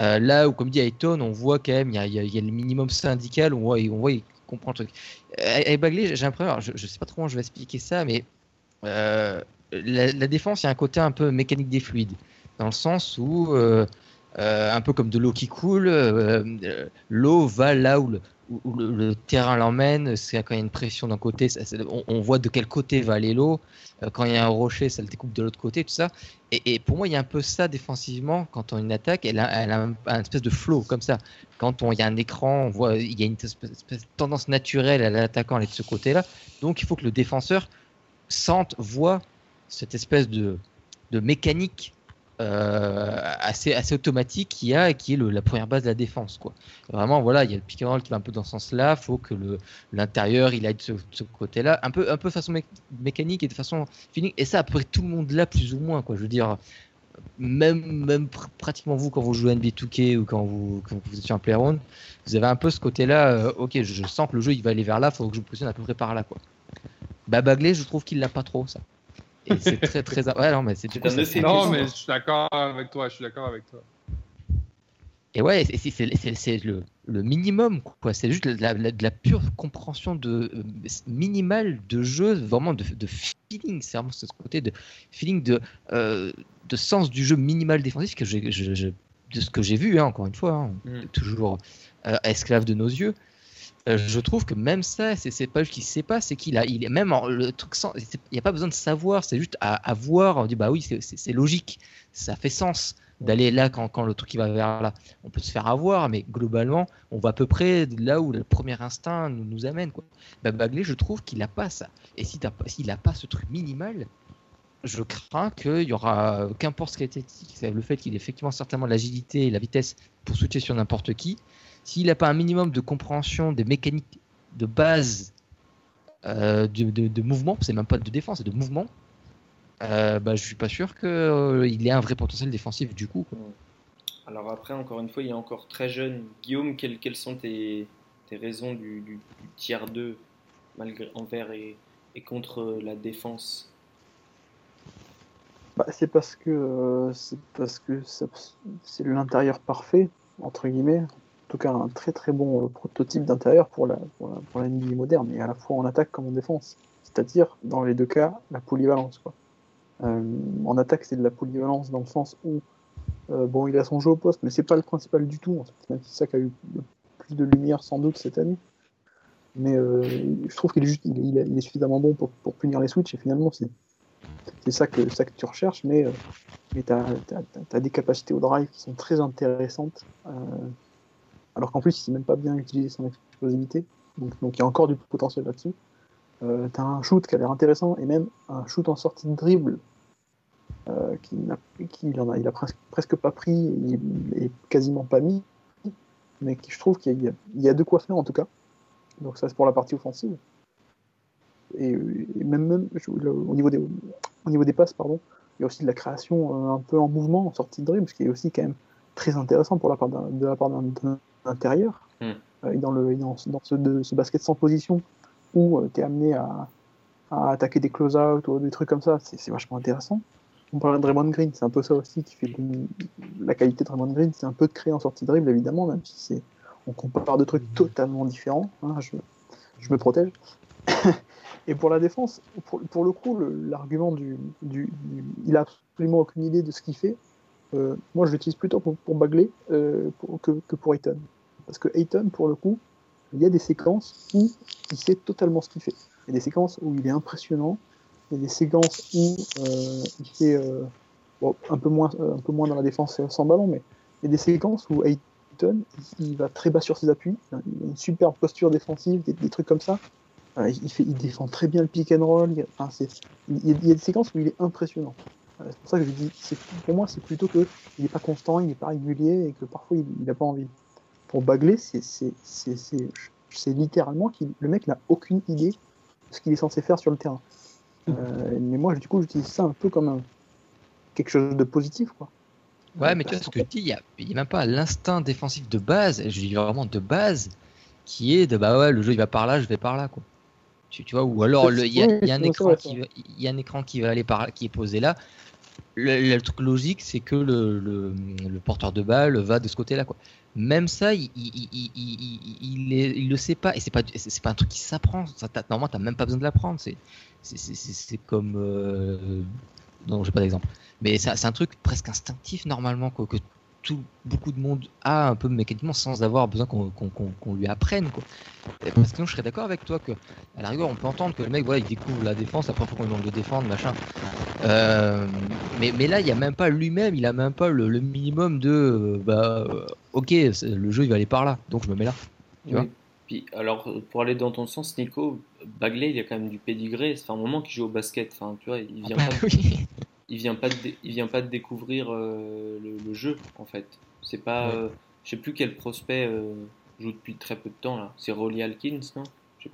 C: Euh, là où, comme dit Ayton, on voit quand même, il y a, le minimum syndical, on voit, on voit, il comprend le truc. Avec Bagley, j'ai l'impression, alors, je, je sais pas trop comment je vais expliquer ça, mais euh, la, défense, il y a un côté un peu mécanique des fluides, dans le sens où, un peu comme de l'eau qui coule, l'eau va là où où- le- terrain l'emmène, c'est quand il y a une pression d'un côté, on, on voit de quel côté va aller l'eau, Euh, quand il y a un rocher, ça le découpe de l'autre côté, tout ça. Et, pour moi, il y a un peu ça défensivement, quand on une attaque, elle a, elle a un, espèce de flow comme ça. Quand on- il y a un écran, on voit, il y a une tendance naturelle à l'attaquant aller de ce côté-là. Donc il faut que le défenseur sente, voit cette espèce de, mécanique assez, assez automatique qu'il y a qui est la première base de la défense. Quoi. Vraiment, voilà, il y a le pick and roll qui va un peu dans ce sens-là. Il faut que l'intérieur il aille de ce, de côté-là, un peu, un peu façon mé- mécanique et de façon feeling. Et ça, après tout le monde là, plus ou moins. Quoi. Je veux dire, même, même pr- pratiquement vous, quand vous jouez à NBA 2K ou quand vous, quand vous êtes sur un playground, vous avez un peu ce côté-là. euh, ok, je, sens que le jeu il va aller vers là, faut que je me positionne à peu près par là. Quoi. Bah, Bagley, je trouve qu'il l'a pas trop, ça. Et c'est très, très. Ouais, non, mais c'est du coup, ça-.
E: Non, mais je suis d'accord avec toi. Je suis d'accord avec toi.
C: Et ouais, c'est- c'est c'est- c'est- c'est le, le minimum, quoi. C'est juste de la, la- de la pure compréhension de, euh, minimale de jeu, vraiment de, de feeling. C'est vraiment ce côté de feeling de, euh, de sens du jeu minimal défensif que j'ai, je- je- de ce que j'ai vu, hein, encore une fois, hein,
B: Mm.
C: toujours euh, esclave de nos yeux. Euh, je trouve que même ça, c'est pas juste qu'il sait pas, c'est qu'il a, il est même en- le truc sans, il n'y a pas besoin de savoir, c'est juste à, voir. On dit bah oui, c'est- logique, ça fait sens d'aller là quand, quand le truc il va vers là. On peut se faire avoir, mais globalement, on va à peu près là où le premier instinct nous, amène. Quoi. Bah, Bagley, je trouve qu'il n'a pas ça. Et si s'il n'a pas ce truc minimal, je crains qu'il y aura, qu'importe ce qui a été dit, c'est le fait qu'il ait effectivement certainement l'agilité et la vitesse pour switcher sur n'importe qui, s'il n'a pas un minimum de compréhension des mécaniques de base euh, de, de- de mouvement, c'est même pas de défense, c'est de mouvement, euh, bah, je suis pas sûr qu'il ait un vrai potentiel défensif du coup. quoi.
B: Alors après, encore une fois, il est encore très jeune. Guillaume, quelles, quelles sont tes, tes raisons du, du, du tiers 2 malgré, envers et, et contre la défense?
D: Bah, c'est parce que euh, c'est parce que c'est l'intérieur parfait entre guillemets. En tout cas, un très très bon euh, prototype d'intérieur pour la, pour la NBA moderne, et à la fois en attaque comme en défense. C'est-à-dire, dans les deux cas, la polyvalence. Quoi. Euh, en attaque, c'est de la polyvalence dans le sens où euh, bon, il a son jeu au poste, mais c'est pas le principal du tout. C'est ça qui a eu le plus de lumière sans doute cette année. Mais je trouve qu'il est, suffisamment bon pour, pour punir les switches et finalement c'est c'est ça que, ça que tu recherches, mais, mais tu as, des capacités au drive qui sont très intéressantes, alors qu'en plus, il sait même pas bien utiliser son explosivité, donc, il y a encore du potentiel là-dessus. Euh, tu as un shoot qui a l'air intéressant, et même un shoot en sortie de dribble euh, qu'il en a, presque, pas pris et, quasiment pas mis, mais qui, je trouve qu'il y, a de quoi faire en tout cas. Donc ça c'est pour la partie offensive. Et, même, même au, niveau des, au niveau des passes, pardon, il y a aussi de la création euh, un peu en mouvement, en sortie de dribble, ce qui est aussi quand même très intéressant pour la part de la part d'un intérieur. Hmm. Euh, dans, le, dans, ce, de, ce basket sans position où tu es amené à, à attaquer des close-out ou des trucs comme ça, c'est vachement intéressant. On parlait de Draymond Green, c'est un peu ça aussi qui fait la qualité de Draymond Green, c'est un peu de créer en sortie de dribble évidemment, même si c'est on compare deux trucs totalement différents. Hein, je, je, me protège. Et pour la défense, pour, pour le coup, l'argument du, du, il a absolument aucune idée de ce qu'il fait. Euh, moi, je l'utilise plutôt pour, pour euh, que, pour Ayton. Parce que Ayton, pour le coup, il y a des séquences où il sait totalement ce qu'il fait. Il y a des séquences où il est impressionnant, il y a des séquences où euh, il fait un, peu moins, dans la défense sans ballon, mais il y a des séquences où Ayton il, va très bas sur ses appuis, il a une superbe posture défensive, des, trucs comme ça. il, défend très bien le pick and roll. Il, y a, des séquences où il est impressionnant. C'est pour ça que je dis, pour moi, c'est plutôt qu'il n'est pas constant, il n'est pas régulier et que parfois il n'a pas envie. Pour Bagley, c'est littéralement que le mec n'a aucune idée de ce qu'il est censé faire sur le terrain. Euh, mais moi, du coup, j'utilise ça un peu comme quelque chose de positif, quoi.
C: Ouais, mais tu vois, ce que tu dis, il n'y a, même pas l'instinct défensif de base, je dis vraiment de base, qui est de bah ouais, le jeu il va par là, je vais par là, quoi. Tu, tu vois, ou alors il y, a un écran qui, y a un écran qui va aller par qui est posé là. Le, truc logique, c'est que le, le, le, porteur de balle va de ce côté-là, quoi. Même ça, il, il, il, il, le sait pas, et c'est pas, c'est pas un truc qui s'apprend. Normalement, t'as même pas besoin de l'apprendre. C'est c'est comme. Euh... Non, j'ai pas d'exemple. Mais c'est un truc presque instinctif normalement quoi, que tout, beaucoup de monde a un peu mécaniquement sans avoir besoin qu'on lui apprenne. Quoi. parce que sinon, je serais d'accord avec toi que, à la rigueur, on peut entendre que le mec, voilà, il découvre la défense, après, faut qu'on lui demande de défendre, machin. Euh, mais, mais là, il n'y a même pas lui-même, il a même pas le, minimum de, euh, bah, ok, le jeu, il va aller par là, donc je me mets là. Tu vois?
B: Puis, alors, pour aller dans ton sens, Nico, Bagley, il a quand même du pédigré. C'est un moment qu'il joue au basket. Enfin, tu vois, il vient ah bah pas. Il vient pas de, il vient pas de découvrir euh, le, jeu en fait. C'est pas, euh, je sais plus quel prospect euh, joue depuis très peu de temps là. C'est Rolly Alkins, non?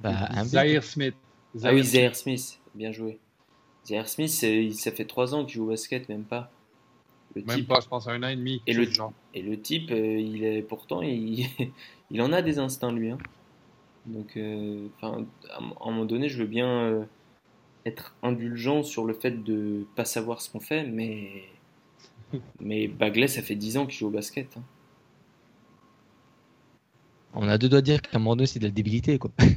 E: Bah, Zaire Smith.
B: ah oui, Zaire Smith, bien joué. Zaire Smith, ça fait trois ans qu'il joue au basket, même pas.
E: Le même pas, je pense, un an et demi.
B: Et le, et le type, il est pourtant, il, il en a des instincts lui. Hein. Donc, euh, enfin, à un moment donné, je veux bien euh, être indulgent sur le fait de pas savoir ce qu'on fait, mais mais Bagley, ça fait 10 ans qu'il joue au basket. Hein.
C: On a deux doigts de dire qu'à un moment donné, c'est de la débilité, quoi.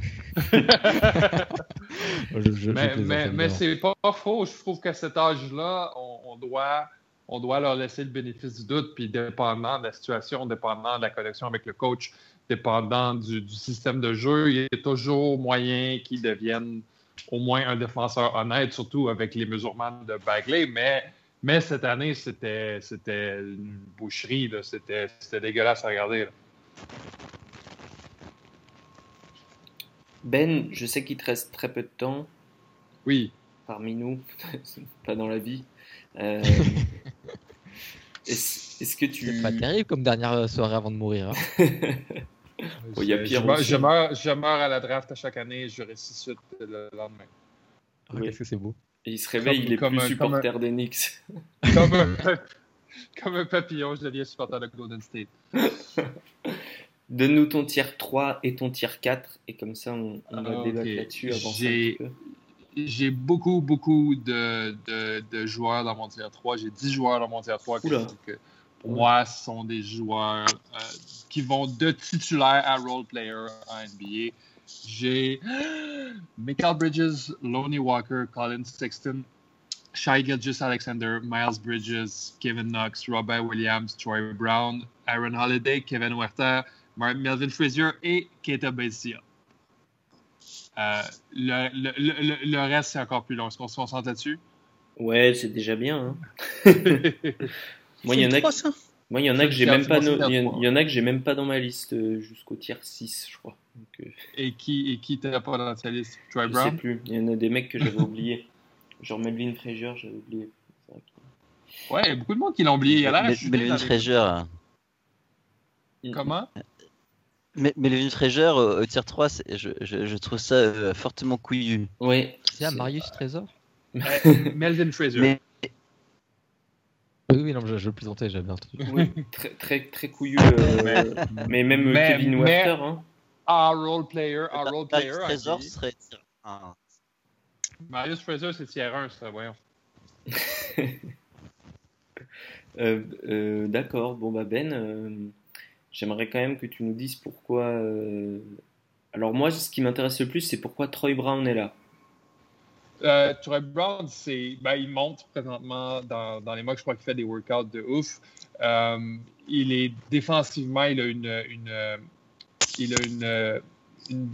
E: mais mais, c'est pas faux. Je trouve qu'à cet âge-là, on, doit, on doit leur laisser le bénéfice du doute, puis dépendant de la situation, dépendant de la connexion avec le coach, dépendant du, système de jeu, il y a toujours moyen qu'ils deviennent au moins un défenseur honnête, surtout avec les mesurements de Bagley. Mais, mais cette année, c'était, c'était une boucherie. C'était, c'était dégueulasse à regarder.
B: Ben, je sais qu'il te reste très peu de temps.
E: Oui.
B: Parmi nous, pas dans la vie. Euh, est-ce, que tu.
C: C'est pas terrible comme dernière soirée avant de mourir. Hein.
E: il y a pire je, je, meurs, je, meurs, à la draft à chaque année et je ressuscite le lendemain.
C: Ah, Qu'est-ce que c'est beau.
B: Et il se réveille, il est plus supporter des Knicks.
E: Comme un, comme un papillon, je deviens supporter de Golden State.
B: Donne-nous ton tier 3 et ton tier 4, et comme ça, on, on va ah, débattre là-dessus.
E: J'ai beaucoup, beaucoup de, de, de, joueurs dans mon tier 3. J'ai 10 joueurs dans mon tier 3 que, que, pour moi, ce sont des joueurs euh, qui vont de titulaire à role player en NBA. J'ai Michael Bridges, Lonnie Walker, Colin Sexton, Shai Gilgis Alexander, Miles Bridges, Kevin Knox, Robert Williams, Troy Brown, Aaron Holiday, Kevin Werther, Melvin Frazier et Keita Bezia. Euh, le, le, le, le, reste, c'est encore plus long. Est-ce qu'on se concentre là-dessus?
B: Ouais, c'est déjà bien. Hein? Moi, il y en a. Moi, il y en a que j'ai même pas, il y en a que j'ai même pas dans ma liste euh, jusqu'au tiers 6, je crois.
E: Euh, et qui, et qui t'as pas dans ta liste?
B: Troy Brown? Je sais plus. Il y en a des mecs que j'avais oubliés. Genre Melvin Frazier, j'avais oublié.
E: Ouais, il y a beaucoup de monde qui l'ont oublié.
F: Mel-
E: chuté
F: Melvin Frazier.
E: Comment?
F: Mais Melvin Frazier au, au tier 3, c'est- je, je, je trouve ça euh, fortement couillu.
B: Oui.
C: C'est à Marius Trésor
E: Melvin Fraser.
F: Mais
C: Oui, oui, non, je, je le plaisantais, j'avais entendu.
B: Oui, très, très, très couillu. euh, mais même euh,
E: mais-
B: Kevin
E: mais-
B: Werther. Hein.
E: Ah, role player, ah, role player.
F: Marius
E: ok.
F: serait tier 1.
E: Marius Fraser, c'est tier 1, ça, voyons.
B: Euh, euh, D'accord. Bon, bah Ben, euh, j'aimerais quand même que tu nous dises pourquoi. euh, Alors, moi, ce qui m'intéresse le plus, c'est pourquoi Troy Brown est là.
E: Euh, Troy Brown, c'est, ben, il monte présentement dans, dans les mois que je crois qu'il fait des workouts de ouf. Euh, il est défensivement, il a une, une, euh, il a une, euh, une-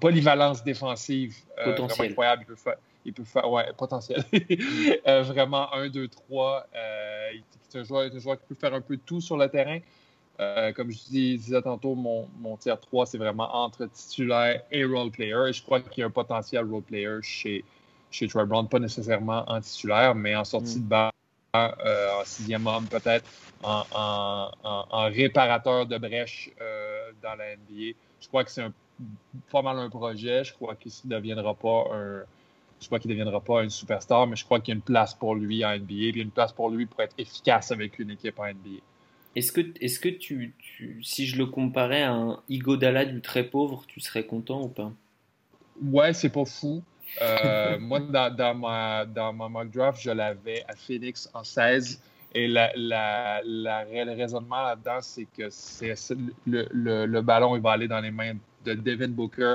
E: polyvalence défensive euh,
B: Potentiel.
E: incroyable. Il peut faire, il peut faire, ouais, potentiel. Vraiment 1, 2, 3. Euh, il- c'est un joueur, un joueur qui peut faire un peu de tout sur le terrain. Euh, comme je dis- disais tantôt, mon, mon tier 3, c'est vraiment entre titulaire et role player. Et je crois qu'il y a un potentiel role player chez, chez Troy Brown, pas nécessairement en titulaire, mais en sortie
B: Mm.
E: de banc, euh, en sixième homme peut-être, en, en- en- en réparateur de brèche euh, dans la NBA. Je crois que c'est pas mal un projet. Je crois qu'il ne deviendra pas un. Je crois qu'il deviendra pas une superstar, mais je crois qu'il y a une place pour lui en NBA, puis il y a une place pour lui pour être efficace avec une équipe en NBA.
B: Est-ce que, est-ce que tu, tu- si je le comparais à un Igodala du très pauvre, tu serais content ou pas?
E: Ouais, c'est pas fou. Euh, moi, dans, ma, dans ma mock draft, je l'avais à Phoenix en 16. Et le raisonnement là-dedans, c'est que le, le, ballon il va aller dans les mains de Devin Booker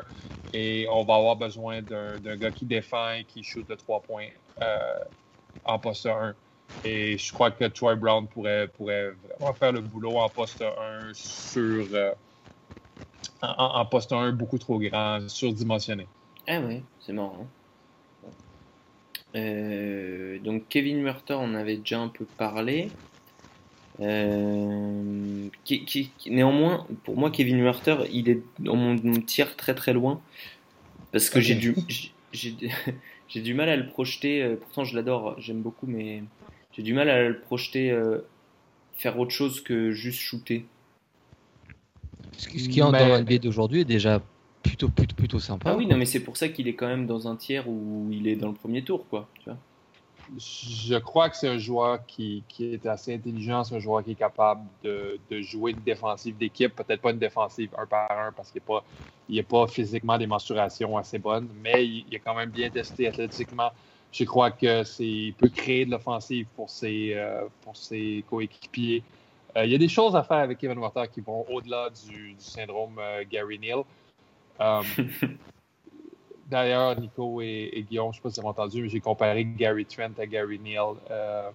E: et on va avoir besoin d'un, d'un gars qui défend et qui shoot de trois points euh, en poste 1. Et je crois que Troy Brown pourrait, pourrait vraiment faire le boulot en poste 1 sur. euh, en, en poste 1 beaucoup trop grand, surdimensionné.
B: Ah ouais, c'est marrant. Euh, donc Kevin Murter, on avait déjà un peu parlé. Euh, qui, qui- qui- néanmoins, pour moi, Kevin Murter, il est dans mon, mon tir très très loin. Parce que
E: Ok.
B: j'ai du, j'ai- du mal à le projeter. euh, Pourtant, je l'adore, j'aime beaucoup, mais j'ai du mal à le projeter euh, faire autre chose que juste shooter.
C: Ce qui, ce qui est en- NBA d'aujourd'hui est déjà plutôt, plutôt, plutôt sympa.
B: Ah oui, non, mais c'est pour ça qu'il est quand même dans un tiers où il est dans le premier tour, quoi. Tu vois.
E: Je crois que c'est un joueur qui, qui est assez intelligent, c'est un joueur qui est capable de, de jouer une défensive d'équipe, peut-être pas une défensive un par un parce qu'il n'y a, pas physiquement des mensurations assez bonnes, mais il, il est quand même bien testé athlétiquement. Je crois que c'est il peut créer de l'offensive pour ses, euh, pour ses coéquipiers. Euh, il y a des choses à faire avec Kevin Werther qui vont au-delà du, du syndrome euh, Gary Neal. Euh, D'ailleurs, Nico et, et Guillaume, je ne sais pas si vous avez entendu, mais j'ai comparé Gary Trent à Gary Neal euh,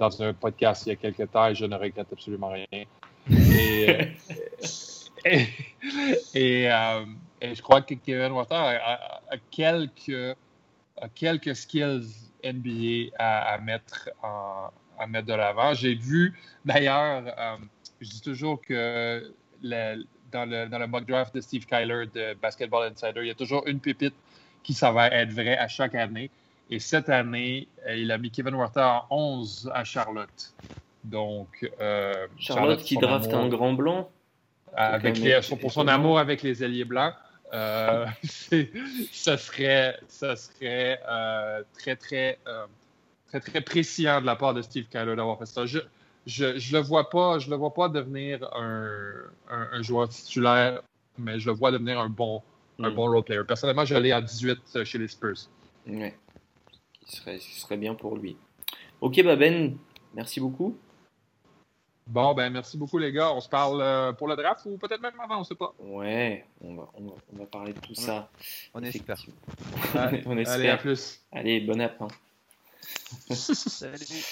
E: dans un podcast il y a quelques temps et je ne regrette absolument rien. Et, euh, et, et, euh, je crois que Kevin Water a, a- a quelques, a quelques skills NBA à, à mettre, en- à mettre de l'avant. J'ai vu, d'ailleurs, euh, je dis toujours que le- dans, le, dans le mock draft de Steve Kyler de Basketball Insider, il y a toujours une pépite qui s'avère être vraie à chaque année. Et cette année, euh, il a mis Kevin Werther en 11 à Charlotte. Donc, euh,
B: Charlotte qui draft un grand blanc.
E: avec les- pour son amour avec les ailiers blancs. Euh, ça serait, ça serait euh, très, très, euh, très, très précieux de la part de Steve Kyler d'avoir fait ça. Je je, je le vois pas, je le vois pas devenir un, un, un joueur titulaire, mais je le vois devenir un bon, un
B: Mm.
E: bon role player. Personnellement, je l'ai à 18 chez les Spurs.
B: Ouais. Qui serait, qui serait bien pour lui. Ok, bah Ben, merci beaucoup.
E: Bon, ben merci beaucoup les gars. On se parle euh, pour le draft ou peut-être même avant, on sait pas.
B: Ouais, on va, on va, on va parler de tout ça.
F: On espère.
B: On espère.
E: Allez, à plus.
B: Allez, bon app. hein.
F: Salut.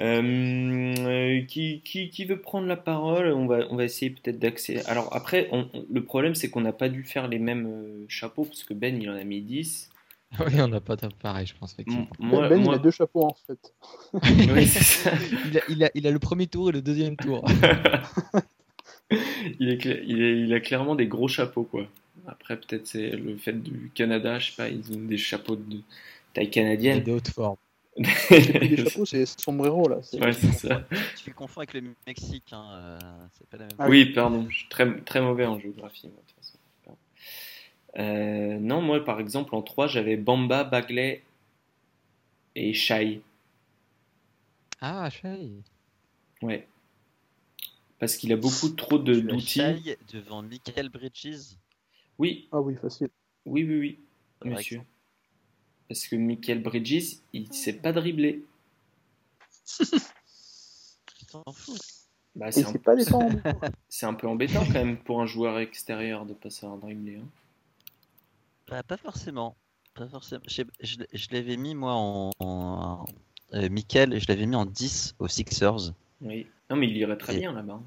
B: Euh, euh, qui, qui, qui veut prendre la parole? On va, on va essayer peut-être d'accélérer. Alors après, on- on- le problème c'est qu'on n'a pas dû faire les mêmes euh, chapeaux parce que Ben il en a mis 10.
C: Oui, on n'a pas pareil, je pense. Effectivement.
B: Moi,
D: ben, il a deux chapeaux en fait.
B: Oui, c'est ça.
C: il, a, il, a, il a le premier tour et le deuxième tour.
B: il, est cla- il, est- il a clairement des gros chapeaux quoi. Après peut-être c'est le fait du Canada, je sais pas, ils ont des chapeaux de taille
C: Il a
B: canadienne.
C: des hautes formes.
D: Les chapeaux, c'est sombrero là. c'est-
B: Ouais, c'est ça.
F: Tu confonds avec le Mexique, hein, euh, c'est pas la même
D: Ah
B: oui, pardon, je suis très, très mauvais en géographie. moi, de toute façon. Pardon. Euh, non, moi, par exemple, en 3, j'avais Bamba, Bagley et Shai.
C: Ah, Shay.
B: Ouais. Parce qu'il a beaucoup trop de-
F: Tu
B: d'outils.
F: Shai devant Michael Bridges?
B: Oui,
D: Ah oui, facile.
B: oui, oui, oui, monsieur. Parce que Michael Bridges, il sait pas dribbler.
F: Tu t'en fous.
B: Bah, c'est un,
D: pas défendre.
B: c'est un peu embêtant quand même pour un joueur extérieur de pas savoir dribbler. hein.
F: Bah, pas forcément. Pas forcément. Je, l'avais mis moi en. en euh, Michael, je l'avais mis en 10 aux Sixers.
B: Oui. Non, mais il irait très
F: Et-
B: bien là-bas.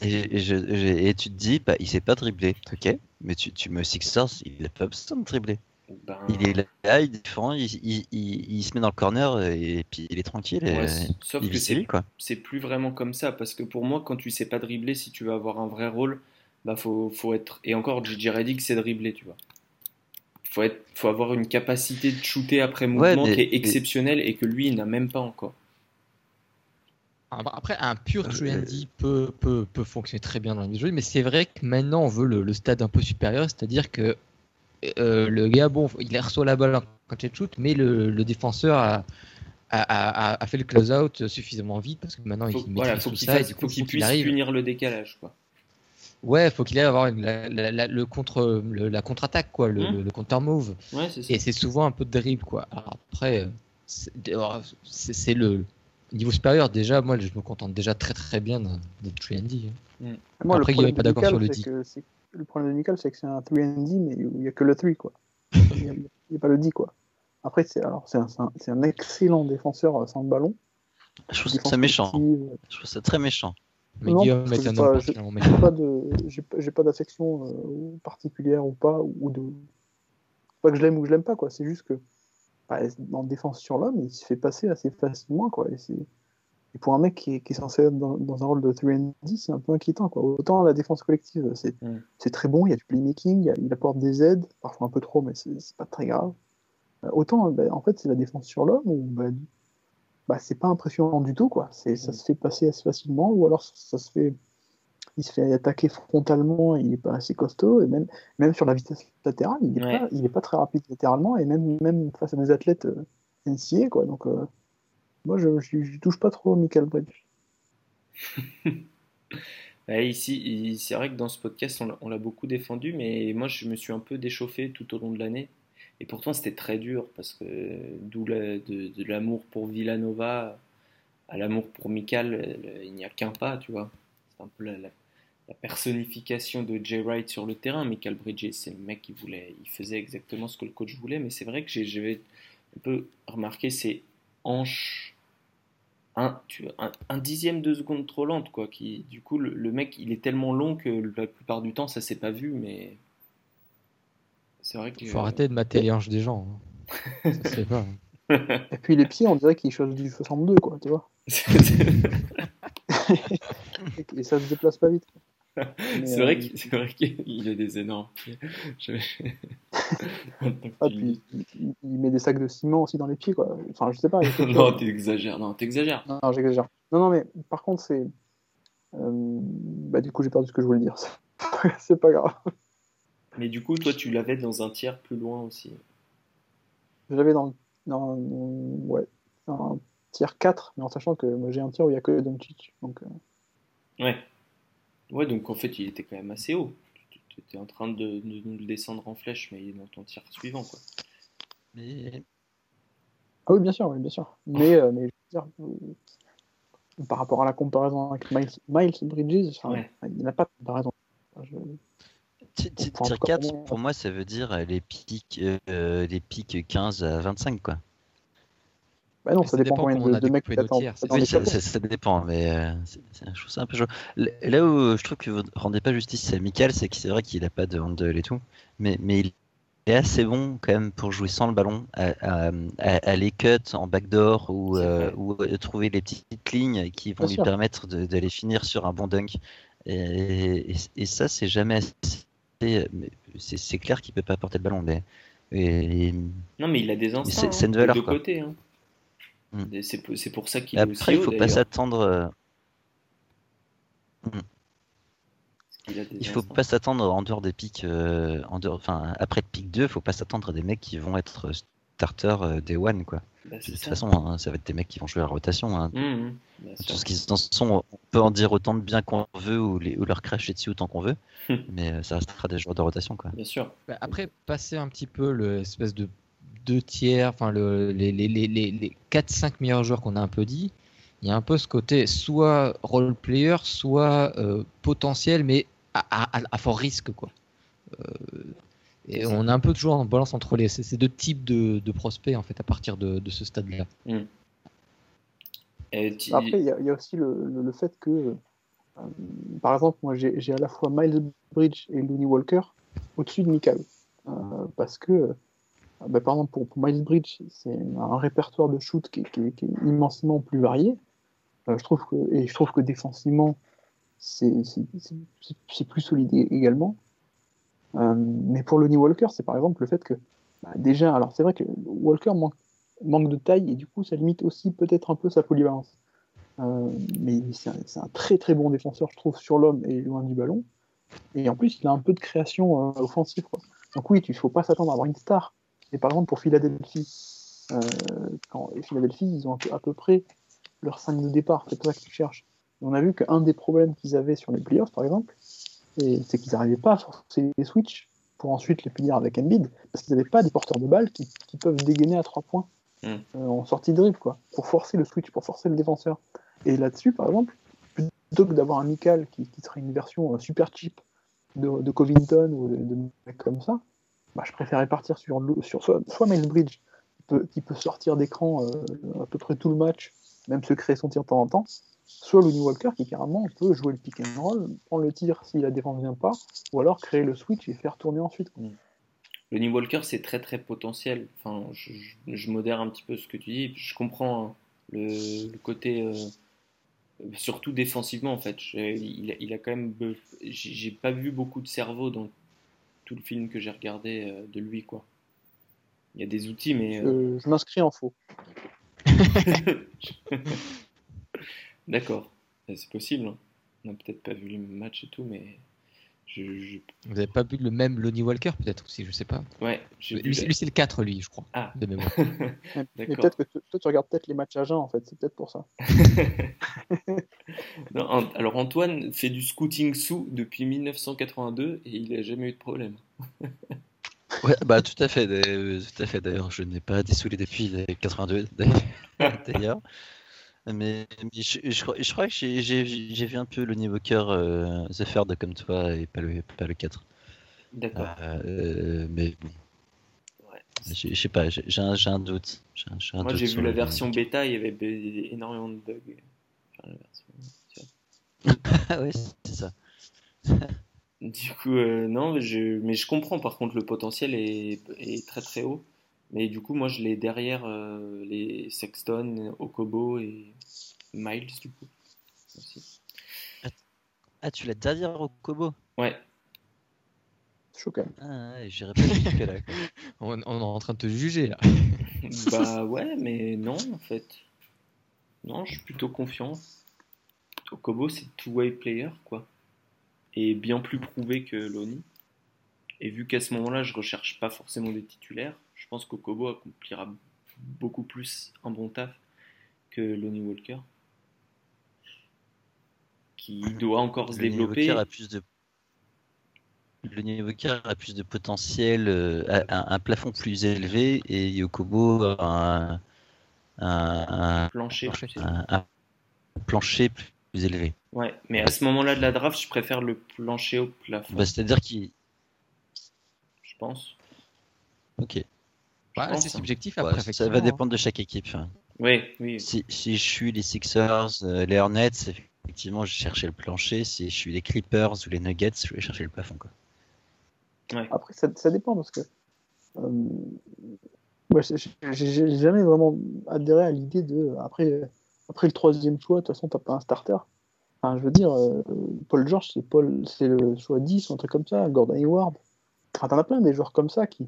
F: Et, et je- je- et tu te dis, bah, il sait pas dribbler. Ok, mais tu, tu aux Sixers, il a pas besoin de dribbler.
B: Ben,
F: Il est là, il défend, il, il- il- il se met dans le corner et puis il est tranquille. et
B: ouais, c- sauf
F: il
B: que c'est
F: quoi.
B: c'est plus vraiment comme ça parce que pour moi, quand tu sais pas dribbler, si tu veux avoir un vrai rôle, bah faut, faut être. Et encore, Gigi Reddick, c'est dribbler, tu vois. Faut être, faut avoir une capacité de shooter après
F: Ouais,
B: mouvement
F: mais-
B: qui est
F: mais-
B: exceptionnelle et que lui, il n'a même pas encore.
C: Ah, bah, Après, un pur
F: Euh,
C: 3D peut, peut, peut fonctionner très bien dans les jeux, mais c'est vrai que maintenant on veut le, le stade un peu supérieur, c'est-à-dire que euh, le gars, bon, il reçoit la balle quand il shoot, mais le, le défenseur a, a, a- a fait le close-out suffisamment vite parce que maintenant
B: Faut,
C: il
B: voilà, faut qu'il
C: ça, du
B: faut qu'il puisse
C: arrive.
B: punir le décalage, quoi.
C: Ouais, faut qu'il aille avoir une- la, la- la- le contre, le- la contre-attaque, quoi, le, le, le counter-move.
B: Ouais, c'est ça.
C: Et c'est souvent un peu de dribble, quoi. Alors après, euh, c'est le niveau supérieur. Déjà, moi, je me contente déjà très très bien d'un d'un 3D. hein.
D: Moi,
C: Après,
D: le
C: Guillaume est
D: problème
C: pas
D: de
C: d'accord sur le
D: c'est
C: D.
D: que c'est- Le problème de Nickel, c'est que c'est un 3D, mais il n'y a que le 3, quoi. Il n'y a, il y a pas le D, quoi. Après, c'est alors c'est un, un- un excellent défenseur euh, sans le ballon.
F: Je trouve ça méchant.
D: collective, euh,
F: Je trouve ça très méchant.
C: Mais
D: Non,
C: Guillaume est un
D: j'ai
C: homme
D: J'ai
C: méchant.
D: pas de, j'ai pas- d'affection euh, particulière ou pas, ou de. Pas que je l'aime ou que je l'aime pas, quoi. C'est juste que, bah, en défense sur l'homme, il se fait passer assez facilement, quoi. Et, c'est- et pour un mec qui est, qui est censé être dans, dans un rôle de 3D, c'est un peu inquiétant, quoi. Autant la défense collective, c'est
B: Mm.
D: c'est très bon, il y a du playmaking, il, y a- il apporte des aides, parfois un peu trop, mais c'est pas très grave. Euh, autant, bah, en fait, c'est la défense sur l'homme où bah, bah, c'est pas impressionnant du tout, quoi. Ça se fait passer assez facilement, ou alors ça, ça se fait, il se fait attaquer frontalement, il est pas assez costaud, et même, même sur la vitesse latérale, il est,
B: Ouais.
D: pas, très rapide latéralement, et même, même face à des athlètes euh, NCA, quoi. Donc, euh, moi, je, je touche pas trop Michael Bridge.
B: Ouais, ici, c'est vrai que dans ce podcast, on l'a- beaucoup défendu, mais moi, je me suis un peu déchauffé tout au long de l'année. Et pourtant, c'était très dur, parce que d'où de, l'amour pour Villanova à l'amour pour Mikal, euh, il n'y a qu'un pas, tu vois. C'est un peu la, personnification de Jay Wright sur le terrain. Michael Bridges, c'est le mec qui voulait, il faisait exactement ce que le coach voulait, mais c'est vrai que j'ai- j'avais un peu remarqué ses hanches un, tu vois, un, un dixième de seconde trop lente, quoi. Qui, du coup, le, le mec, il est tellement long que la plupart du temps, ça s'est pas vu, mais c'est vrai que.
C: Faut arrêter de mater les hanches des gens. hein. Ça se pas. hein.
D: Et puis les pieds, on dirait qu'il chose du 62, quoi, tu vois. Et ça se déplace pas vite. quoi.
B: C'est
D: euh,
B: vrai qu'il c'est vrai qu'il a des énormes pieds. Je-
D: Ah, puis il, met des sacs de ciment aussi dans les pieds, quoi. Enfin, je sais pas.
B: non, t'exagères, non, t'exagères.
D: Non, non, j'exagère. Non, non, mais par contre, c'est. euh, Bah, du coup, j'ai perdu ce que je voulais dire. c'est pas grave.
B: Mais du coup, toi, tu l'avais dans un tiers plus loin aussi.
D: J'avais dans, dans. Ouais. Un tiers 4, mais en sachant que moi j'ai un tiers où il y a que Doncic. Donc, euh,
B: Ouais. Ouais, donc en fait, il était quand même assez haut. Tu étais en train de, de nous le descendre en flèche, mais il est dans ton tiers suivant, quoi.
F: Mais
D: Ah oui, bien sûr, oui, bien sûr. Mais, euh, mais je veux dire, euh, par rapport à la comparaison avec Miles, Miles Bridges, enfin,
B: Ouais.
D: il n'y a pas de comparaison. Je-
F: ti- ti-
D: Enfin, en
F: tier
D: tout cas,
F: 4,
D: pour moi-
F: ça veut dire euh, les pics, euh, les pics 15 à 25, quoi.
D: Bah non, ça,
C: ça
D: dépend
C: dépend
D: combien de,
C: on a
D: de mecs tu attends.
F: ça,
D: quatre.
F: ça- ça dépend, mais euh, je trouve ça un peu chaud. Là où je trouve que vous ne rendez pas justice à Michael, c'est que c'est vrai qu'il n'a pas de handle et tout, mais, mais il est assez bon quand même pour jouer sans le ballon, à, à, à- à les cuts en backdoor ou, euh, ou euh, trouver les petites lignes qui vont
D: Bien
F: lui
D: sûr.
F: permettre de- d'aller finir sur un bon dunk. Et, et- et ça, c'est jamais assez. C'est clair qu'il peut pas porter le ballon, mais. et-
B: Non, mais il a des instincts
F: c'est-
B: hein,
F: valeur,
B: deux
F: quoi.
B: côtés. hein.
F: Mm.
B: C'est pour ça qu'il est
F: Après,
B: aussi
F: il
B: haut,
F: faut pas s'attendre. euh,
B: des
F: Il faut
B: instants.
F: pas s'attendre en dehors des pics, euh, en dehors, enfin après le pic 2, faut pas s'attendre à des mecs qui vont être starters euh, day one quoi.
B: Bah,
F: De toute
B: ça.
F: façon, hein, ça va être des mecs qui vont jouer à la rotation. hein.
B: Mmh, mmh, bien
F: Tout ce qu'ils en sont, on peut en dire autant de bien qu'on veut ou, les, ou leur cracher dessus autant qu'on veut, mais euh, ça restera des joueurs de rotation quoi.
B: Bien sûr.
C: Bah, Après, passer un petit peu l'espèce de deux tiers, enfin le, les, les, les, les, les 4-5 meilleurs joueurs qu'on a un peu dit, il y a un peu ce côté soit role player, soit euh, potentiel, mais à, à, à- à fort risque. Quoi. Euh, et on est un peu toujours en balance entre les, ces ces deux types de, de prospects en fait à partir de, de ce stade-là.
B: Tu-
D: Après, il y, a- il y a aussi le, le- le fait que, euh, par exemple, moi j'ai à la fois Miles Bridge et Looney Walker au-dessus de Mikal. Euh, parce que, euh, bah, par exemple, pour, Miles Bridge, c'est un répertoire de shoot qui, est- immensément plus varié. Euh, je trouve que, et je trouve que défensivement, c'est plus solide également. Euh, mais pour Looney Walker, c'est par exemple le fait que, bah, déjà, alors c'est vrai que Walker manque de taille et du coup ça limite aussi peut-être un peu sa polyvalence. Euh, mais c'est un, très très bon défenseur je trouve sur l'homme et loin du ballon. Et en plus il a un peu de création offensive. Donc oui, il ne faut pas s'attendre à avoir une star. Et par exemple pour Philadelphie, euh, quand, Philadelphie ils ont peu- à peu près leur 5 de départ, c'est ça qu'ils cherchent. Et on a vu qu'un des problèmes qu'ils avaient sur les playoffs par exemple, c'est qu'ils n'arrivaient pas à forcer les switches pour ensuite les finir avec Embiid, parce qu'ils n'avaient pas des porteurs de balles qui, qui peuvent dégainer à 3 points
B: Mm.
D: euh, en sortie de dribble, quoi, pour forcer le switch, pour forcer le défenseur. Et là-dessus, par exemple, plutôt que d'avoir un Mikal qui, qui serait une version euh, super cheap de, de Covington ou de, de mecs comme ça, bah, je préférais partir sur, soit, soit Miles Bridge, qui peut, sortir d'écran euh, à peu près tout le match, même se créer son tir de temps en temps, soit Looney Walker qui carrément peut jouer le pick and roll, prendre le tir si la défense vient pas, ou alors créer le switch et faire tourner ensuite. quoi.
B: Lonnie Walker, c'est très très potentiel. Enfin, je, modère un petit peu ce que tu dis. Je comprends hein, le, côté, euh, surtout défensivement en fait. Il, a, quand même, j'ai pas vu beaucoup de cerveau dans tout le film que j'ai regardé euh, de lui quoi. Il y a des outils, mais euh,
D: Euh, je m'inscris en faux.
B: d'accord, c'est possible. hein. On n'a peut-être pas vu le match et tout, mais je, je-
C: Vous n'avez pas vu le même Lonnie Walker peut-être aussi, je sais pas.
B: ouais.
C: Lui, c'est- lui, c'est le 4 lui, je crois,
B: Ah,
C: de mémoire.
D: Mais peut-être que toi tu regardes peut-être les matchs à jeun en fait, c'est peut-être pour ça.
B: Non, An- alors Antoine fait du scouting sous depuis 1982 et il n'a jamais eu de problème.
F: Ouais, bah tout à fait, tout à fait. D'ailleurs, je n'ai pas dessoulé depuis euh, 82 d'ailleurs. Mais, mais je, je, crois- je crois que j'ai vu un peu le niveau cœur euh, The Third comme toi et pas le, pas le 4.
B: D'accord.
F: Euh, mais bon,
B: Ouais.
F: je sais pas, j'ai un, un doute. Un- un
B: Moi j'ai vu la
F: le-
B: version bêta, il y avait énormément de bugs. Enfin, la version-
F: Ah ouais, c'est ça.
B: Du coup, euh, non, mais je, mais je comprends par contre le potentiel est, est très très haut. Mais du coup, moi je l'ai derrière euh, les Sexton, Okobo et Miles du coup. Aussi.
F: Ah, tu l'as derrière au Kobo
B: Ouais,
D: C'est chaud quand même.
F: Ah ouais, j'irais pas jusque là.
C: On, on est en train de te juger là.
B: bah ouais, mais non en fait. Non, je suis plutôt confiant. Okobo c'est two-way player quoi. Et bien plus prouvé que Loni. Et vu qu'à ce moment-là, je recherche pas forcément des titulaires, je pense qu'Okobo accomplira beaucoup plus un bon taf que Lonnie Walker. Qui doit encore se
F: niveau
B: développer.
F: cœur a plus de niveau cœur a plus de potentiel, euh, a- un, plafond plus élevé et Yokobo a un, un- un-
B: Plancher.
C: Plancher
F: plus élevé.
B: Ouais, mais à ce moment-là de la draft, je préfère le plancher au plafond,
F: Bah, C'est-à-dire qu'il.
B: je pense.
F: Ok.
C: C'est
B: hein.
C: subjectif
F: Ouais,
C: après,
F: ça va dépendre de chaque équipe. hein.
B: Oui, oui.
F: Si, si je suis les Sixers, euh, les Hornets, effectivement, je cherchais le plancher. Si je suis les Clippers ou les Nuggets, je vais chercher le plafond. Quoi.
D: Après, ça, ça dépend parce que euh, moi, j'ai- jamais vraiment adhéré à l'idée de après, après le troisième choix, de toute façon, t'as pas un starter. Enfin, je veux dire, euh, Paul George, c'est Paul, c'est le choix 10 ou un truc comme ça, Gordon Hayward. Enfin, t'en as plein des joueurs comme ça qui.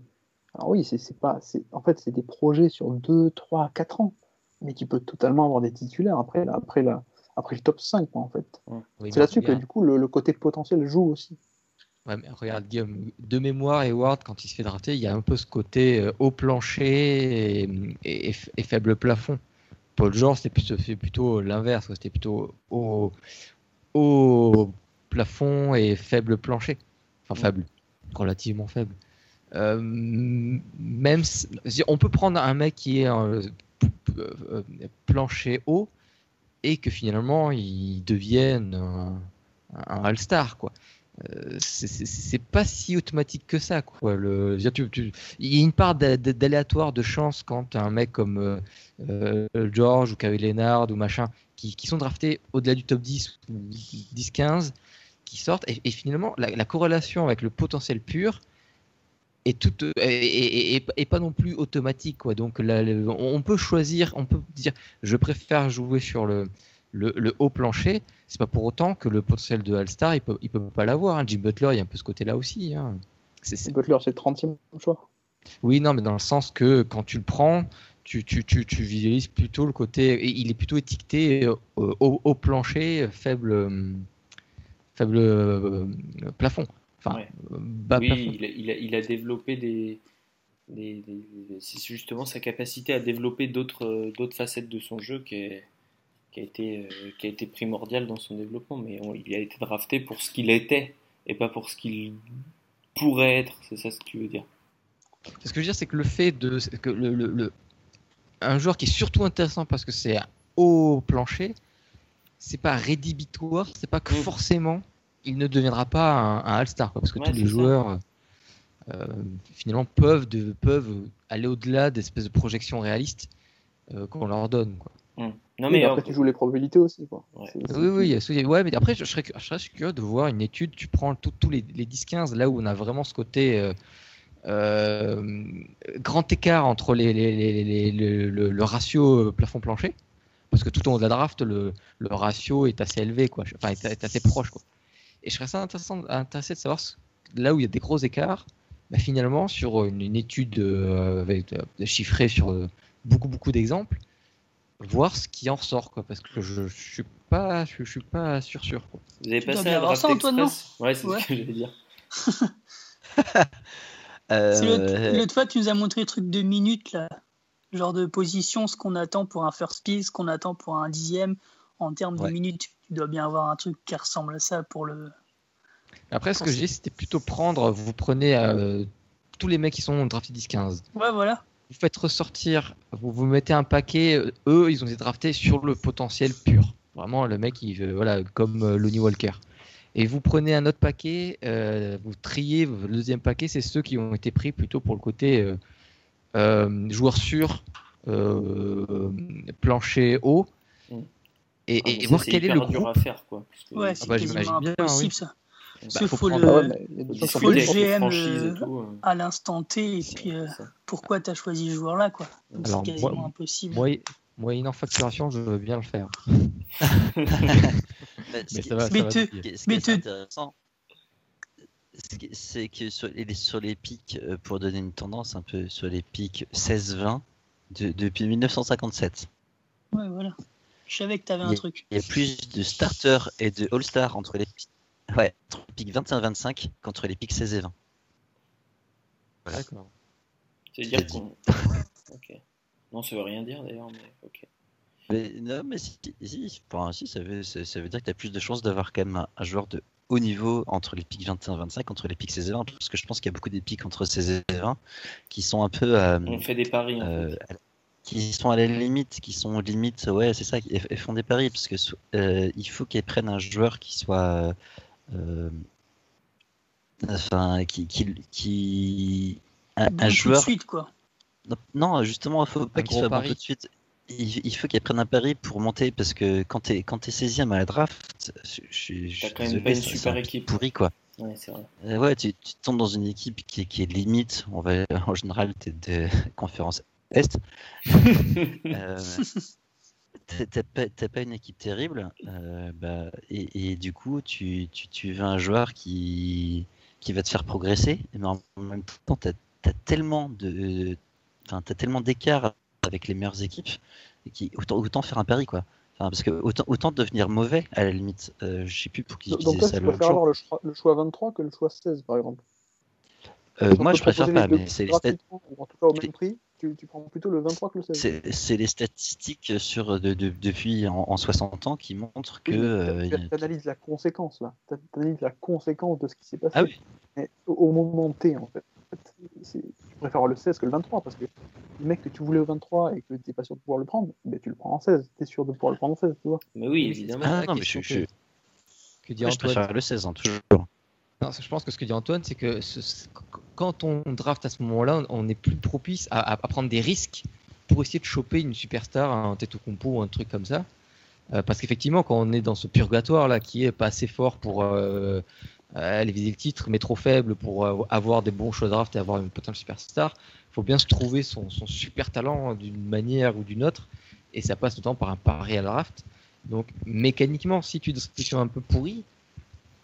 D: Alors oui, c'est c'est pas. c'est- En fait, c'est des projets sur 2, 3, 4 ans. mais qui peut totalement avoir des titulaires après, là, après, la, après le top 5, quoi, en fait.
C: Oui,
D: C'est là-dessus que du coup le, le côté potentiel joue aussi.
C: Ouais, mais regarde, Guillaume, de mémoire, Hayward, quand il se fait drafter, il y a un peu ce côté euh, haut plancher et, faible plafond. Paul George, c'était plutôt, c'est plutôt l'inverse, c'était plutôt haut, haut plafond et faible plancher. Enfin, faible, relativement faible. Euh, même on peut prendre un mec qui est euh, euh, plancher haut et que finalement il devienne un, All-Star, quoi. Euh, c'est- pas si automatique que ça quoi le il y a une part d'a- d'a- d'aléatoire de chance quand un mec comme George ou Kawhi Leonard ou machin qui, qui sont draftés au-delà du top 10 ou 10-15 qui sortent et, finalement la corrélation avec le potentiel pur est toute est, est- est- est pas non plus automatique quoi donc là, on peut choisir on peut dire je préfère jouer sur le le, le haut plancher c'est pas pour autant que le potentiel de All-Star, il peut, il peut pas l'avoir. hein. Jim Butler, il y a un peu ce côté-là aussi. hein. C'est-
D: Butler, c'est le 30e choix.
C: Oui, non, mais dans le sens que quand tu le prends, tu, tu, tu, tu visualises plutôt le côté. et Il est plutôt étiqueté euh, au, au plancher, faible, euh, faible euh, plafond. Enfin,
B: Ouais.
C: euh, bas
B: oui, il a, il a- il a développé des. des- des- c'est justement sa capacité à développer d'autres euh, d'autres facettes de son jeu qui, est- qui, a été, euh, qui a été primordiale dans son développement. Mais on- il a été drafté pour ce qu'il était et pas pour ce qu'il pourrait être. C'est ça ce que tu veux dire.
C: Ce que je veux dire, c'est que le fait de. que le, le- le- un joueur qui est surtout intéressant parce que c'est haut plancher, c'est pas rédhibitoire, c'est pas que
B: Mm.
C: forcément il ne deviendra pas un, un All-Star, quoi, parce que
B: Ouais,
C: tous les
B: ça.
C: joueurs euh, finalement peuvent, de, peuvent aller au-delà d'espèces de projections réalistes euh, qu'on leur donne. Quoi.
B: Non,
D: Oui,
B: mais
D: mais après,
B: euh,
D: tu joues les probabilités aussi. Quoi.
B: Ouais.
D: C'est- c'est-
C: Oui, oui, ouais, mais après, je, je serais, je serais curieux de voir une étude. Tu prends tous les, les 10-15, là où on a vraiment ce côté euh, euh, grand écart entre les, les- les- les- le, le- le ratio euh, plafond-plancher, parce que tout au long de la draft, le, le ratio est assez élevé, quoi. Enfin, est, est assez proche, quoi. Et je serais assez intéressant, intéressé de savoir ce- là où il y a des gros écarts, bah, finalement, sur une, une étude euh, avec, euh, chiffrée sur euh, beaucoup, beaucoup d'exemples, voir ce qui en ressort, quoi, parce que je, je suis pas, je, je suis pas sûr sûr. Quoi.
B: vous avez passé à
G: avoir ça, Antoine, non
B: Ouais, c'est
G: Ouais.
B: ce que j'allais dire.
G: L'autre
F: Euh,
G: l'autre fois, tu nous as montré le truc de minutes, là. Genre de position, ce qu'on attend pour un first pick, ce qu'on attend pour un dixième. En termes
F: Ouais.
G: de minutes, tu dois bien avoir un truc qui ressemble à ça pour le.
C: Après, ce que j'ai dit, c'était plutôt prendre, vous prenez euh, tous les mecs qui sont draftés 10-15.
G: Ouais, voilà.
C: Vous faites ressortir, vous vous mettez un paquet, euh, eux, ils ont été draftés sur le potentiel pur. Vraiment, le mec, il, veut- voilà, comme euh, Lonnie Walker. Et vous prenez un autre paquet, euh, vous triez, le deuxième paquet, c'est ceux qui ont été pris plutôt pour le côté euh, euh, joueur sûr, euh, plancher haut. Et,
B: Ah, mais
C: et
B: ça,
C: voir
B: c'est
C: quel est le
B: dur
C: groupe.
B: à faire, quoi. que-
G: Ouais, c'est
C: bah,
G: quasiment
C: bien,
G: impossible,
C: oui.
G: ça.
C: Bah,
G: Sauf
C: faut
G: faut
C: prendre-
G: le-
D: Ah ouais, mais il
G: faut le GM, euh,
B: tout, euh,
G: à l'instant T, et puis euh, pourquoi tu as choisi ce joueur-là, quoi? C'est quasiment
C: moi-
G: impossible.
C: Moyen- Moyennant facturation, je veux bien le faire.
F: mais ce
C: Mais
F: qui-
C: ça va,
G: Mais
C: va
G: te-
F: intéressant, c'est que sur les, sur les pics, euh, pour donner une tendance un peu sur les pics 16-20, de- depuis 1957,
G: Ouais, voilà. Je savais que tu avais un
F: Il
G: truc.
F: il y a plus de starters et de all-stars entre les pics, ouais, entre les pics 21-25 qu'entre les pics 16 et 20.
C: D'accord.
B: C'est-à-dire qu'on. Ok. Non, ça veut rien dire d'ailleurs, mais ok.
F: Mais, non, mais si, si, enfin, si, ça, veut, ça, ça veut dire que tu as plus de chances d'avoir quand même un, un joueur de haut niveau entre les pics 21 25, entre les pics 16 et 20, parce que je pense qu'il y a beaucoup des pics entre 16 et 20 qui sont un peu. euh,
B: On fait des paris en
F: euh,
B: fait.
F: Qui sont à la limite, qui sont limite, ouais, c'est ça, qui- elles font des paris, parce que euh, il faut qu'elles prennent un joueur qui soit. euh, enfin, qui. qui, qui un,
G: Bon,
F: un
G: tout de
F: joueur
G: suite, quoi.
F: non, justement, il faut pas qu'il soit bon tout de suite. Il, il faut qu'il prenne un pari pour monter parce que quand t'es quand t'es 16 à la draft, je, je, je
B: T'as
F: suis
B: quand même
F: désolé,
B: pas une super
F: un
B: équipe.
F: pourri quoi.
B: Ouais, c'est vrai.
F: Euh, ouais, tu, tu tombes dans une équipe qui, est- qui est limite. On va en général t'es de conférence est. Euh, t'as- pas, t'as pas une équipe terrible, euh, bah, et, et du coup tu, tu, tu veux un joueur qui, qui va te faire progresser, mais en même temps t'as as tellement de, enfin, t'as tellement d'écart avec les meilleures équipes et qui autant, autant faire un pari quoi. Enfin, parce que autant, autant devenir mauvais à la limite. Euh, je sais plus pour qui
D: Donc
F: ça
D: tu
F: l'autre
D: préfères
F: jour.
D: avoir le choix, le choix 23 que le choix 16, par exemple
F: Euh, moi je préfère pas, mais c'est les, stat-
D: gratuitement, ou en tout cas au même prix, tu, tu prends plutôt le 23 que le 16.
F: c'est- les statistiques sur de, de- depuis en, en 60 ans qui montrent que. Euh,
D: tu- analyses la conséquence là. Tu analyses la conséquence de ce qui s'est passé.
F: Ah oui,
D: Mais au, au moment T, en fait. Préfères avoir le 16 que le 23 parce que le mec que tu voulais au 23 et que tu n'es pas sûr de pouvoir le prendre, ben, tu le prends en 16. Tu es sûr de pouvoir le prendre en 16, tu vois.
B: Mais oui, évidemment.
F: Ah, non, mais je- je-
C: que, dit
F: moi, je
C: Antoine.
F: préfère le 16 hein, toujours.
C: Non, je pense que ce que dit Antoine, c'est que ce- ce- quand on draft à ce moment-là, on est plus propice à, prendre des risques pour essayer de choper une superstar, un tête au compo ou un truc comme ça. Euh, parce qu'effectivement, quand on est dans ce purgatoire là, qui est pas assez fort pour euh, aller viser le titre, mais trop faible pour euh, avoir des bons choix de draft et avoir une potentielle superstar, il faut bien se trouver son, son super talent d'une manière ou d'une autre, et ça passe autant par un pari à draft. Donc mécaniquement, si tu es dans une situation un peu pourrie,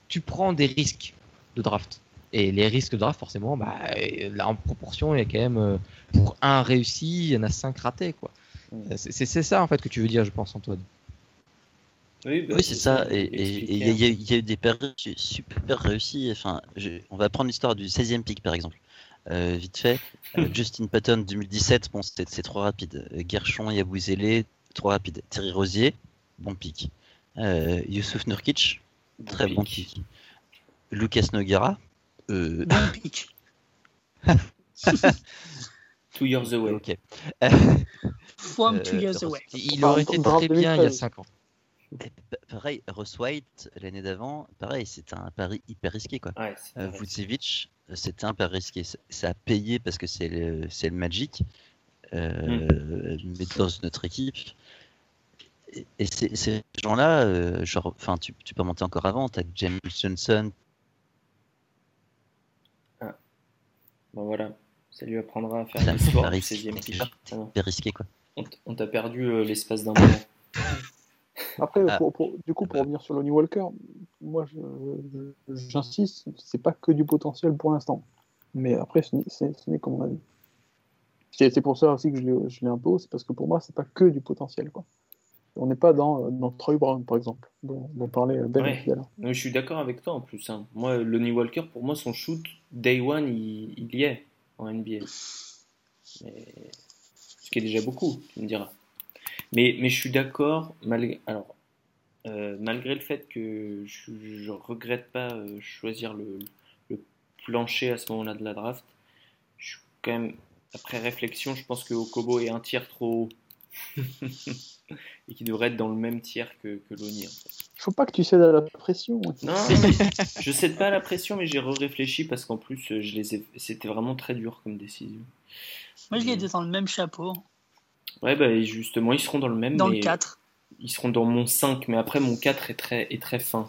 C: tu prends des risques de draft. Et les risques de draft, forcément, bah, euh, là en proportion, il y a quand même euh, pour un réussi, il y en a cinq ratés, quoi. C'est ça en fait que tu veux dire, je pense, Antoine.
B: Oui, bah,
F: Oui, c'est ça. Et il y, a- y y eu des paris super réussis. Enfin, je- on va prendre l'histoire du 16e pick, par exemple. Euh, vite fait, euh, Justin Patton 2017, bon, c'était c'est trop rapide. Gershon, Yabusele, trop rapide. Terry Rosier, bon pick. Euh, Youssouf Nurkic,
B: Bon
F: très bon
B: pick.
F: Lucas Noguera, euh,
G: pic.
B: Two years away.
F: ok.
G: From
F: Euh,
G: two years away.
C: Il aurait été très bien il y a
D: 2013.
C: 5 ans.
F: Et pareil, Ross White, l'année d'avant, pareil, c'était un pari hyper risqué, quoi.
B: Ouais, c'est
F: Euh. Vucevic, euh, c'était un peu risqué. Ça- a payé parce que c'est le, Magic, euh,
B: Hmm.
F: mais dans notre équipe. Et, et ces, ces gens-là, euh, genre, enfin, tu, tu peux monter encore avant. T'as James Johnson.
B: Bon, voilà. Ça lui apprendra à faire
F: Ça-
B: du sport
F: ça
B: au
F: risque.
B: 16e pick. Ah non,
F: hyper risqué, quoi.
B: on t'a perdu euh, l'espace d'un moment.
D: Après,
F: Ah.
D: pour, pour- du coup, pour revenir sur Lonnie Walker, moi, je- je- j'insiste, c'est pas que du potentiel pour l'instant. Mais après, ce n'est- c'est ce n'est que mon avis. C'est c'est pour ça aussi que je l'ai je l'ai un peu haut, c'est parce que pour moi, c'est pas que du potentiel. Quoi. On n'est pas dans, dans Troy Brown, par exemple, dont, dont parlait Ben
B: Ouais. je suis d'accord avec toi en plus. hein. Moi, Lonnie Walker, pour moi, son shoot, day one, il, il y est en NBA. Mais... Ce qui est déjà beaucoup, tu me diras. Mais, mais je suis d'accord, malgré, alors, euh, malgré le fait que je, je regrette pas euh, choisir le, le plancher à ce moment-là de la draft, je suis quand même, après réflexion, je pense que Okobo est un tiers trop haut. Et qui devrait être dans le même tiers que, que Lonnie. en fait.
D: Il faut pas que tu cèdes à la pression.
B: Non, je cède pas à la pression, mais j'ai réfléchi parce qu'en plus, euh, je les ai... c'était vraiment très dur comme décision.
G: Moi, je l'ai été dans le même chapeau,
B: Ouais, bah, et justement, ils seront dans le même,
G: dans
B: mais
G: le 4.
B: ils seront dans mon 5, mais après, mon 4 est très, est très fin.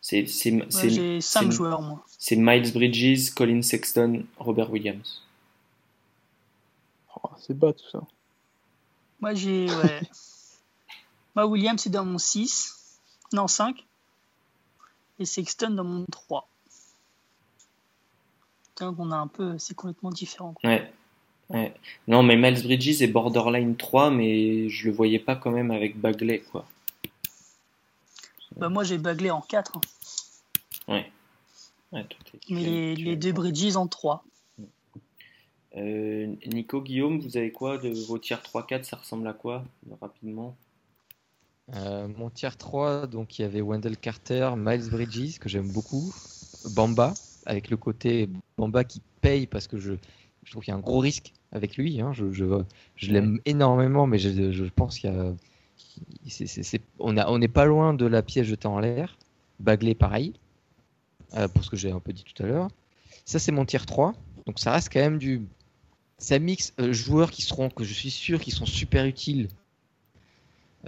B: C'est c'est-
G: Ouais,
B: c'est-
G: J'ai 5
B: c'est-
G: joueurs, moi.
B: c'est Miles Bridges, Colin Sexton, Robert Williams.
D: Oh, c'est bas tout ça.
G: Moi, j'ai. Ouais. moi, Williams, c'est dans mon 6. Non, 5. Et Sexton dans mon 3. Donc, on a un peu. C'est complètement différent. quoi.
B: Ouais. ouais. Non, mais Miles Bridges est borderline 3, mais je le voyais pas quand même avec Bagley, quoi.
G: Bah, moi, j'ai Bagley en 4. hein.
B: Ouais. Ouais, toi,
G: Mais
B: es-
G: les, deux Bridges en 3.
B: Euh, Nico, Guillaume, vous avez quoi de vos tiers 3-4 Ça ressemble à quoi Rapidement?
C: Euh, mon tier 3, donc il y avait Wendell Carter, Miles Bridges, que j'aime beaucoup, Bamba, avec le côté Bamba qui paye parce que je, je trouve qu'il y a un gros risque avec lui. hein. Je, je, je l'aime énormément, mais je, je pense qu'il y a. on n'est pas loin de la pièce jetée en l'air. Bagley, pareil, euh, pour ce que j'ai un peu dit tout à l'heure. Ça, c'est mon tier 3. Donc ça reste quand même du. Ça mixe euh, joueurs qui seront, que je suis sûr, qui sont super utiles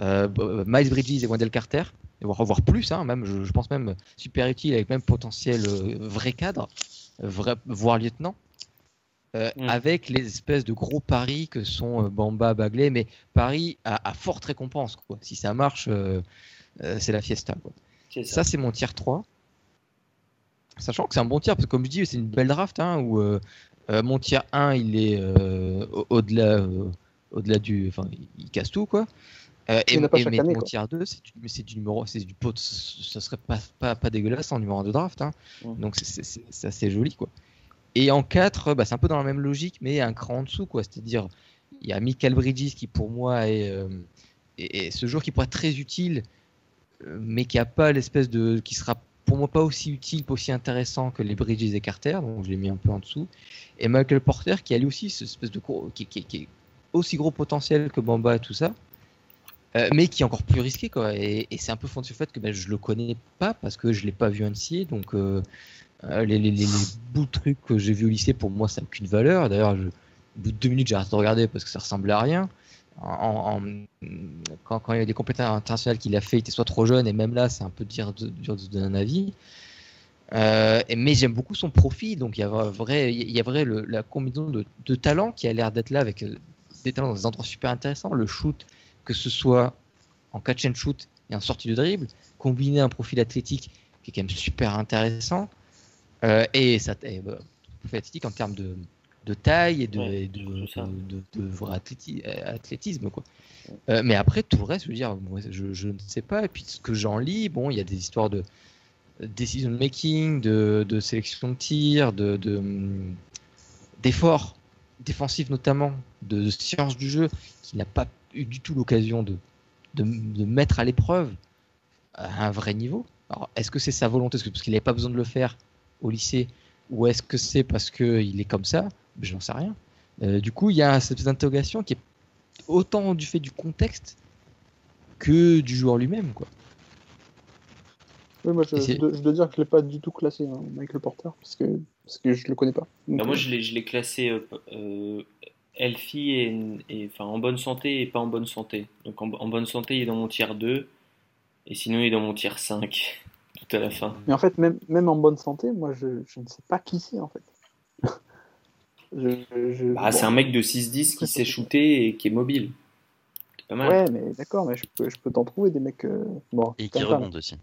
C: euh, b- Miles Bridges et Wendell Carter, et voire, voire plus, hein, même, je, je pense même super utile avec même potentiel euh, vrai cadre, euh, vrai, voire lieutenant, euh, avec les espèces de gros paris que sont euh, Bamba, Bagley, mais paris à, à forte récompense. Quoi. Si ça marche, euh, euh, c'est la fiesta. Quoi.
B: Ça.
C: Ça, c'est mon tier 3. Sachant que c'est un bon tiers, parce que comme je dis, c'est une belle draft, hein, où euh, euh, mon tier 1, il est euh, au- au-delà, euh, au-delà du, enfin, il, casse tout quoi. Euh, et, et mon tier 2, c'est du, du numéro, c'est du pot, ça serait pas, pas, pas dégueulasse en numéro 1 de draft, hein. donc c'est assez joli quoi. Et en 4, bah, c'est un peu dans la même logique, mais un cran en dessous quoi, c'est-à-dire il y a Michael Bridges qui pour moi est, euh, est, ce joueur qui pourrait être très utile, euh, mais qui a pas l'espèce de, qui sera pour moi pas aussi utile, pas aussi intéressant que les Bridges et Carter, donc je l'ai mis un peu en dessous. Et Michael Porter qui a lui aussi ce espèce de qui, qui, qui, est aussi gros potentiel que Bamba et tout ça, euh, mais qui est encore plus risqué quoi. Et, c'est un peu fondé sur le fait que ben, je le connais pas parce que je l'ai pas vu NCA, donc euh, euh, les, les, bouts de trucs que j'ai vu au lycée pour moi ça n'a aucune valeur. D'ailleurs, au bout de deux minutes j'ai arrêté de regarder parce que ça ressemblait à rien. Quand, il y a des compétences internationales qu'il a fait, il était soit trop jeune et même là c'est un peu dur de, dur de donner un avis. Euh, mais j'aime beaucoup son profil, donc il y a vrai, il y a vrai la combinaison de, talents qui a l'air d'être là avec des talents dans des endroits super intéressants. Le shoot, que ce soit en catch and shoot et en sortie de dribble, combiner un profil athlétique qui est quand même super intéressant. Euh, et ça, bah, profil athlétique en termes de, de taille et de, de, de, vrai athlétisme. Quoi. Euh, mais après, tout le reste, je veux dire, je, je, ne sais pas. Et puis, ce que j'en lis, bon, il y a des histoires de decision making, de, de sélection de tir, de, d'efforts défensifs notamment, de, science du jeu, qui n'a pas eu du tout l'occasion de, de, mettre à l'épreuve à un vrai niveau. Alors, est-ce que c'est sa volonté, parce qu'il n'avait pas besoin de le faire au lycée, ou est-ce que c'est parce qu'il est comme ça? Je n'en sais rien. Euh, du coup, il y a cette interrogation qui est autant du fait du contexte que du joueur lui-même, quoi.
D: Oui, moi je, dois, dire que je l'ai pas du tout classé, hein, Michael Porter, parce que, parce que je le connais pas.
B: Bah, moi je l'ai classé euh, euh, healthy et, enfin, en bonne santé et pas en bonne santé. Donc en, bonne santé, il est dans mon tiers 2, et sinon il est dans mon tiers 5, tout à la fin.
D: Mais en fait, même, même en bonne santé, moi je, je ne sais pas qui c'est en fait.
B: Je, bah, C'est un mec de 6-10 qui sait shooter et qui est mobile.
D: Pas mal. Ouais, mais d'accord, mais je peux, je peux t'en trouver des mecs. Euh, bon,
F: et qui rebondent aussi.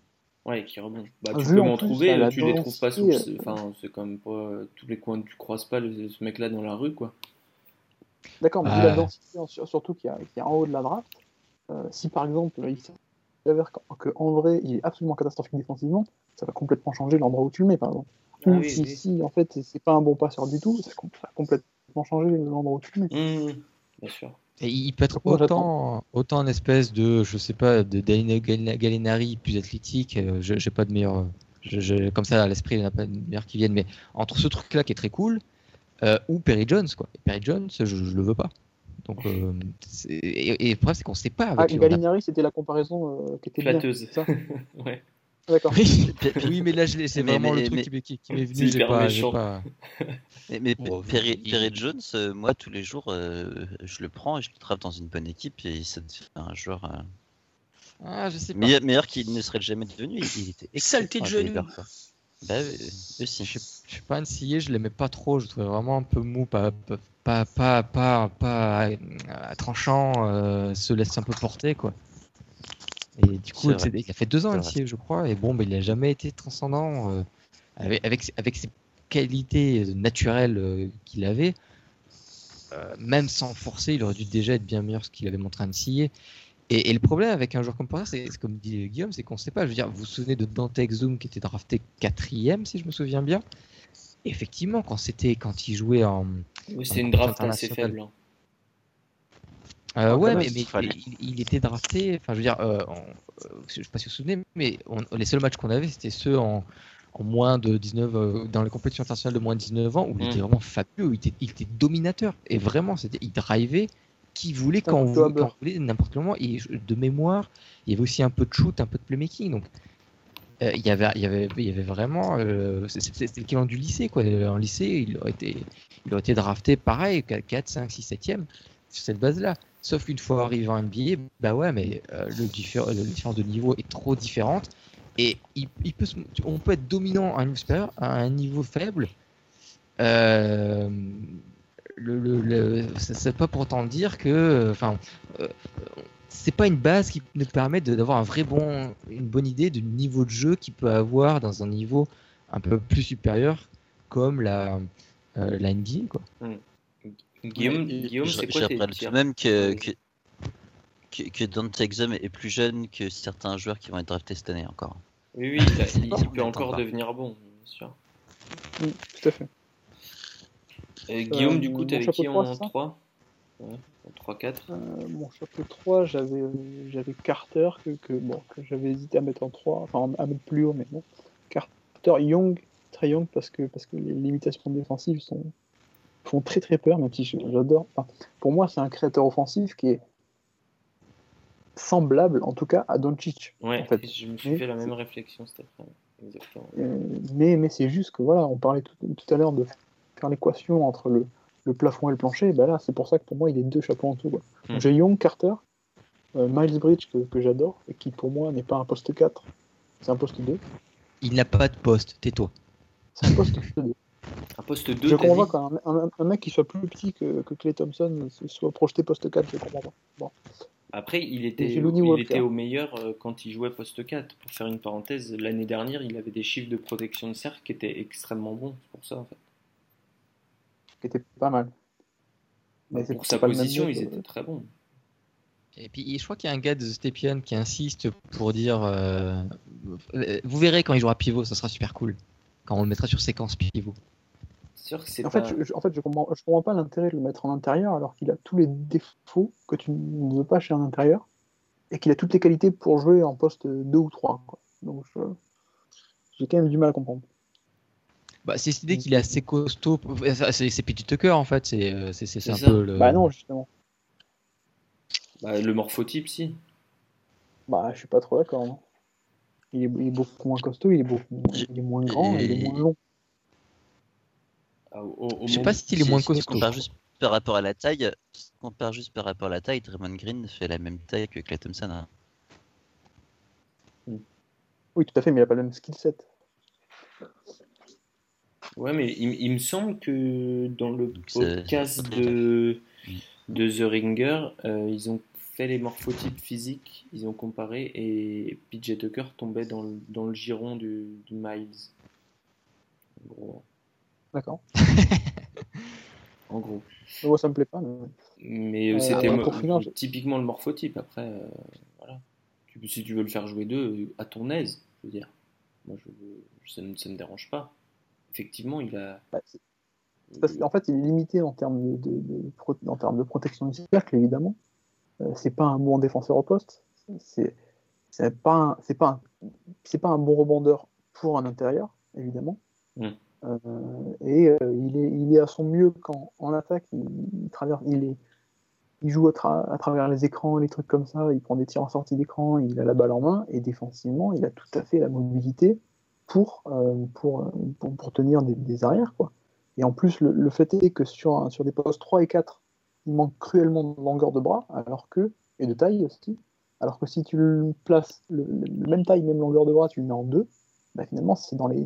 B: Ouais, qui rebondent. Bah, tu peux m'en trouver, tu les trouves pas sous. Enfin, c'est comme pas tous les coins, tu croises pas ce mec-là dans la rue, quoi.
D: D'accord, mais vu la densité, surtout qui est en haut de la draft, euh, si par exemple il s'avère qu'en vrai il est absolument catastrophique défensivement, ça va complètement changer l'endroit où tu le mets, par exemple. Ah Ou si, si, en fait c'est pas un bon passeur du tout, ça va complètement changer l'endroit où tu le mets.
B: Mmh, bien sûr.
C: Et il peut être autant, autant une espèce de, je sais pas, de Gallinari plus athlétique, euh, je j'ai pas de meilleur, je, comme ça à l'esprit, il n'y en a pas de meilleur qui viennent, mais entre ce truc-là qui est très cool, euh, ou Perry Jones, quoi. Perry Jones, je, je le veux pas. Donc, euh, et, le problème, c'est qu'on sait pas.
D: Avec ah, Gallinari, c'était la comparaison euh, qui était
B: flatteuse.
D: ça
B: ouais.
D: D'accord.
C: oui, mais là, c'est vraiment le truc qui, m'est venu. J'ai pas, pas...
F: Mais, mais Perry, Jones, moi, tous les jours, je le prends et je le travaille dans une bonne équipe et ça devient un joueur.
C: Ah, je sais pas.
F: Meilleur, qu'il ne serait jamais devenu. Il, était
G: Saleté de genou.
F: Bah, aussi.
C: Je, je suis pas scié, je l'aimais pas trop, je trouvais vraiment un peu mou, pas, pas, pas, pas, pas, euh, tranchant, euh, se laisse un peu porter, quoi. Et du coup, il a fait deux ans NCA, je crois, et bon, bah, il a jamais été transcendant euh, avec, avec, avec, ses qualités naturelles qu'il avait. même sans forcer, il aurait dû déjà être bien meilleur que ce qu'il avait montré à NCA. Et, le problème avec un joueur comme Porter, c'est comme dit Guillaume, c'est qu'on ne sait pas. Je veux dire, vous vous souvenez de Dante Exum qui était drafté quatrième, si je me souviens bien? Effectivement, quand c'était quand il jouait en.
B: Oui, c'est une draft assez faible. Hein.
C: Euh, ouais, mais, il, était drafté. Enfin, je veux dire, euh, euh, je ne sais pas si vous vous souvenez, mais les seuls matchs qu'on avait, c'était ceux en, moins de 19, dans les compétitions internationales de moins de 19 ans, où il était mm. vraiment fabuleux, il était, il était dominateur. Et vraiment, c'était, il drivait qui voulait quand, vous, voulait, n'importe quel moment. Et de mémoire, il y avait aussi un peu de shoot, un peu de playmaking. Donc, euh, il, y avait, il, y avait, il y avait vraiment. Euh, C'était l'équivalent du lycée. Quoi. En lycée, il aurait été, il aurait été drafté pareil, 4, 5, 6, 7e, sur cette base-là. Sauf une fois arrivé en NBA, bah ouais, mais euh, le, différence de niveau est trop différente. Et on peut être dominant à un niveau à un niveau faible. Euh, le, le, c'est pas pour autant dire que, enfin, euh, c'est pas une base qui nous permet d'avoir un vrai bon, une bonne idée du niveau de jeu qu'il peut avoir dans un niveau un peu plus supérieur comme la, euh, NBA, quoi.
B: Hmm. Guillaume, Guillaume c'est
F: je
B: quoi tes tirs
F: tout de même que, que, que, que Dante Exum est plus jeune que certains joueurs qui vont être draftés cette année encore.
B: Oui, oui, il, a- il- il peut encore
F: pas.
B: devenir bon, bien sûr.
D: Mm, tout à fait.
B: Euh, Guillaume,
D: Euh,
B: du coup, t'avais qui
D: trois,
B: en
D: c'est ça
B: 3 ouais, En 3-4
D: Euh, mon chapeau 3, j'avais j'avais Carter, que, que, bon, que j'avais hésité à mettre en 3, enfin à mettre plus haut, mais bon. Carter, Young, très Young, parce que, parce que les limitations défensives sont, font très très peur, même si j'adore. Enfin, pour moi, c'est un créateur offensif qui est semblable, en tout cas, à Doncic.
B: Ouais,
D: en fait.
B: je me suis
D: Mais
B: fait la même
D: c'est-
B: réflexion cet après Exactement.
D: Euh, mais mais c'est juste que voilà, on parlait tout, tout à l'heure de faire l'équation entre le, le plafond et le plancher. Ben là, c'est pour ça que pour moi, il est deux chapeaux en dessous. Donc, J'ai Young, Carter, euh, Miles Bridge que, que j'adore et qui pour moi n'est pas un poste 4, c'est un poste 2.
C: Il n'a pas de poste, tais-toi.
D: C'est un poste 2.
B: Un poste 2,
D: Je comprends pas quand un, un- un mec qui soit plus petit que, que Clay Thompson soit projeté poste 4, je comprends pas. Bon.
B: Après, il était, il était au meilleur euh, quand il jouait poste 4. Pour faire une parenthèse, l'année dernière, il avait des chiffres de protection de cercle qui étaient extrêmement bons. C'est pour ça, en fait.
D: Qui était pas mal. Mais c'est
B: pour sa position, ils étaient très bons.
C: Et puis je crois qu'il y a un gars de Stepien qui insiste pour dire euh, Vous verrez quand il jouera pivot, ça sera super cool. Quand on le mettra sur séquence pivot.
B: C'est sûr que c'est
D: En
B: pas...
D: fait, je, je- en fait, je comprends, je comprends pas l'intérêt de le mettre en intérieur alors qu'il a tous les défauts que tu ne veux pas chez un intérieur et qu'il a toutes les qualités pour jouer en poste 2 ou 3. quoi. Donc, je- j'ai quand même du mal à comprendre.
C: Bah, c'est cette idée qu'il est assez costaud. C'est c'est Pity Tucker en fait. C'est euh, c'est- c'est
B: C'est
C: un
B: ça.
C: peu le.
D: Bah non, justement.
B: Bah, le morphotype, si.
D: Bah, je suis pas trop d'accord. non. Il est, il est beaucoup moins costaud, il est, beaucoup, il est moins grand, et il est moins long.
B: Ah, au- au
C: Je sais pas s'il est
F: Si-
C: moins
F: si tu
C: costaud.
F: juste par rapport à la taille, si tu compares juste par rapport à la taille, Draymond Green fait la même taille que Clay Thompson. hein.
D: Oui, tout à fait, mais il a pas le même skill set.
B: Ouais, mais il, il me semble que dans le
F: Donc,
B: podcast de, de The Ringer, euh, ils ont fait les morphotypes physiques, ils ont comparé, et PJ Tucker tombait dans le, dans le giron du, du Miles. En gros.
D: D'accord.
B: En gros.
D: Moi, ça me plaît pas. Mais...
B: Mais euh, c'était
D: je-
B: typiquement le morphotype. Après, euh, voilà. Tu- si tu veux le faire jouer deux, euh, à ton aise, je veux dire. Moi, je, ça ne ça me dérange pas. Effectivement, il a.
D: Bah, c'est- c'est parce qu'en fait, il est limité en termes de, de- de pro- en termes de protection du cercle, évidemment. Euh, c'est pas un bon défenseur au poste. C'est c'est pas un- c'est pas un- c'est pas un bon rebondeur pour un intérieur, évidemment.
B: Mm.
D: Euh, et euh, il est il est à son mieux quand en attaque il, traverse il est il joue à, tra- à travers les écrans, les trucs comme ça, il prend des tirs en sortie d'écran, il a la balle en main, et défensivement, il a tout à fait la mobilité pour, euh, pour, pour, tenir des, arrières. Quoi. Et en plus, le, fait est que sur, sur des postes 3 et 4, il manque cruellement de longueur de bras, alors que, et de taille aussi, alors que si tu le places, le, même taille, même longueur de bras, tu le mets en 2, bah finalement, c'est dans, les,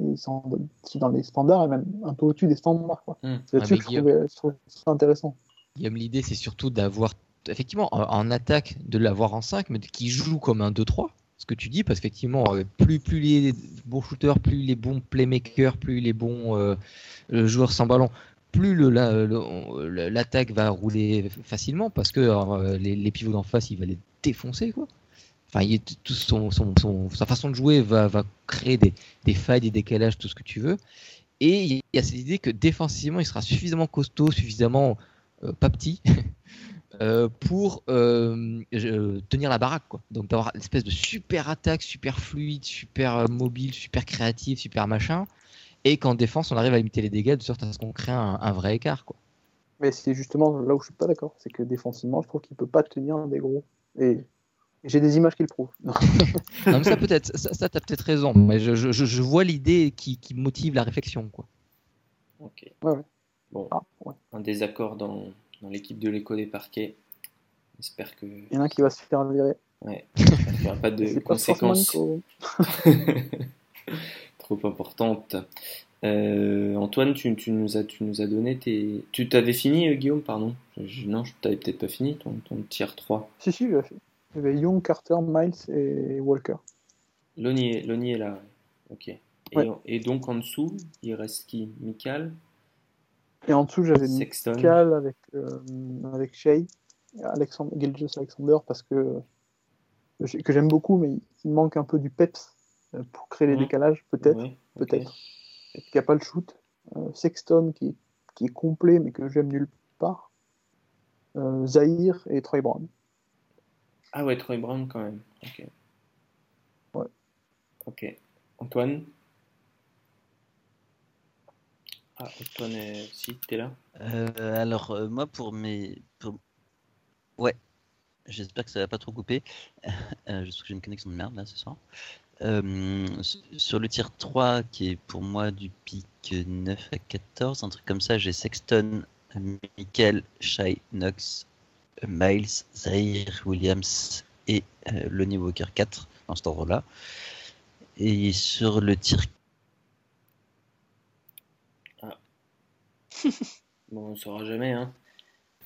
D: dans les standards, et même un peu au-dessus des standards. Quoi.
B: Mm.
D: C'est là-dessus
C: Ouais,
D: que je trouvais, je trouvais ça intéressant.
C: Guillaume, l'idée, c'est surtout d'avoir, effectivement, en, en attaque, de l'avoir en 5, mais qui joue comme un 2-3. Ce que tu dis, parce qu'effectivement, euh, plus, plus les bons shooters, plus les bons playmakers, plus les bons euh, euh, joueurs sans ballon, plus la- l'attaque va rouler facilement, parce que euh, les, les pivots d'en face, il va les défoncer, quoi. Enfin, il son, sa façon de jouer va, créer des, failles, des décalages, tout ce que tu veux. Et il y a cette idée que défensivement, il sera suffisamment costaud, suffisamment euh, pas petit, euh, pour euh, tenir la baraque. Donc d'avoir l'espèce de super attaque, super fluide, super mobile, super créatif, super machin. Et qu'en défense, on arrive à limiter les dégâts de sorte à ce qu'on crée un, vrai écart.
D: Mais c'est justement là où je suis pas d'accord, c'est que défensivement, je trouve qu'il peut pas tenir des gros. Et j'ai des images qui le prouvent. Non.
C: Mais ça peut-être, ça, ça t'as peut-être raison. Mais je, je- vois l'idée qui, qui motive la réflexion. Quoi.
B: Ok.
D: Ouais, ouais.
B: Bon,
D: Ah, ouais.
B: un désaccord dans, dans l'équipe de l'écho des parquets. J'espère que.
D: Il y en a un qui va se faire virer.
B: Ouais, qu'il n'y aura pas de conséquences trop importantes. Euh, Antoine, tu, tu nous as, tu nous as donné tes. Tu t'avais fini, euh, Guillaume, pardon Je- Non, je t'avais peut-être pas fini ton, ton tier 3.
D: Si, si, il a fait. Il y avait Young, Carter, Miles et Walker.
B: Loni est, là, ok. Et,
D: Ouais.
B: et donc en dessous, il reste qui? Mikal
D: Et en dessous, j'avais. Cal avec, euh, avec Shea, Alexandre, Alexander, parce que, que j'aime beaucoup, mais il manque un peu du peps euh, pour créer les
B: Mhm.
D: décalages, peut-être.
B: Ouais.
D: Peut-être. Qu'il n'y a pas le shoot. Euh, Sexton qui, qui est complet, mais que j'aime nulle part. Euh, Zahir et Troy Brown.
B: Ah ouais, Troy Brown quand même. Ok.
D: Ouais.
B: Ok. Antoine? Ah, Antoine, euh, si, t'es là?
F: Euh, alors, euh, moi, pour mes. pour- Ouais, j'espère que ça va pas trop couper. Euh, je trouve que j'ai une connexion de merde là ce soir. Euh, sur le tir 3, qui est pour moi du pic 9 à 14, un truc comme ça, j'ai Sexton, Michael, Shai, Knox, Miles, Zaire, Williams et euh, Lonnie Walker 4 dans cet ordre-là. Et sur le tir
B: Bon, on saura jamais, hein.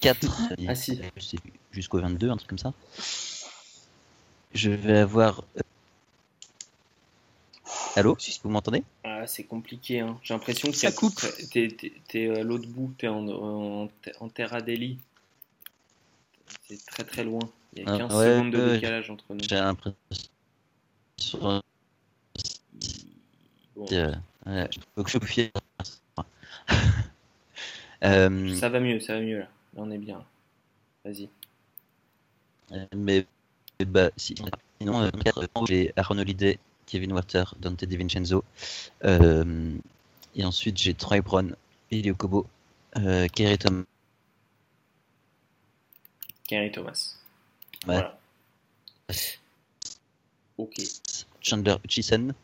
F: 4,
B: Ah, si.
F: euh, c'est jusqu'au 22, un truc comme ça. Je vais avoir. euh, Allô Vous m'entendez?
B: Ah, c'est compliqué, hein. J'ai l'impression que
G: Ça coupe.
B: T'es, t'es à l'autre bout, t'es en, en, en Terra Delhi. C'est très très loin. Il y a
F: Ah,
B: 15
F: ouais,
B: secondes de
F: ouais.
B: décalage entre nous.
F: J'ai l'impression.
B: Bon,
F: euh, ouais, je me fie. Euh,
B: ça va mieux, ça va mieux là. Là, on est bien. Vas-y.
F: Mais bah, si, sinon, euh, j'ai Aaron Holiday, Kevin Water, Dante DiVincenzo. Euh, et ensuite, j'ai Troy Brown, Elio Kobo, euh, Kerry Thomas.
B: Gary Thomas.
F: Ouais.
B: Voilà. Ok.
F: Chandler Hutchison.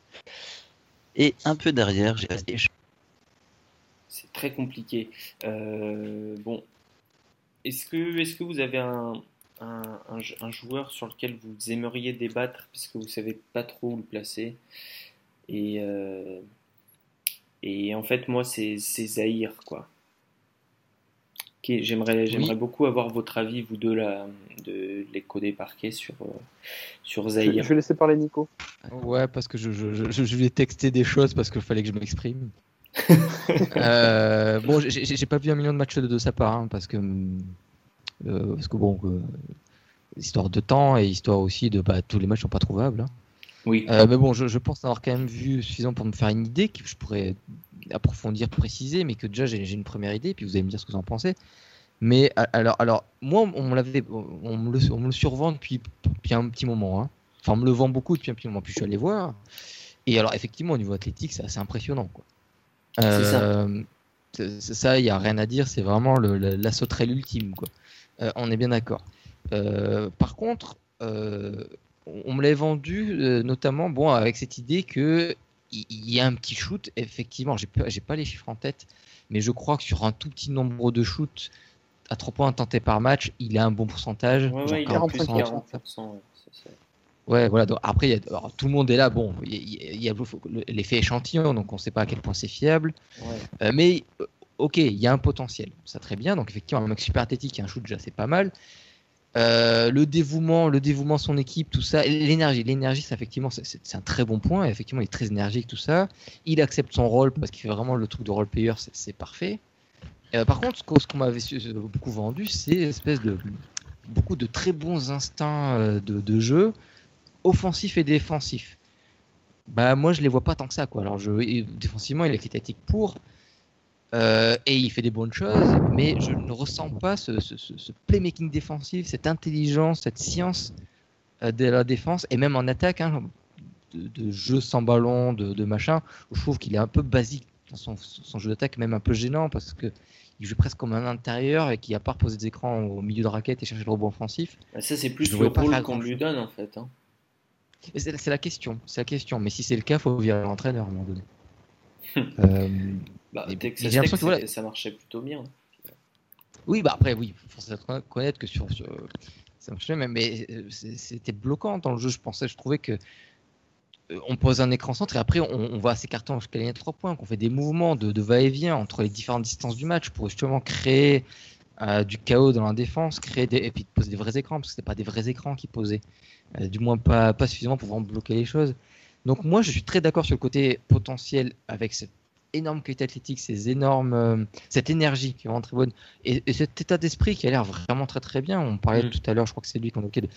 F: Et un peu derrière, j'ai
B: C'est très compliqué. Euh, bon. Est-ce que, est-ce que vous avez un, un, un, un joueur sur lequel vous aimeriez débattre puisque vous savez pas trop où le placer? Et, euh, et en fait, moi, c'est c'est Zahir, quoi. Qui- J'aimerais j'aimerais
C: Oui.
B: beaucoup avoir votre avis, vous deux, là, de l'écho des parquets sur, euh, sur
D: Je,
B: Zahir.
D: je vais laisser parler Nico.
C: Ouais, parce que je, je, je, je lui ai texté des choses parce qu'il fallait que je m'exprime. Euh, bon, j'ai- pas vu un million de matchs de, de sa part, hein, parce que euh, parce que bon, euh, histoire de temps et histoire aussi de bah, tous les matchs sont pas trouvables. hein.
B: Oui.
C: Euh, mais bon, je, je pense avoir quand même vu suffisant pour me faire une idée que je pourrais approfondir, préciser, mais que déjà j'ai j'ai une première idée, puis vous allez me dire ce que vous en pensez. Mais a- alors, alors moi, on me l'avait, on me le, on me le survend depuis, depuis un petit moment. hein. Enfin, on me le vend beaucoup depuis un petit moment. Puis je suis allé voir. Et alors, effectivement, au niveau athlétique, c'est assez impressionnant. Quoi.
B: C'est ça.
C: Euh, c'est- c'est ça, il n'y a rien à dire. C'est vraiment le, le- la sauterelle ultime. Quoi. Euh, on est bien d'accord. Euh, par contre, euh, on me l'avait vendu euh, notamment bon, avec cette idée que il y a un petit shoot. Effectivement, j'ai pas, pas les chiffres en tête, mais je crois que sur un tout petit nombre de shoots à 3 points tentés par match, il a un bon pourcentage.
B: Ouais, il est en plus
C: 40%.
B: 40%. ouais, c'est ça.
C: Ouais, voilà. Donc après, il y a- alors, tout le monde est là. Bon, il y a, l'effet échantillon, donc on ne sait pas à quel point c'est fiable.
B: Ouais.
C: Euh, mais euh, ok, il y a un potentiel. Ça très bien. Donc effectivement, un mec super athlétique, un shoot déjà, c'est pas mal. Euh, le dévouement, le dévouement, son équipe, tout ça, l'énergie, l'énergie, ça effectivement, c'est- c'est c'est un très bon point. Effectivement, il est très énergique, tout ça. Il accepte son rôle parce qu'il fait vraiment le truc de role player, c'est- c'est parfait. Euh, par contre, ce qu'on m'avait euh, beaucoup vendu, c'est espèce de beaucoup de très bons instincts de, de jeu, offensifs et défensifs. Bah moi, je les vois pas tant que ça, quoi. Alors, défensivement, il est critique pour. Euh, et il fait des bonnes choses, mais je ne ressens pas ce, ce- ce- ce playmaking défensif, cette intelligence, cette science euh, de la défense, et même en attaque, hein, de, de jeu sans ballon, de, de machin, je trouve qu'il est un peu basique dans son, son jeu d'attaque, même un peu gênant, parce que il joue presque comme un intérieur et qui, à part poser des écrans au milieu de raquette et chercher le rebond offensif,
B: Bah, ça, c'est plus le rôle qu'on lui donne en fait. hein.
C: C'est la question, c'est la question. Mais si c'est le cas, faut virer l'entraîneur à un moment donné. Euh,
B: Bah, Texas Tech,
C: que voilà.
B: ça- marchait plutôt bien.
C: Oui, bah après, oui, faut connaître que sur, sur- ça marchait, mais, mais euh, c'était bloquant dans le jeu. Je pensais, je trouvais que euh, on pose un écran centre et après on, on va s'écartant jusqu'à la ligne de 3 points, qu'on fait des mouvements de, de va-et-vient entre les différentes distances du match pour justement créer euh, du chaos dans la défense, créer des, et puis poser des vrais écrans parce que c'était pas des vrais écrans qui posaient, Euh, du moins pas, pas suffisamment pour vraiment bloquer les choses. Donc moi, je suis très d'accord sur le côté potentiel avec cette énormes qualités athlétiques, ces énormes, euh, cette énergie qui est vraiment très bonne, et, cet état d'esprit qui a l'air vraiment très très bien. On parlait mm. tout à l'heure, je crois que c'est lui qui de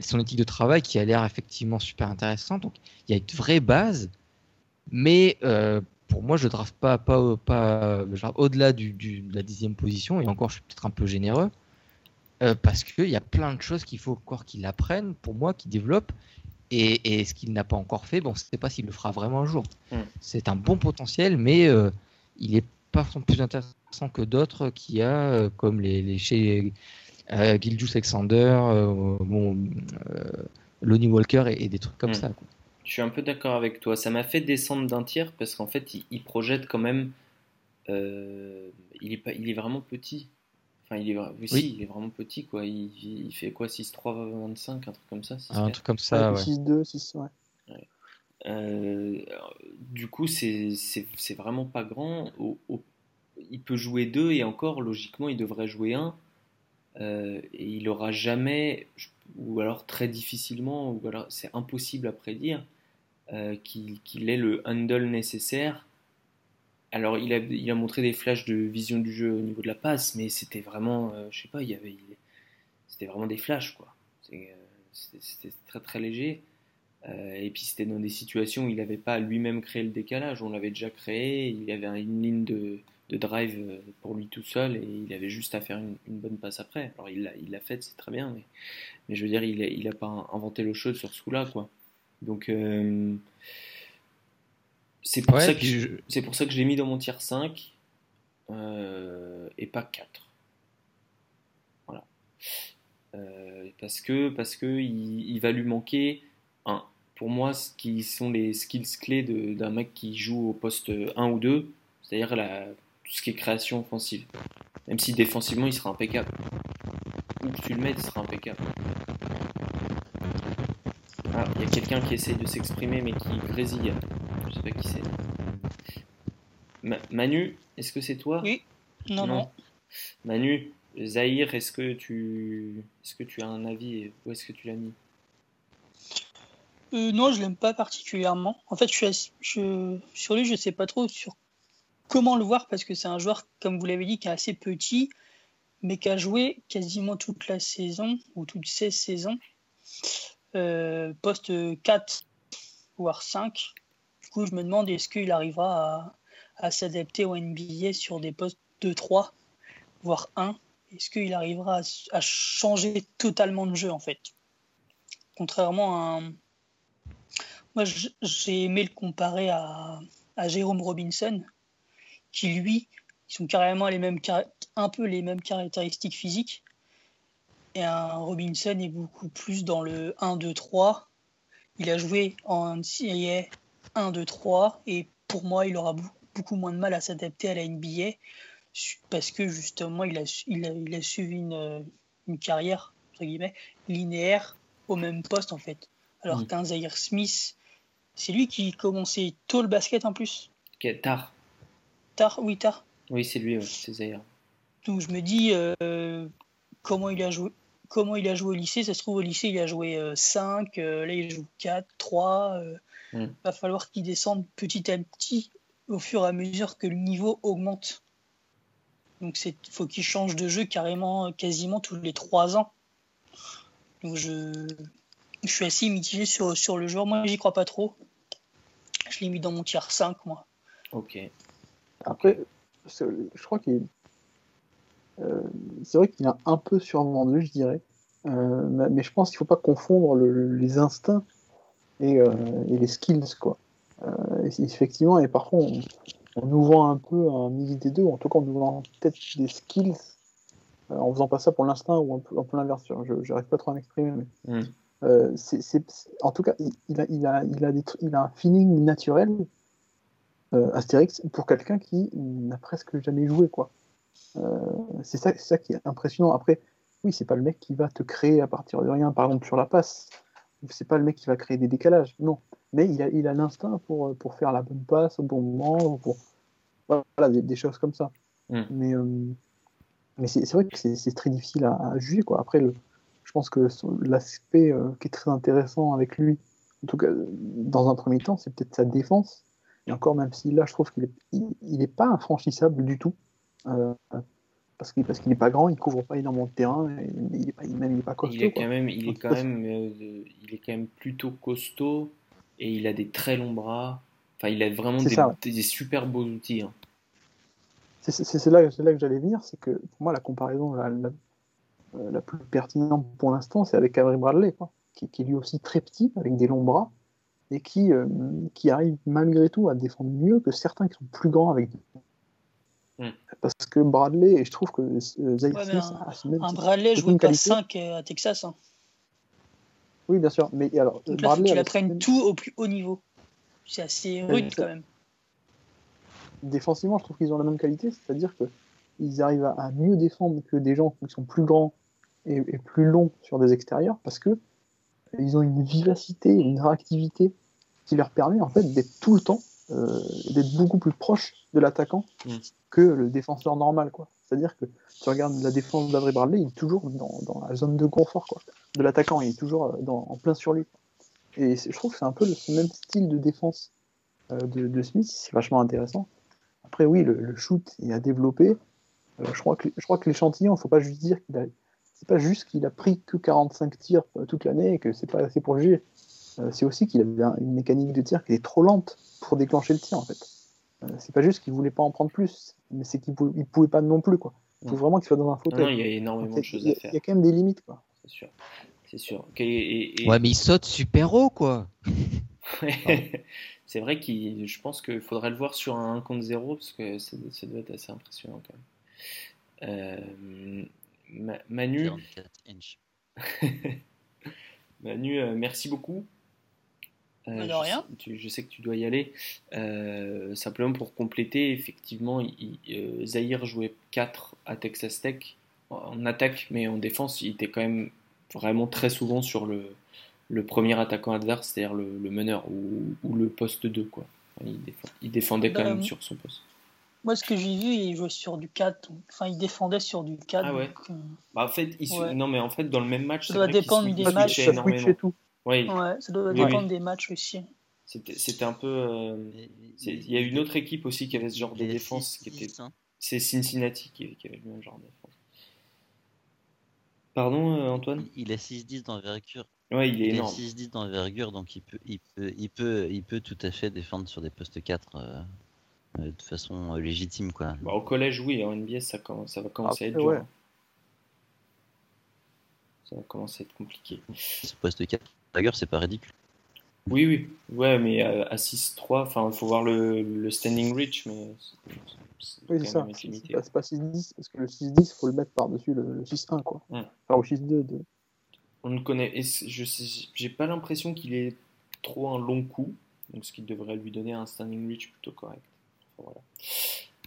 C: son éthique de travail qui a l'air effectivement super intéressant. Donc il y a une vraie base, mais euh, pour moi, je draft pas, pas, pas au-delà du, de la dixième position, et encore, je suis peut-être un peu généreux. Euh, parce qu'il y a plein de choses qu'il faut encore qu'il apprenne, pour moi, qu'il développe, et, ce qu'il n'a pas encore fait, bon, on ne sait pas s'il le fera vraiment un jour. Mm. C'est un bon potentiel, mais euh, il n'est pas plus intéressant que d'autres qu'il y a, euh, comme les, les chez euh, Alexander, bon, Lonnie Walker et, des trucs comme mm. ça.
B: Je suis un peu d'accord avec toi. Ça m'a fait descendre d'un tiers parce qu'en fait, il, projette quand même. il, est pas, il est vraiment petit. Enfin, il est, oui. il est vraiment petit, quoi. Il, il fait quoi 6-3, 25, un truc comme ça
C: Un truc comme ça, ouais.
D: 6-2, 6, ouais.
B: Euh, du coup, c'est vraiment pas grand. il peut jouer 2 et encore, logiquement, il devrait jouer 1. Euh, et il aura jamais, ou alors très difficilement, ou alors c'est impossible à prédire, euh, qu'il ait le handle nécessaire alors, il a, il a montré des flashs de vision du jeu au niveau de la passe, mais c'était vraiment, euh, je sais pas, il y avait, c'était vraiment des flashs, quoi. Euh, c'était très très léger. Euh, et puis c'était dans des situations où il n'avait pas lui-même créé le décalage, on l'avait déjà créé, il avait une ligne de, de, drive pour lui tout seul et il avait juste à faire une, bonne passe après. Alors il l'a il fait, c'est très bien, mais, mais, je veux dire, il n'a il pas inventé le show sur ce coup-là, quoi. Donc, c'est pour, ça que je... c'est pour ça que je l'ai mis dans mon tier 5 euh, et pas 4. Voilà. Euh, parce que, parce que il, va lui manquer un. Pour moi, ce qui sont les skills clés d'un mec qui joue au poste 1 ou 2, c'est-à-dire tout ce qui est création offensive. Même si défensivement, il sera impeccable. Où tu le mets, il sera impeccable. Ah, il y a quelqu'un qui essaie de s'exprimer mais qui grésille. Je sais pas qui c'est. Manu, est-ce que c'est toi?
G: Oui. Non, non,
B: Manu, Zahir, est-ce que tu est-ce que tu as un avis Où est-ce que tu l'as mis?
G: Euh, Non, je l'aime pas particulièrement. En fait, je suis je... sur lui, je sais pas trop sur comment le voir parce que c'est un joueur, comme vous l'avez dit, qui est assez petit, mais qui a joué quasiment toute la saison ou toutes 16 saisons. Euh, poste 4 voire 5 coup, je me demande est-ce qu'il arrivera à, s'adapter au NBA sur des postes 2-3, voire 1 Est-ce qu'il arrivera à, changer totalement de jeu, en fait? Contrairement à. Moi, j'ai aimé le comparer à, Jérôme Robinson, qui, lui, ils sont carrément les mêmes, un peu les mêmes caractéristiques physiques. Et un Robinson est beaucoup plus dans le 1-2-3. Il a joué en NCAA 1, 2, 3. Et pour moi, il aura beaucoup moins de mal à s'adapter à la NBA parce que justement, il a, il a, suivi une, une, carrière entre guillemets, linéaire au même poste en fait. Alors mm. qu'un Zaire Smith, c'est lui qui commençait tôt le basket en plus.
B: tard.
G: Tard, oui, tard.
B: Oui, c'est lui, c'est Zaire.
G: Donc je me dis euh, comment il a joué comment il a joué au lycée? Ça se trouve, au lycée, il a joué 5, euh, euh, là, il joue 4, 3. Il mm. va falloir qu'il descende petit à petit au fur et à mesure que le niveau augmente. Donc il faut qu'il change de jeu carrément, quasiment tous les 3 ans. Donc je, je suis assez mitigé sur, sur le joueur. Moi, j'y crois pas trop. Je l'ai mis dans mon tiers 5, moi.
B: Ok.
D: Après, je crois qu'il euh, c'est vrai qu'il a un peu survendu, je dirais. Euh, mais je pense qu'il ne faut pas confondre les instincts euh, et, les skills. Quoi. effectivement, et parfois, on, on, nous vend un peu un mix des deux, en tout cas, on nous vend peut-être des skills en faisant pas ça pour l'instinct ou un peu, peu l'inverse. Je n'arrive pas trop à m'exprimer. Mais... Mm. en tout cas, il, a, il, a, il, a des, il a un feeling naturel, Astérix, pour quelqu'un qui n'a presque jamais joué. quoi. Euh, c'est ça, ça qui est impressionnant. Après, oui, c'est pas le mec qui va te créer à partir de rien, par exemple sur la passe. C'est pas le mec qui va créer des décalages, non. Mais il a, il a l'instinct pour, pour faire la bonne passe au bon moment, pour voilà, des, choses comme ça. Mm. Mais, euh, mais c'est vrai que c'est très difficile à, juger. Quoi. Après, le, je pense que l'aspect euh, qui est très intéressant avec lui, en tout cas dans un premier temps, c'est peut-être sa défense. Et encore, même si là, je trouve qu'il n'est il, est pas infranchissable du tout. Euh, parce qu'il parce qu'il n'est pas grand, il couvre pas énormément de terrain, il est pas, même il est pas costaud.
B: Il est quand même, il est quand même, euh, il est quand même plutôt costaud et il a des très longs bras. Enfin, il a vraiment des, des, super beaux outils. Hein.
D: C'est là, là que j'allais venir, c'est que pour moi la comparaison la, la, euh, la plus pertinente pour l'instant, c'est avec Avery Bradley, quoi, qui, qui, est lui aussi très petit, avec des longs bras, et qui, euh, qui arrive malgré tout à défendre mieux que certains qui sont plus grands avec mm. Parce que Bradley, et je trouve que euh,
G: Zay ouais, un, un Bradley joue pas 5 à Texas. Hein.
D: Oui, bien sûr. Mais alors,
G: Donc là, Bradley, tu apprennent tout au plus haut niveau. C'est assez rude quand même.
D: Défensivement, je trouve qu'ils ont la même qualité, c'est-à-dire qu'ils arrivent à, mieux défendre que des gens qui sont plus grands et, plus longs sur des extérieurs parce que ils ont une vivacité, une réactivité qui leur permet en fait d'être tout le temps, euh, d'être beaucoup plus proche de l'attaquant mm. que le défenseur normal. quoi. C'est-à-dire que tu regardes la défense d'Avry Bradley, il est toujours dans, la zone de confort quoi, de l'attaquant, il est toujours euh, dans, en plein sur lui. Et je trouve que c'est un peu le même style de défense euh, de, Smith, c'est vachement intéressant. Après, oui, le, shoot est à développer. je crois que, je crois que l'échantillon, il ne faut pas juste dire qu'il a c'est pas juste qu'il a pris que 45 tirs euh, toute l'année et que c'est pas assez pour juger. Euh, c'est aussi qu'il avait une mécanique de tir qui est trop lente pour déclencher le tir en fait. Euh, c'est pas juste qu'il voulait pas en prendre plus, mais c'est qu'il pouvait, pouvait pas non plus quoi. Il faut vraiment qu'il soit dans un fauteuil.
B: Non, il y a énormément de choses à faire.
D: Il y a quand même des limites quoi.
B: C'est sûr. C'est sûr.
C: Ouais, mais il saute super haut quoi.
B: c'est vrai qu'il, je pense qu'il faudrait le voir sur un 1 contre 0 parce que ça, ça doit être assez impressionnant quand même. Euh, Manu. Manu, euh, merci beaucoup.
G: Euh, de rien.
B: Je, sais que tu dois y aller. Euh, simplement pour compléter, effectivement, Zahir jouait 4 à Texas Tech en attaque, mais en défense, il était quand même vraiment très souvent sur le, le premier attaquant adverse, c'est-à-dire le, meneur ou, ou, le poste 2. Quoi. Il, défendait quand même sur son poste.
G: Moi, ce que j'ai vu, il jouait sur du 4. Enfin, il défendait sur du 4.
B: Ah ouais. Euh, bah, en fait, non, mais en fait, dans le même match,
G: ça doit dépendre des matchs.
D: Ça et tout.
G: Ouais, ça doit dépendre des matchs aussi.
B: C'était un peu. Euh, il y a une autre équipe aussi qui avait ce genre de défense qui était. Hein. C'est Cincinnati qui, avait le même genre de défense. Pardon, euh, Antoine?
F: Il a 6-10 d'envergure.
B: Ouais, il est énorme.
F: Il a 6-10 d'envergure, donc il peut, il, peut, il, peut, il peut tout à fait défendre sur des postes 4. Euh, de façon légitime. Quoi.
B: Bah, au collège, oui, en NBA, ça, commence, ça va commencer à être dur. Hein. Ça va commencer à être compliqué.
F: Ce poste 4, d'ailleurs, c'est pas ridicule.
B: Oui, oui, ouais, mais à 6-3, enfin, il faut voir le, le, standing reach, mais
D: oui, c'est ça. C'est pas, 6-10, parce que le 6-10, il faut le mettre par-dessus le, 6-1, quoi. Hum. Enfin, au 6-2. De...
B: On ne connaît. Je j'ai pas l'impression qu'il ait trop un long coup, donc ce qui devrait lui donner un standing reach plutôt correct.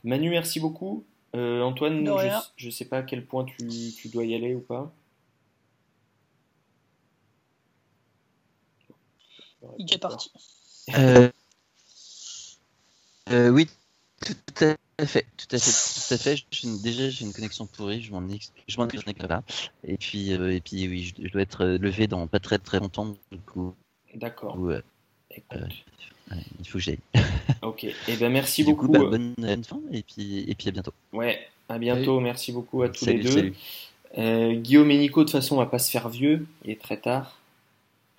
B: Manu, merci beaucoup. Euh, Antoine, je ne sais pas à quel point tu, tu, dois y aller ou pas.
G: Il est parti.
F: Euh, euh, oui, tout à fait, tout à fait, tout à fait. déjà, j'ai une connexion pourrie, je m'en je m'en là. Et puis, et puis, oui, je, dois être levé dans pas très très longtemps. Du coup.
B: D'accord
F: il faut que j'aille.
B: ok, et eh ben merci beaucoup.
F: Bah, bonne, fin et puis, et puis à bientôt.
B: Ouais, à bientôt. Merci beaucoup à tous les deux. Euh, Guillaume et Nico, de toute façon, on va pas se faire vieux. Il est très tard.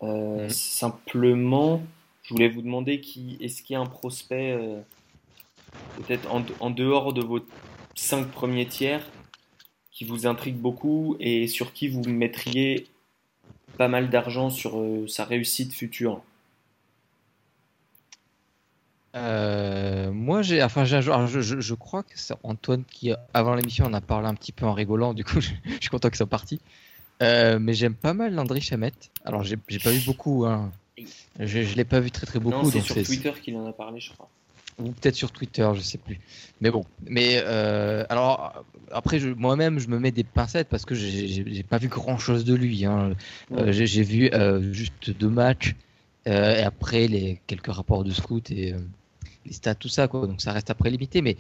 B: Euh, mm. Simplement, je voulais vous demander qui est-ce qu'il y a un prospect euh, peut-être en, en, dehors de vos cinq premiers tiers qui vous intrigue beaucoup et sur qui vous mettriez pas mal d'argent sur sa réussite future?
C: Euh, moi, j'ai, enfin, j'ai un je, je, crois que c'est Antoine qui, avant l'émission, on a parlé un petit peu en rigolant. Du coup, je, suis content qu'ils soient partis. Euh, mais j'aime pas mal Landry Chamette. Alors, j'ai, pas vu beaucoup. Hein. Je, je l'ai pas vu très très beaucoup.
B: Non, c'est sur Twitter qu'il en a parlé, je crois.
C: Ou peut-être sur Twitter, je sais plus. Mais bon. Mais euh, alors, après, moi-même, je me mets des pincettes parce que j'ai, pas vu grand chose de lui. Hein. Euh, j'ai, vu juste deux matchs. et après, les quelques rapports de scout et les stats, tout ça, quoi. Donc ça reste après limité, mais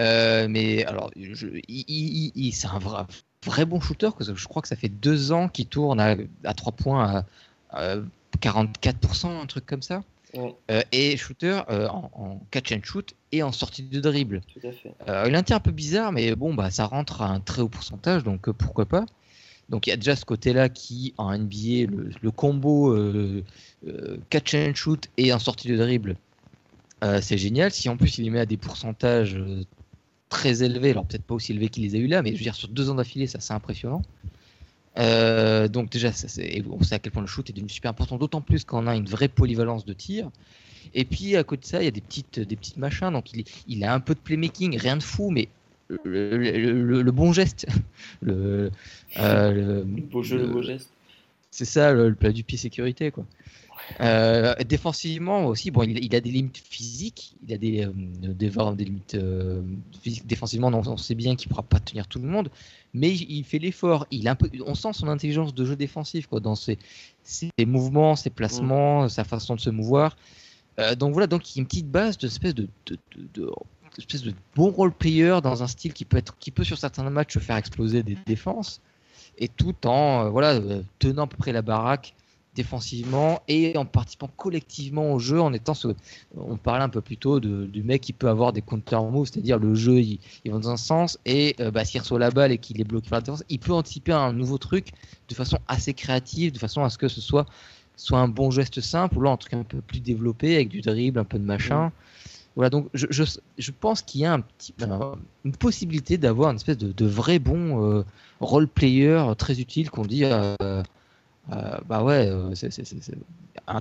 C: euh, mais alors, je, il, c'est un vrai, vrai bon shooter, parce que je crois que ça fait deux ans qu'il tourne à, à 3 points à, 44%, un truc comme ça. Euh, et shooter euh, en, catch and shoot et en sortie de dribble.
B: Tout à fait.
C: Euh, il est un peu bizarre, mais bon, bah, ça rentre à un très haut pourcentage, donc pourquoi pas. Donc il y a déjà ce côté-là qui, en NBA, le, combo catch and shoot et en sortie de dribble, c'est génial. Si en plus il les met à des pourcentages très élevés, alors peut-être pas aussi élevés qu'il les a eu là, mais je veux dire sur deux ans d'affilée, ça c'est impressionnant. Euh, donc déjà, on sait à quel point le shoot est devenu super important, d'autant plus quand on a une vraie polyvalence de tir. Et puis à côté de ça, il y a des petites, des petites machins. Donc il, il a un peu de playmaking, rien de fou, mais le, bon geste, le,
B: euh, beau jeu, le beau geste.
C: C'est ça, le, plat du pied sécurité, quoi. Euh, défensivement aussi, bon, il, a des limites physiques, il a des, euh, des, des, limites euh, physiques. Défensivement, on, sait bien qu'il pourra pas tenir tout le monde, mais il, fait l'effort. Il un peu, on sent son intelligence de jeu défensif quoi, dans ses, ses mouvements, ses placements, mm. sa façon de se mouvoir. donc voilà, donc il y a une petite base de espèce de, de, de, espèce de bon role player dans un style qui peut être, qui peut sur certains matchs faire exploser des défenses, et tout en voilà tenant à peu près la baraque défensivement et en participant collectivement au jeu en étant ce, on parlait un peu plus tôt de, du mec qui peut avoir des counter moves c'est-à-dire le jeu il, va dans un sens et euh, bah, s'il reçoit la balle et qu'il est bloqué par la défense il peut anticiper un nouveau truc de façon assez créative de façon à ce que ce soit soit un bon geste simple ou là un truc un peu plus développé avec du dribble un peu de machin. Voilà donc je, je, je pense qu'il y a un petit, une possibilité d'avoir une espèce de, de vrai bon euh, role player très utile qu'on dit euh, euh, bah ouais, euh, c'est,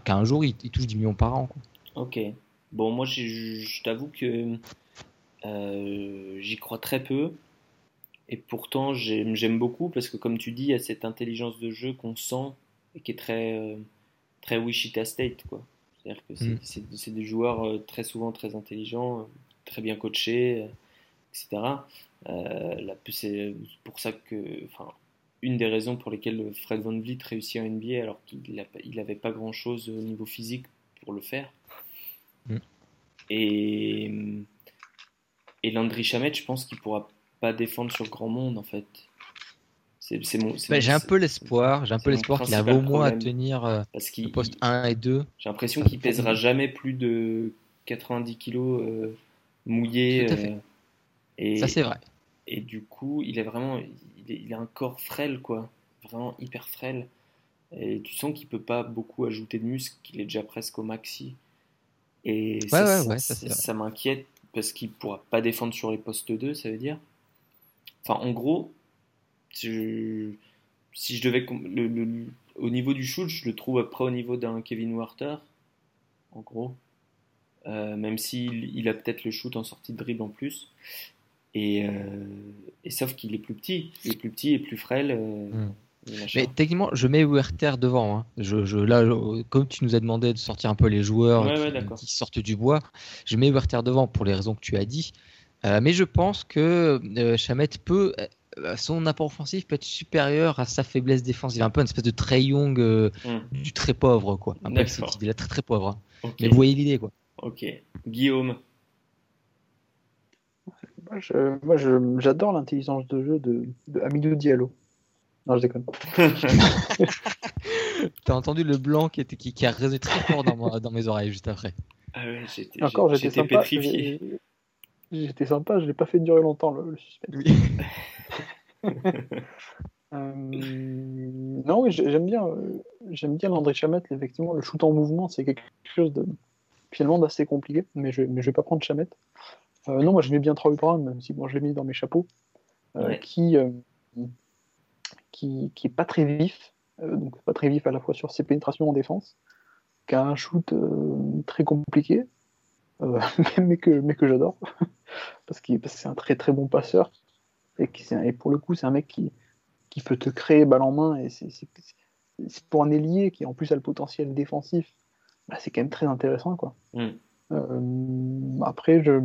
C: qu'un jour, il, touche 10 millions par an.
B: Ok. Bon, moi, je t'avoue que euh, j'y crois très peu. Et pourtant, j'aime beaucoup parce que, comme tu dis, il y a cette intelligence de jeu qu'on sent et qui est très, très Wichita State. Quoi. C'est-à-dire que c'est, mm. des joueurs très souvent très intelligents, très bien coachés, etc. c'est pour ça que, enfin, une des raisons pour lesquelles Fred Van Vliet réussit en NBA alors qu'il n'avait pas grand-chose au niveau physique pour le faire. Mm. Et, et Landry Chamet, je pense qu'il pourra pas défendre sur grand monde en fait.
C: C'est, bah, j'ai un peu l'espoir, j'ai un peu l'espoir qu'il arrive au moins à tenir euh, Parce qu'il, le poste 1 et 2.
B: J'ai l'impression qu'il pèsera jamais plus de 90 kilos euh, mouillé.
C: Euh, et, Ça c'est vrai.
B: Et du coup, il est vraiment, il, a un corps frêle, quoi. Vraiment hyper frêle. Et tu sens qu'il peut pas beaucoup ajouter de muscle, qu'il est déjà presque au maxi. Et ça, m'inquiète parce qu'il pourra pas défendre sur les postes 2, ça veut dire. Enfin, en gros, si je devais. Le, au niveau du shoot, je le trouve après au niveau d'un Kevin Warter, en gros. Euh, même s'il il a peut-être le shoot en sortie de dribble en plus. Et, euh, et sauf qu'il est plus petit, il est plus petit et plus frêle. Euh,
C: hmm. Mais techniquement, je mets Werther devant. Hein. Je, je, là, comme tu nous as demandé de sortir un peu les joueurs qui, sortent du bois, je mets Werther devant pour les raisons que tu as dit. Euh, mais je pense que Chamet peut, son apport offensif peut être supérieur à sa faiblesse défensive. Un peu une espèce de très young hmm. du très pauvre, quoi. Un peu il est très très pauvre. Hein. Mais vous voyez l'idée, quoi.
B: Ok. Guillaume.
D: Moi, j'adore l'intelligence de jeu de, de Amidou Diallo. Non, je déconne.
C: T'as entendu le blanc qui, était, qui, qui a résonné très fort dans, dans, mes oreilles juste après.
B: Ah ouais, j'étais, Encore, j'étais sympa, pétrifié.
D: J'étais sympa, je l'ai pas fait durer longtemps le, le suspense. Oui. euh, non, oui, j'aime bien, euh, j'aime bien l'André Chamette. Effectivement, le shoot en mouvement, c'est quelque chose de finalement d'assez compliqué, mais je, mais je vais pas prendre Chamette. Euh, non, moi je mets bien Troy Brown, même si bon, je l'ai mis dans mes chapeaux, euh, qui, euh, qui, qui est pas très vif, donc pas très vif à la fois sur ses pénétrations en défense, qui a un shoot très compliqué, mais que, mais que j'adore, parce, que c'est un très très bon passeur, et, qui, et pour le coup c'est un mec qui, qui peut te créer balle en main, et c'est pour un ailier qui en plus a le potentiel défensif, bah, c'est quand même très intéressant. Quoi. Mm. après, je,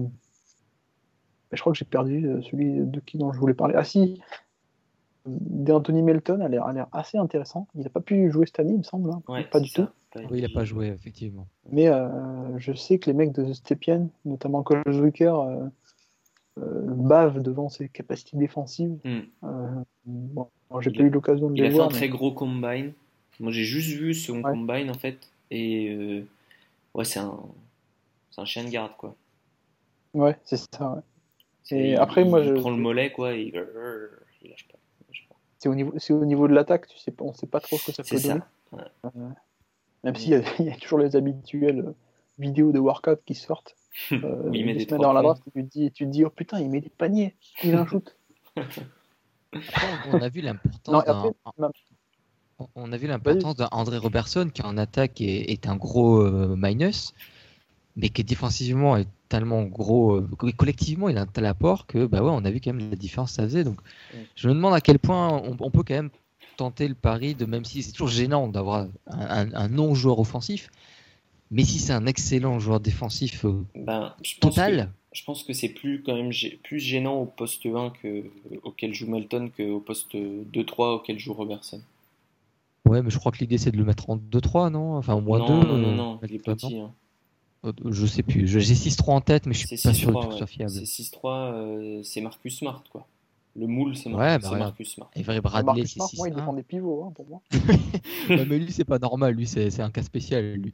D: je crois que j'ai perdu euh, celui de qui dont je voulais parler. Ah si, d'Anthony Melton a l'air assez intéressant. Il n'a pas pu jouer cette année, il me semble. Hein. pas du tout.
C: Oui, il n'a pas joué, effectivement.
D: Mais euh, je sais que les mecs de Stepien, notamment Cole Zwicker, euh, bavent devant ses capacités défensives. Hmm. bon, j'ai pas eu l'occasion de
B: il
D: les voir.
B: Il a fait un très gros combine. Moi, j'ai juste vu son combine, en fait. Et ouais, c'est un, c'est un chien de garde, quoi.
D: Ouais, c'est ça. Ouais.
B: C'est-
D: Et
B: il-
D: après, moi,
B: il
D: je-
B: prend le mollet, quoi, et il, il lâche pas.
D: C'est au niveau, c'est au niveau de l'attaque, tu sais, pas- on sait pas trop ce que ça peut donner.
B: ça.
D: Même s'il y, a- il y a toujours les habituelles euh, vidéos de workout qui sortent. Euh,
B: il met des
D: semaines dans la draft, tu te dis, tu te dis, oh putain, il met des paniers, il un shoot.
C: On a vu l'importance d'un- on- on a vu l'importance d'André Robertson qui en attaque est, est un gros euh, minus, mais qui défensivement est tellement gros, euh, co- collectivement il a un tel apport que bah ouais, on a vu quand même la différence que ça faisait. Donc je me demande à quel point on, on peut quand même tenter le pari de même si c'est toujours gênant d'avoir un, un- un non-joueur offensif, mais si c'est un excellent joueur défensif euh,
B: Ben, je pense que-
C: total,
B: Je pense que c'est plus quand même plus gênant au poste 1 que, auquel joue Melton qu'au poste 2-3 auquel joue Robertson.
C: ouais, mais je crois que l'idée c'est de le mettre en 2-3, non? Enfin au moins
B: non,
C: 2.
B: non, non, non, il est petit. hein.
C: Je sais plus, Je- j'ai 6-3 en tête, mais je suis pas sûr
B: 6-3,
C: que ce soit fiable.
B: C'est 6-3, euh, c'est Marcus Smart, quoi. Le moule, c'est Mar-
C: Ouais, bah.
B: Marcus Smart.
C: Avery Bradley,
D: Marcus Smart, moi, il
C: 6-1.
D: défend des pivots, hein, pour moi.
C: Mais lui, c'est pas normal. Lui, c'est c'est un cas spécial. Lui.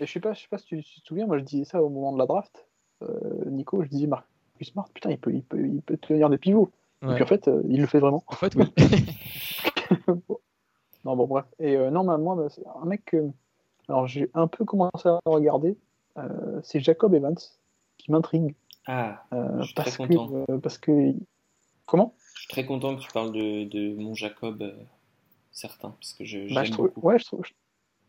D: Et je sais pas, je sais pas si tu, tu te souviens, moi je disais ça au moment de la draft. Euh, Nico, je disais Marcus Smart, putain, il peut, il peut, il peut tenir des pivots. Et puis en fait, euh, il le fait vraiment.
C: En fait, oui.
D: non, bon, bref. Et euh, non, bah, moi, bah, c'est un mec que. Alors, j'ai un peu commencé à regarder. Euh, c'est Jacob Evans qui m'intrigue.
B: Ah,
D: euh,
B: Je suis très content.
D: que, euh, parce que. Comment?
B: Je suis très content que tu parles de, de mon Jacob certain, parce que je,
D: Bah, je, trouve,
B: beaucoup.
D: ouais, je, trouve,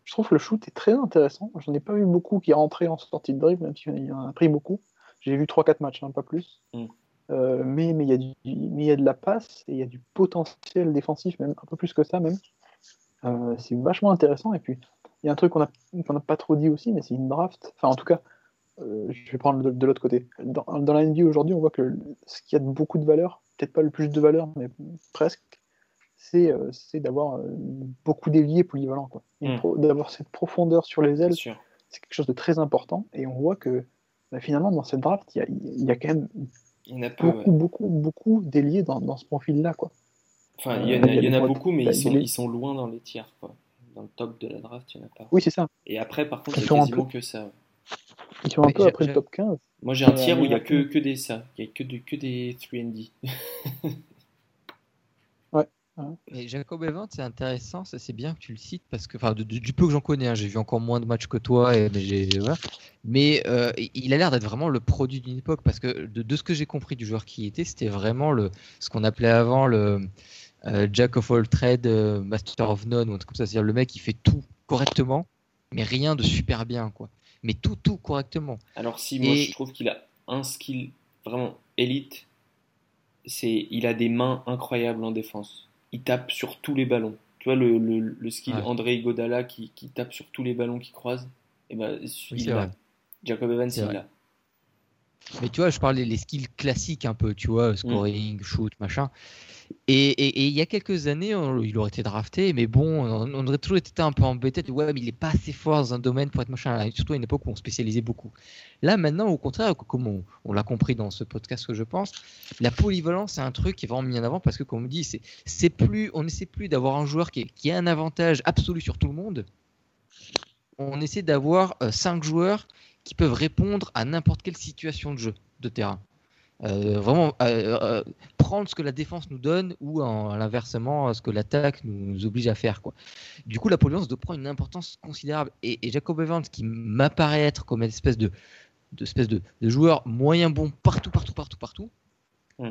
D: je trouve que le shoot est très intéressant. J'en ai pas vu beaucoup qui rentraient en sortie de dribble, même s'il y en a pris beaucoup. J'ai vu 3-4 matchs, hein, pas plus.
B: Mm.
D: Euh, mais mais il y, a du- mais y a de la passe et il y a du potentiel défensif, même un peu plus que ça même. Euh, c'est vachement intéressant. Et puis, y a un truc qu'on n'a pas trop dit aussi, mais c'est une draft. Enfin, en tout cas, euh, je vais prendre de, de l'autre côté. Dans, dans la NBA aujourd'hui, on voit que ce qui a de beaucoup de valeur, peut-être pas le plus de valeur, mais presque, c'est euh, d'avoir euh, beaucoup d'ailiers polyvalents.
B: Mm.
D: pro- D'avoir cette profondeur sur les ailes, c'est quelque chose de très important. Et on voit que bah, finalement, dans cette draft, il y a, il y a quand même
B: Il y peu.
D: beaucoup,
B: ouais.
D: beaucoup, beaucoup d'ailiers dans, dans ce profil-là.
B: Enfin, il y en a,
D: il y
B: il beaucoup, mais
D: il
B: ils sont, ils sont loin dans les tiers, quoi. Dans le top de la draft, il n'y en a pas.
D: Oui, c'est ça.
B: Et après, par contre,
D: Ils
B: il y a
D: sont un
B: quasiment que ça. ouais.
D: Ils sont un
C: Ouais,
D: peu après le top 15.
B: Moi, j'ai un
D: Ouais,
B: tiers où il y a que, que des ça. Il y a que, que des 3D.
C: Et Jacob Evans, c'est intéressant. ça, C'est bien que tu le cites parce que, enfin, de- de- du peu que j'en connais, hein, j'ai vu encore moins de matchs que toi, et, mais, voilà. mais euh, il a l'air d'être vraiment le produit d'une époque parce que de, de ce que j'ai compris du joueur qui était, c'était vraiment le, ce qu'on appelait avant le euh, Jack of all trades, euh, Master of none, ou un truc comme ça. C'est-à-dire le mec qui fait tout correctement, mais rien de super bien, quoi. Mais tout, tout correctement.
B: Alors si moi
C: Et-
B: je trouve qu'il a un skill vraiment élite, c'est il a des mains incroyables en défense. Il tape sur tous les ballons. Tu vois le, le, le skill
C: Ouais.
B: André Godala qui, qui tape sur tous les ballons qu'il croise. Et ben
C: Oui,
B: il
C: c'est
B: l'a.
C: vrai.
B: Jacob Evans il l'a.
C: Mais tu vois, je parlais les skills classiques un peu, tu vois, scoring, shoot, machin. Et, et- et il y a quelques années, on- il aurait été drafté, mais bon, on, on aurait toujours été un peu embêté. de, Ouais, mais il est pas assez fort dans un domaine pour être machin. Surtout à une époque où on spécialisait beaucoup. Là, maintenant, au contraire, comme on, on l'a compris dans ce podcast que je pense, la polyvalence, c'est un truc qui est vraiment mis en avant parce que, comme on dit, c'est, c'est plus, on n'essaie plus d'avoir un joueur qui a un avantage absolu sur tout le monde. On essaie d'avoir euh, cinq joueurs qui peuvent répondre à n'importe quelle situation de jeu, de terrain. Euh, vraiment euh, euh, prendre ce que la défense nous donne ou en, à l'inversement ce que l'attaque nous, oblige à faire quoi. Du coup la polyvalence doit prendre une importance considérable et, et Jacob Evans qui m'apparaît être comme une espèce de, de espèce de, de joueur moyen bon partout partout partout partout.
B: Mm.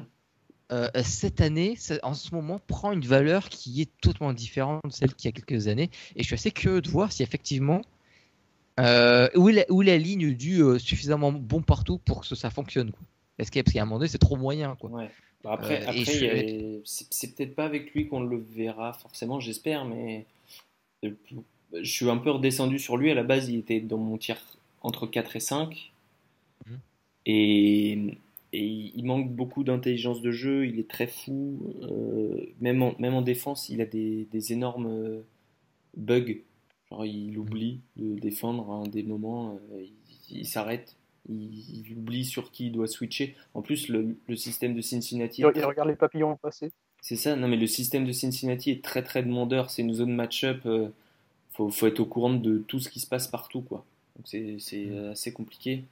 C: Cette année, en ce moment, prend une valeur qui est totalement différente de celle qu'il y a quelques années. Et je suis assez curieux de voir si effectivement euh, où, est la, où est la ligne du euh, suffisamment bon partout pour que ça, fonctionne. Quoi? Parce qu'à un moment donné, c'est trop moyen. Quoi.
B: Ouais. Bah, après,
C: Euh,
B: après
C: je-
B: c'est peut-être pas avec lui qu'on le verra forcément, j'espère, mais euh, je suis un peu redescendu sur lui. À la base, il était dans mon tiers entre 4 et 5.
C: Mhm.
B: Et, et il manque beaucoup d'intelligence de jeu, il est très fou. même, en, même en défense, il a des, des énormes bugs. Genre, il oublie de défendre à des moments, euh, il, il s'arrête, il, il oublie sur qui il doit switcher. En plus, le, le système de Cincinnati,
D: Il, il regarde les papillons passer.
B: c'est ça, non mais le système de Cincinnati est très très demandeur, c'est une zone match-up, euh, faut, faut être au courant de tout ce qui se passe partout quoi. Donc c'est c'est assez compliqué.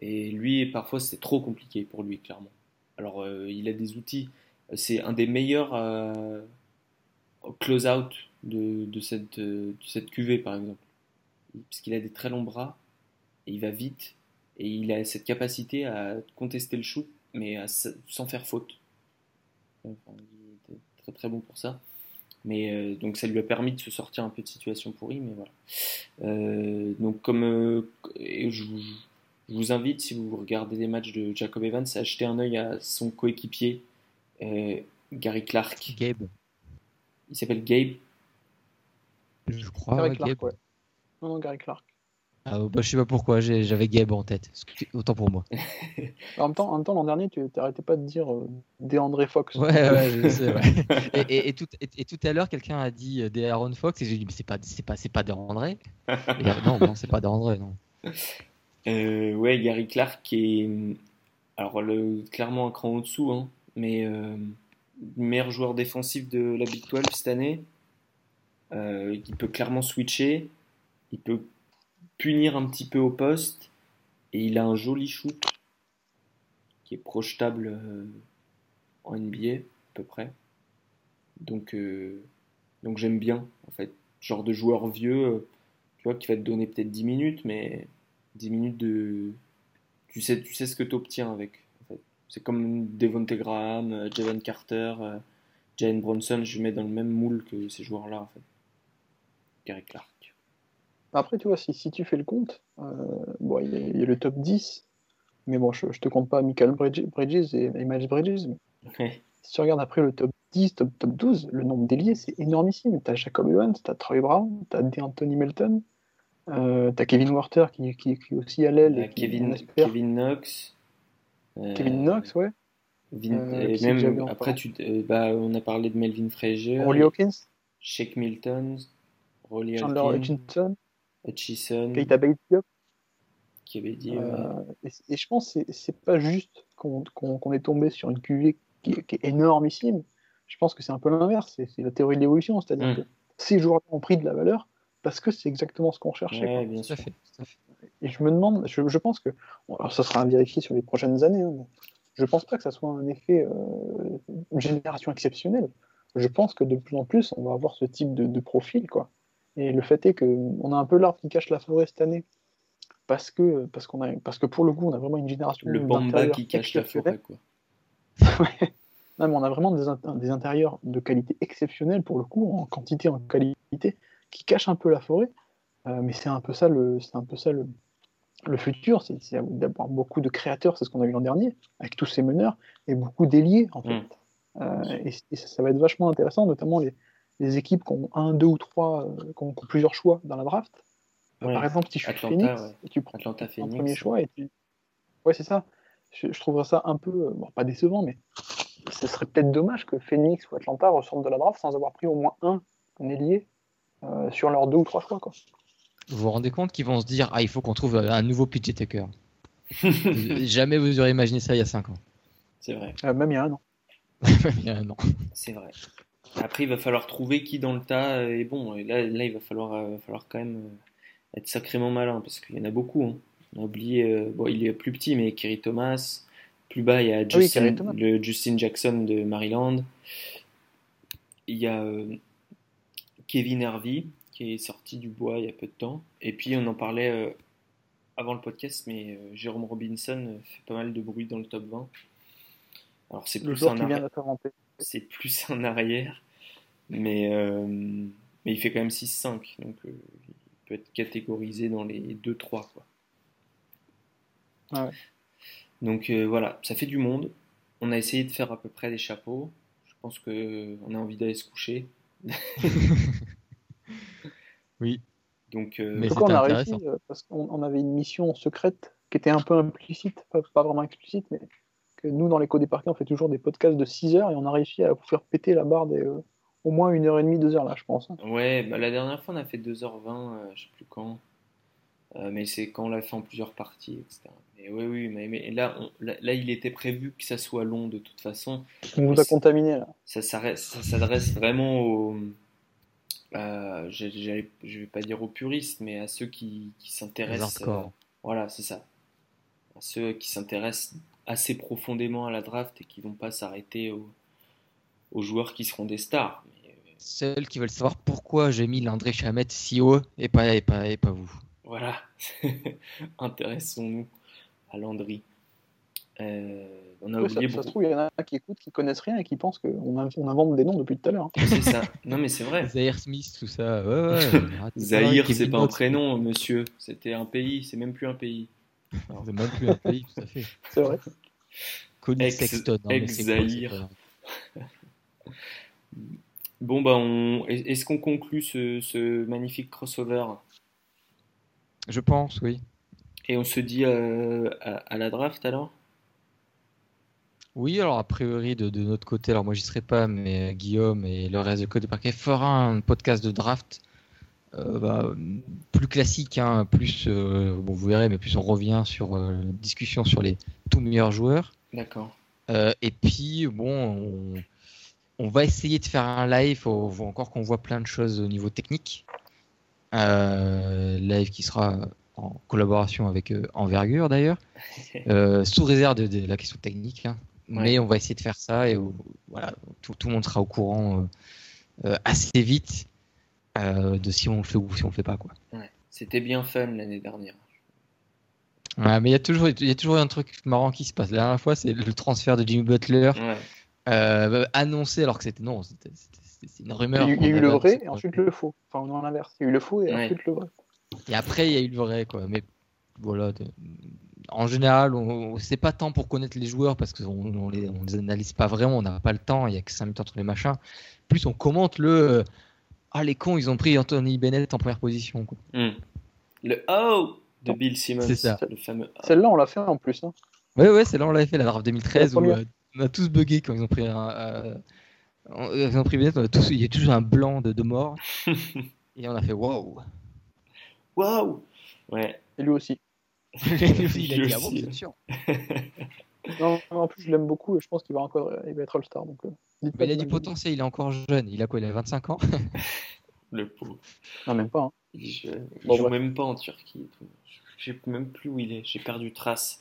B: Et lui, parfois, c'est trop compliqué pour lui, clairement. Alors, euh, il a des outils. C'est un des meilleurs euh, close-out de, de, cette, euh, de cette cuvée, par exemple. Parce qu'il a des très longs bras, et il va vite, et il a cette capacité à contester le shoot, mais à, sans faire faute. Enfin, il était très très bon pour ça. Mais euh, donc ça lui a permis de se sortir un peu de situation pourrie, mais voilà. Euh, donc comme euh, je, vous, je, vous invite, si vous regardez des matchs de Jacob Evans, à jeter un œil à son coéquipier Gary Clark.
C: Gabe.
B: Il s'appelle Gabe.
C: Je crois.
D: Gary Clark,
C: Gabe.
D: ouais. Non, non, Gary Clark.
C: Ah, bah, je sais pas pourquoi, j'avais Gabe en tête. Autant pour moi.
D: En même temps, en même temps, l'an dernier, tu t'arrêtais pas de dire euh, DeAndre Fox.
C: Ouais, ouais, je sais, ouais. Et, et- et tout, et, et tout à l'heure, quelqu'un a dit euh, des Aaron Fox et j'ai dit, mais c'est pas, c'est pas, c'est pas. Et, euh, non, non, c'est pas des André, non.
B: Euh, ouais, Gary Clark qui est alors le, clairement un cran au-dessous, hein, mais euh, meilleur joueur défensif de la Big 12 cette année. Euh, il peut clairement switcher, il peut punir un petit peu au poste, et il a un joli shoot qui est projetable euh, en NBA à peu près. Donc, euh, donc j'aime bien en fait, genre de joueur vieux, tu vois, qui va te donner peut-être 10 minutes, mais 10 minutes de. Tu sais, tu sais ce que tu obtiens avec. C'est comme Devonte Graham, Javon Carter, Jalen Bronson, je mets dans le même moule que ces joueurs-là en fait. Gary Clark.
D: Après, tu vois, si, si tu fais le compte, euh, bon, il y, a- il y a le top 10, mais bon, je, je te compte pas Michael Bridges, et, et Miles Bridges. mais si tu regardes après le top 10, top, top 12, le nombre d'ailiers, c'est énormissime. T'as Jacob Evans, t'as Troy Brown, t'as D'Anthony Melton, euh, t'as Kevin Werther qui, qui, qui est aussi à l'aile. On
B: Kevin, Knox. euh,
D: Kevin Knox, ouais.
B: Vin-
D: Euh,
B: et même après, tu, euh, bah, on a parlé de Melvin Frazier,
D: Rolly Hawkins,
B: Shake Milton, Rolly
D: Chandler Hutchinson,
B: Hutchison,
D: Keita Bates-Diop.
B: qui avait dit.
D: Euh, et, et je pense que c'est- pas juste qu'on est tombé sur une QV qui, qui est énormissime. Je pense que c'est un peu l'inverse. C'est la théorie de l'évolution. C'est-à-dire
B: Mm.
D: que ces joueurs ont pris de la valeur parce que c'est exactement ce qu'on cherchait.
B: Ouais, bien sûr.
C: fait.
D: Et je me demande, je, je pense que, bon, alors ça sera à vérifier sur les prochaines années, hein, mais je pense pas que ça soit un effet, euh, une génération exceptionnelle. Je pense que de plus en plus, on va avoir ce type de, de profil, quoi. Et le fait est que on a un peu l'arbre qui cache la forêt cette année, parce que, parce qu'on a, parce que pour le coup, on a vraiment une génération
B: Le Bamba qui cache la forêt, quoi.
D: Ouais. Non, mais on a vraiment des, int- des intérieurs de qualité exceptionnelle pour le coup, en quantité, en qualité, qui cachent un peu la forêt. Euh, mais c'est un peu ça le, c'est un peu ça le, le futur, c'est d'avoir beaucoup de créateurs, c'est ce qu'on a eu l'an dernier, avec tous ces meneurs, et beaucoup d'ailiers en fait.
B: Mm.
D: Euh, et et ça, ça va être vachement intéressant, notamment les, les équipes qui ont un, deux ou trois, euh, qui ont, qui ont plusieurs choix dans la draft. Euh,
B: Ouais.
D: Par exemple, si je suis
B: Atlanta,
D: Phoenix,
B: ouais.
D: et tu prends
B: Atlanta
D: un
B: Phoenix.
D: premier choix, et tu... ouais c'est ça. Je, je trouverais ça un peu, euh, bon, pas décevant, mais ce serait peut-être dommage que Phoenix ou Atlanta ressortent de la draft sans avoir pris au moins un, un ailier euh, sur leurs deux ou trois choix. Quoi.
C: Vous vous rendez compte qu'ils vont se dire, ah, il faut qu'on trouve un nouveau PJ Tucker. Jamais vous auriez imaginé ça il y a 5 ans.
B: C'est vrai,
D: Euh, même il y a un an.
C: il y a un an.
B: c'est vrai. Après, il va falloir trouver qui dans le tas est bon. Et là, là, il va falloir, euh, va falloir quand même euh, être sacrément malin parce qu'il y en a beaucoup. hein. On a oublié, euh, bon, il est plus petit, mais Kerry Thomas. Plus bas, il y a
D: Ah oui,
B: Justin, le Justin Jackson de Maryland. Il y a euh, Kevin Harvey qui est sorti du bois il y a peu de temps. Et puis, on en parlait euh, avant le podcast, mais euh, Jérôme Robinson euh, fait pas mal de bruit dans le top 20. Alors, c'est plus un
D: qui vient.
B: C'est plus en arrière, mais, euh, mais il fait quand même 6-5, donc euh, il peut être catégorisé dans les 2-3. Quoi.
D: Ah ouais.
B: Donc euh, voilà, ça fait du monde. On a essayé de faire à peu près des chapeaux. Je pense qu'on a envie d'aller se coucher.
C: Oui.
B: Donc euh,
C: Mais
D: on a
C: c'était
D: réussi
C: intéressant.
D: parce qu'on on avait une mission secrète qui était un peu implicite, pas, pas vraiment explicite, mais que nous, dans l'écho des parquets, on fait toujours des podcasts de 6 heures et on a réussi à vous faire péter la barre des euh, au moins une heure et demie, deux heures là, je pense. hein.
B: ouais, bah, la dernière fois on a fait 2h20, euh, je sais plus quand. Euh, mais c'est quand on l'a fait en plusieurs parties, etc. Mais oui, oui, mais, mais là, on- là, là, il était prévu que ça soit long de toute façon.
D: On vous a contaminé là.
B: ça s'adresse vraiment aux, euh, je ne vais pas dire aux puristes, mais à ceux qui, qui s'intéressent.
C: euh,
B: voilà, c'est ça. À ceux qui s'intéressent assez profondément à la draft et qui vont pas s'arrêter aux, aux, joueurs qui seront des stars. Mais,
C: Celles qui veulent savoir pourquoi j'ai mis l'André Chamet si haut et pas, et pas, et pas vous.
B: Voilà, intéressons-nous à Landry. Euh, on a oublié
D: ça, se trouve, il y en a qui écoutent, qui connaissent rien et qui pensent qu'on inv- on invente des noms depuis tout à l'heure.
B: C'est ça. Non, mais c'est vrai.
C: Zahir Smith, tout ça. Ouais, ouais.
B: Zahir, c'est pas un prénom, monsieur. C'était un pays. C'est même plus un pays.
C: C'est même plus un pays, tout à fait.
D: C'est vrai.
C: Connie
B: Ex-
C: Sexton.
B: ex
C: quoi, pas-
B: Bon, bah, on... est-ce qu'on conclut ce, ce magnifique crossover?
C: Je pense, oui.
B: et on se dit euh, à, à la draft alors?
C: Oui, alors a priori de, de notre côté, alors moi j'y serai pas, mais Guillaume et le reste de Code de Parquet fera un podcast de draft euh, bah, plus classique, hein, plus, euh, bon, vous verrez, mais plus on revient sur euh, la discussion sur les tout meilleurs joueurs.
B: D'accord.
C: Et puis, bon, on, on va essayer de faire un live, faut, faut encore qu'on voit plein de choses au niveau technique. Live qui sera en collaboration avec Envergure d'ailleurs, sous réserve de, de la question technique. hein.
B: Ouais.
C: Mais on va essayer de faire ça et voilà, tout, tout le monde sera au courant assez vite euh, de si on le fait ou si on le fait pas. Quoi.
B: Ouais. C'était bien fun l'année dernière.
C: Ouais, mais il y, a toujours, il y a toujours un truc marrant qui se passe. La dernière fois, c'est le transfert de Jimmy Butler
B: Ouais.
C: euh, annoncé alors que c'était non, c'était une rumeur.
D: il y a eu le vrai et ensuite le faux. Enfin, non, l'inverse. Il y a eu le faux et
B: Ouais.
D: ensuite le vrai.
C: Et après, il y a eu le vrai, quoi. Mais voilà. de- En général, on, on- c'est pas tant pour connaître les joueurs parce qu'on on les, on les analyse pas vraiment, on n'a pas le temps, il y a que 5 minutes entre les machins. Plus on commente le. euh, ah, les cons, ils ont pris Anthony Bennett en première position. Quoi.
B: Hmm. Le Oh de Bill Simmons.
C: C'est ça.
B: Le fameux Oh.
D: Celle-là, on l'a fait en plus. hein.
C: Ouais, ouais, c'est là on l'avait fait, la draft 2013,
D: La
C: où euh, on a tous bugué quand ils ont pris un. euh, ils ont pris Bennett, on a tous, il y a toujours un blanc de, de mort. et on a fait waouh!
B: Waouh Ouais.
D: Et lui aussi.
C: il a
B: Lui
C: dit ah bon,
B: aussi.
C: bien sûr.
D: Non, en plus, je l'aime beaucoup et je pense qu'il va encore il va être All-Star. Donc, euh,
C: Mais il a du potentiel, il est encore jeune. Il a quoi Il a 25 ans
B: Le pauvre.
D: Non, même pas. hein.
B: Il, je- il
D: Bon,
B: joue même pas en Turquie. et tout. Je sais même plus où il est. J'ai perdu trace.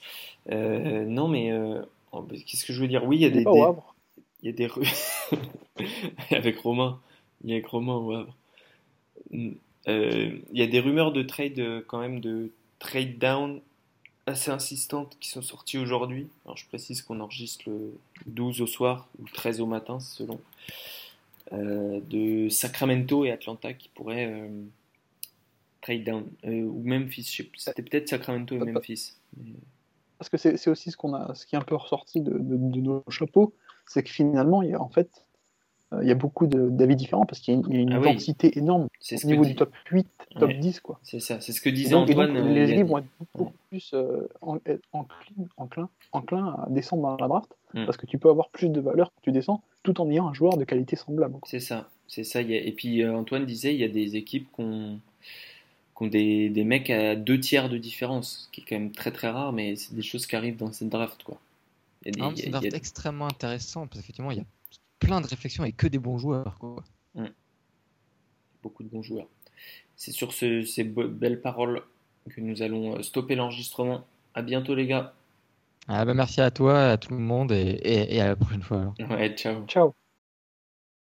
B: Euh, non, mais euh, oh, bah, qu'est-ce que je veux dire? Oui, il y a des,
D: pas
B: des-
D: au Havre.
B: il y a des rues avec Romain. Il est avec Romain au Havre. Euh, il y a des rumeurs de trade quand même de trade down assez insistantes qui sont sorties aujourd'hui. Alors je précise qu'on enregistre le 12 au soir ou le 13 au matin selon. Euh, de Sacramento et Atlanta qui pourraient euh, trade down Euh, ou Memphis. je sais plus. C'était peut-être Sacramento et Memphis.
D: Parce que c'est aussi ce, qu'on a, ce qui est un peu ressorti de, de- de nos chapeaux, c'est que finalement, il y a, en fait, il y a beaucoup d'avis différents parce qu'il y a une, il y a une
B: Ah oui.
D: densité énorme au niveau
B: dit-
D: du top 8, top
B: Ouais.
D: 10. Quoi.
B: C'est ça, c'est ce que disait
D: donc, et donc,
B: Antoine. euh,
D: les
B: a dit.
D: vont être beaucoup plus euh, en- être enclin, enclin, enclin à descendre dans la draft
B: Mm.
D: parce que tu peux avoir plus de valeur quand tu descends tout en ayant un joueur de qualité semblable.
B: C'est ça, c'est ça. y a- Et puis euh, Antoine disait, il y a des équipes qui ont, des, des mecs à deux tiers de différence, ce qui est quand même très très rare, mais c'est des choses qui arrivent dans cette draft, quoi. A a-
C: c'est une
B: a
C: draft
B: des-
C: extrêmement intéressant parce qu'effectivement, il y a plein de réflexions et que des bons joueurs. Quoi.
B: beaucoup de bons joueurs. C'est sur ce- ces be- belles paroles que nous allons euh, stopper l'enregistrement. À bientôt les gars.
C: Ah, bah, merci à toi, à tout le monde et, et- et à la prochaine fois. alors.
B: Ouais, ciao.
D: Ciao.